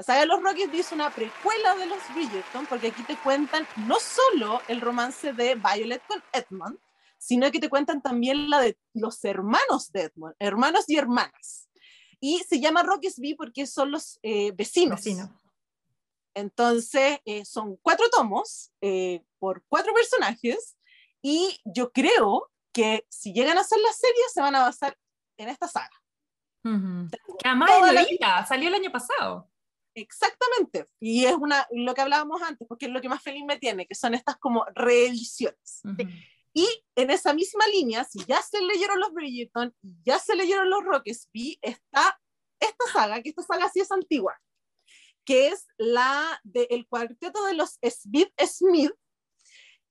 La saga de los Rockets es una precuela de los Bridgerton porque aquí te cuentan no solo el romance de Violet con Edmund, sino que te cuentan también la de los hermanos de Edmund, hermanos y hermanas. Y se llama Rockesby porque son los eh, vecinos. Vecino. Entonces, eh, son cuatro tomos eh, por cuatro personajes y yo creo que si llegan a hacer la serie se van a basar en esta saga. Ujú. Que además es la nuevita, salió el año pasado. Exactamente. Y es una, lo que hablábamos antes, porque es lo que más feliz me tiene, que son estas como reediciones. Y en esa misma línea, si ya se leyeron los Bridgerton ya se leyeron los Rockesby, está esta saga, que esta saga sí es antigua, que es la del cuarteto de los Smith Smith,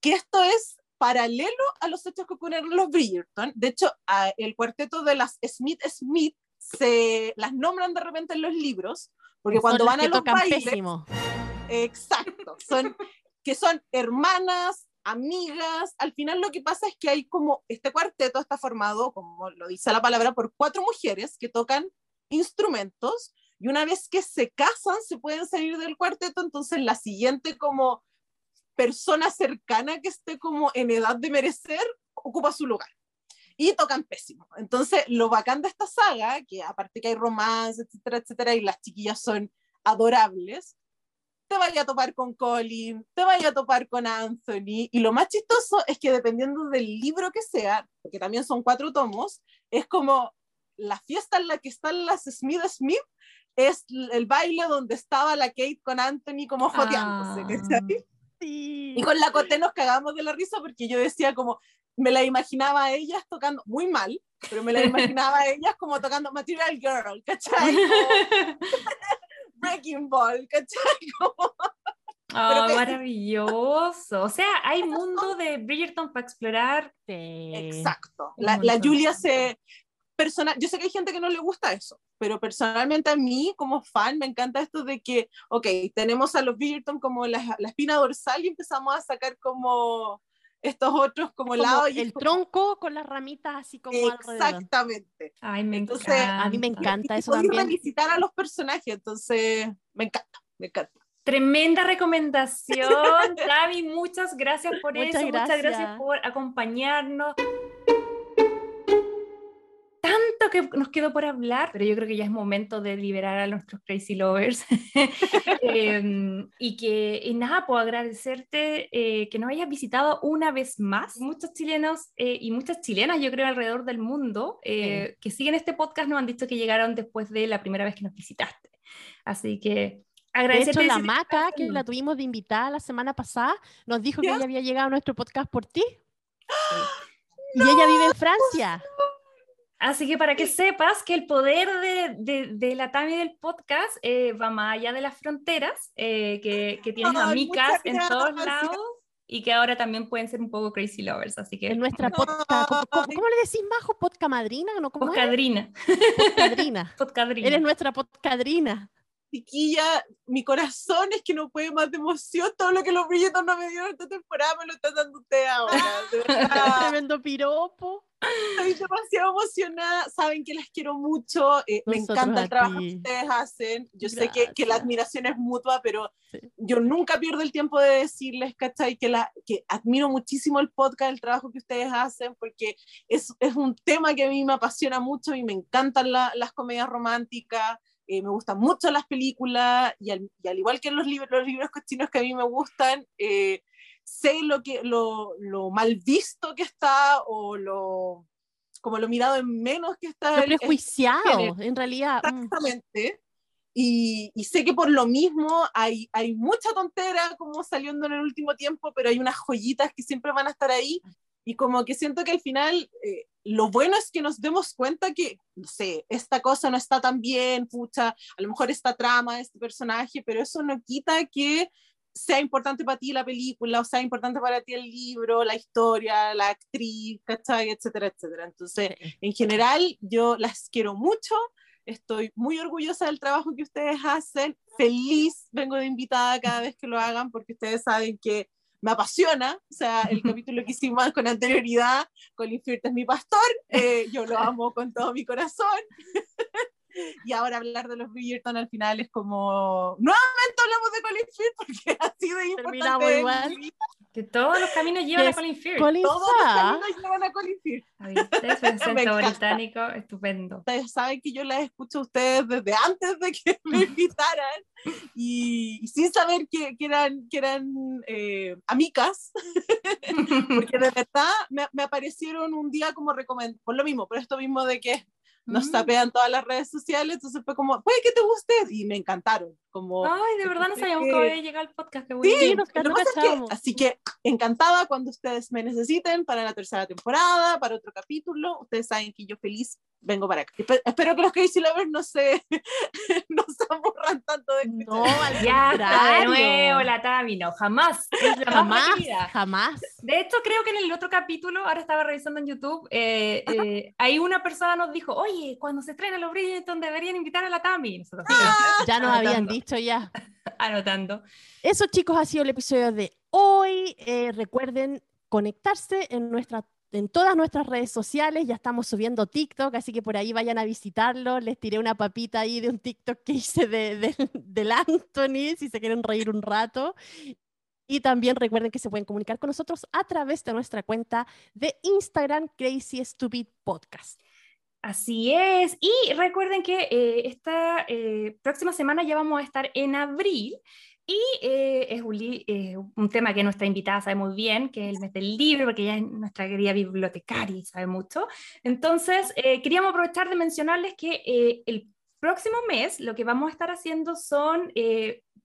que esto es paralelo a los hechos que ocurrieron en los Bridgerton. De hecho, el cuarteto de las Smith Smith se las nombran de repente en los libros, porque cuando van a los bailes, pésimo. Exacto, son, que son hermanas, amigas. Al final lo que pasa es que hay como, este cuarteto está formado, como lo dice la palabra, por cuatro mujeres que tocan instrumentos y una vez que se casan se pueden salir del cuarteto, entonces la siguiente como persona cercana que esté como en edad de merecer ocupa su lugar. Y tocan pésimo. Entonces, lo bacán de esta saga, que aparte que hay romance, etcétera, etcétera, y las chiquillas son adorables, te vaya a topar con Colin, te vaya a topar con Anthony, y lo más chistoso es que dependiendo del libro que sea, porque también son cuatro tomos, es como la fiesta en la que están las Smith Smith, es el baile donde estaba la Kate con Anthony como joteándose, Ah. ¿cachai? Sí. Y con la Coté nos cagamos de la risa porque yo decía como, me la imaginaba a ellas tocando, muy mal, pero me la imaginaba a ellas como tocando Material Girl, ¿cachai? (laughs) Como Breaking Ball, ¿cachai? (laughs) Como- que- maravilloso. O sea, hay mundo de Bridgerton para explorar. Exacto. La. Julia se... Personal, yo sé que hay gente que no le gusta eso, pero personalmente a mí como fan me encanta esto de que, ok, tenemos a los Bridgerton como la, la espina dorsal y empezamos a sacar como estos otros como, Como lados. el como- tronco con las ramitas así como alrededor. Exactamente. Ay, me Entonces, encanta. A mí me encanta eso también. revisitar a los personajes, entonces me encanta, me encanta. Tremenda recomendación, (laughs) Tavi. Muchas gracias por Muchas eso. Muchas gracias. gracias por acompañarnos. Tanto que nos quedó por hablar, pero yo creo que ya es momento de liberar a nuestros crazy lovers. (laughs) Em, y que, y nada, puedo agradecerte eh, que nos hayas visitado una vez más. Muchos chilenos eh, y muchas chilenas, yo creo, alrededor del mundo, eh, que siguen este podcast, nos han dicho que llegaron después de la primera vez que nos visitaste. Así que agradecerte. De hecho, la Maca, que la tuvimos de invitada la semana pasada, nos dijo que ella había llegado a nuestro podcast por ti. (gasps) Y ella vive en Francia. Así que para que sepas que el poder de, de, de la Tami del podcast eh, va más allá de las fronteras, eh, que, que, tienes Ay, amigas en todos lados y que ahora también pueden ser un poco crazy lovers. Así que, En nuestra podcast. ¿Cómo, cómo- cómo le decís, Majo? ¿Podcast madrina? ¿No? ¿Cómo podcadrina. Podcadrina. (laughs) podcadrina. Eres nuestra podcadrina. Chiquilla, mi corazón es que no puede más de emoción. Todo lo que los brillitos no me dieron esta temporada me lo está dando usted ahora. De (laughs) verdad, Tremendo piropo. Estoy demasiado emocionada. Saben que las quiero mucho. eh, me encanta el trabajo ti. que ustedes hacen. Yo sé que, que la Gracias. admiración es mutua, pero Sí. yo nunca pierdo el tiempo de decirles, ¿cachai? Que, la, que admiro muchísimo el podcast, el trabajo que ustedes hacen, porque es, es un tema que a mí me apasiona mucho y me encantan la- las comedias románticas. eh, me gustan mucho las películas y al, y al igual que los, libros los libros cochinos que a mí me gustan, eh, sé lo, que, lo, lo mal visto que está o lo como lo mirado en menos que está Lo prejuiciado, género. en realidad. mm. Exactamente. Y, y sé que por lo mismo hay, hay mucha tontera como saliendo en el último tiempo, pero hay unas joyitas que siempre van a estar ahí. Y como que siento que al final eh, lo bueno es que nos demos cuenta que, no sé, esta cosa no está tan bien, pucha, a lo mejor esta trama, este personaje, pero eso no quita que sea importante para ti la película, o sea importante para ti el libro, la historia, la actriz, ¿cachai? Etcétera, etcétera. Entonces, en general, yo las quiero mucho, estoy muy orgullosa del trabajo que ustedes hacen, feliz vengo de invitada cada vez que lo hagan porque ustedes saben que me apasiona, o sea, el (laughs) capítulo que hicimos con anterioridad, Colin Firth es mi pastor, eh, yo lo amo con todo mi corazón. (laughs) (laughs) Y ahora hablar de los Bridgerton al final es como, nuevamente hablamos de Colin Firth porque (laughs) ha sido importante. igual. Que todos los caminos llevan a. Colin Firth. Colin Todos los caminos llevan a Colin Firth. Su (laughs) Me acento británico, estupendo. ustedes saben que yo las escucho a ustedes desde antes de que me invitaran y, y sin saber que, que eran, que eran eh, amigas, porque de verdad me, me aparecieron un día como recomendación, por lo mismo, por esto mismo de que nos Mm. tapean todas las redes sociales, entonces fue como, puede que te guste, y me encantaron, como... Ay, de verdad no sabíamos que había llegado el podcast. Qué Sí, bueno. nos lo que pasa es que- cachamos. así que encantada cuando ustedes me necesiten para la tercera temporada, para otro capítulo. Ustedes saben que yo feliz vengo para acá. Espe- espero que los Crazy Lovers no se, (laughs) no se aburran tanto de escuchar. No, al Ya está de nuevo la Tami, no, jamás. Es la más Jamás, jamás. De hecho, creo que en el otro capítulo, ahora estaba revisando en YouTube, eh, eh, ahí una persona nos dijo, oye, cuando se estrenen los Bridgerton deberían invitar a la Tami. Nosotros Ya nos habían dicho ya. (laughs) anotando. Eso, chicos, ha sido el episodio de hoy. Eh, recuerden conectarse en nuestra en todas nuestras redes sociales, ya estamos subiendo TikTok, así que por ahí vayan a visitarlo. Les tiré una papita ahí de un TikTok que hice de, (laughs) de- del Anthony, si se quieren reír un rato. Y también recuerden que se pueden comunicar con nosotros a través de nuestra cuenta de Instagram, Crazy Stupid Podcast. Así es. Y recuerden que eh, esta eh, próxima semana ya vamos a estar en abril. Y eh, es un, eh, tema que nuestra invitada sabe muy bien, que el mes del libro, porque ella es nuestra querida bibliotecaria y sabe mucho. Entonces, queríamos aprovechar de mencionarles que el próximo mes lo que vamos a estar haciendo son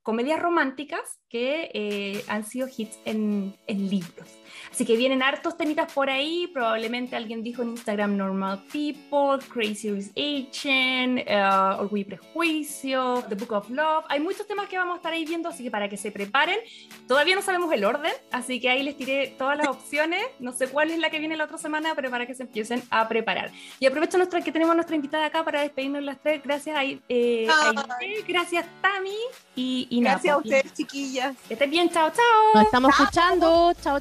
comedias románticas que han sido hits en, en libros. Así que vienen hartos temitas por ahí. Probablemente alguien dijo en Instagram Normal People, Crazy Rich Asian, uh, Orgullo y Prejuicio, The Book of Love. Hay muchos temas que vamos a estar ahí viendo, así que para que se preparen. Todavía no sabemos el orden, así que ahí les tiré todas las opciones. No sé cuál es la que viene la otra semana, pero para que se empiecen a preparar. Y aprovecho nuestra, que tenemos a nuestra invitada acá para despedirnos las tres. Gracias, a, eh, Aide, gracias, Tami. Y, y nada, Gracias a ustedes, chiquillas. Que estén bien, chao, chao. Nos estamos escuchando. Chao,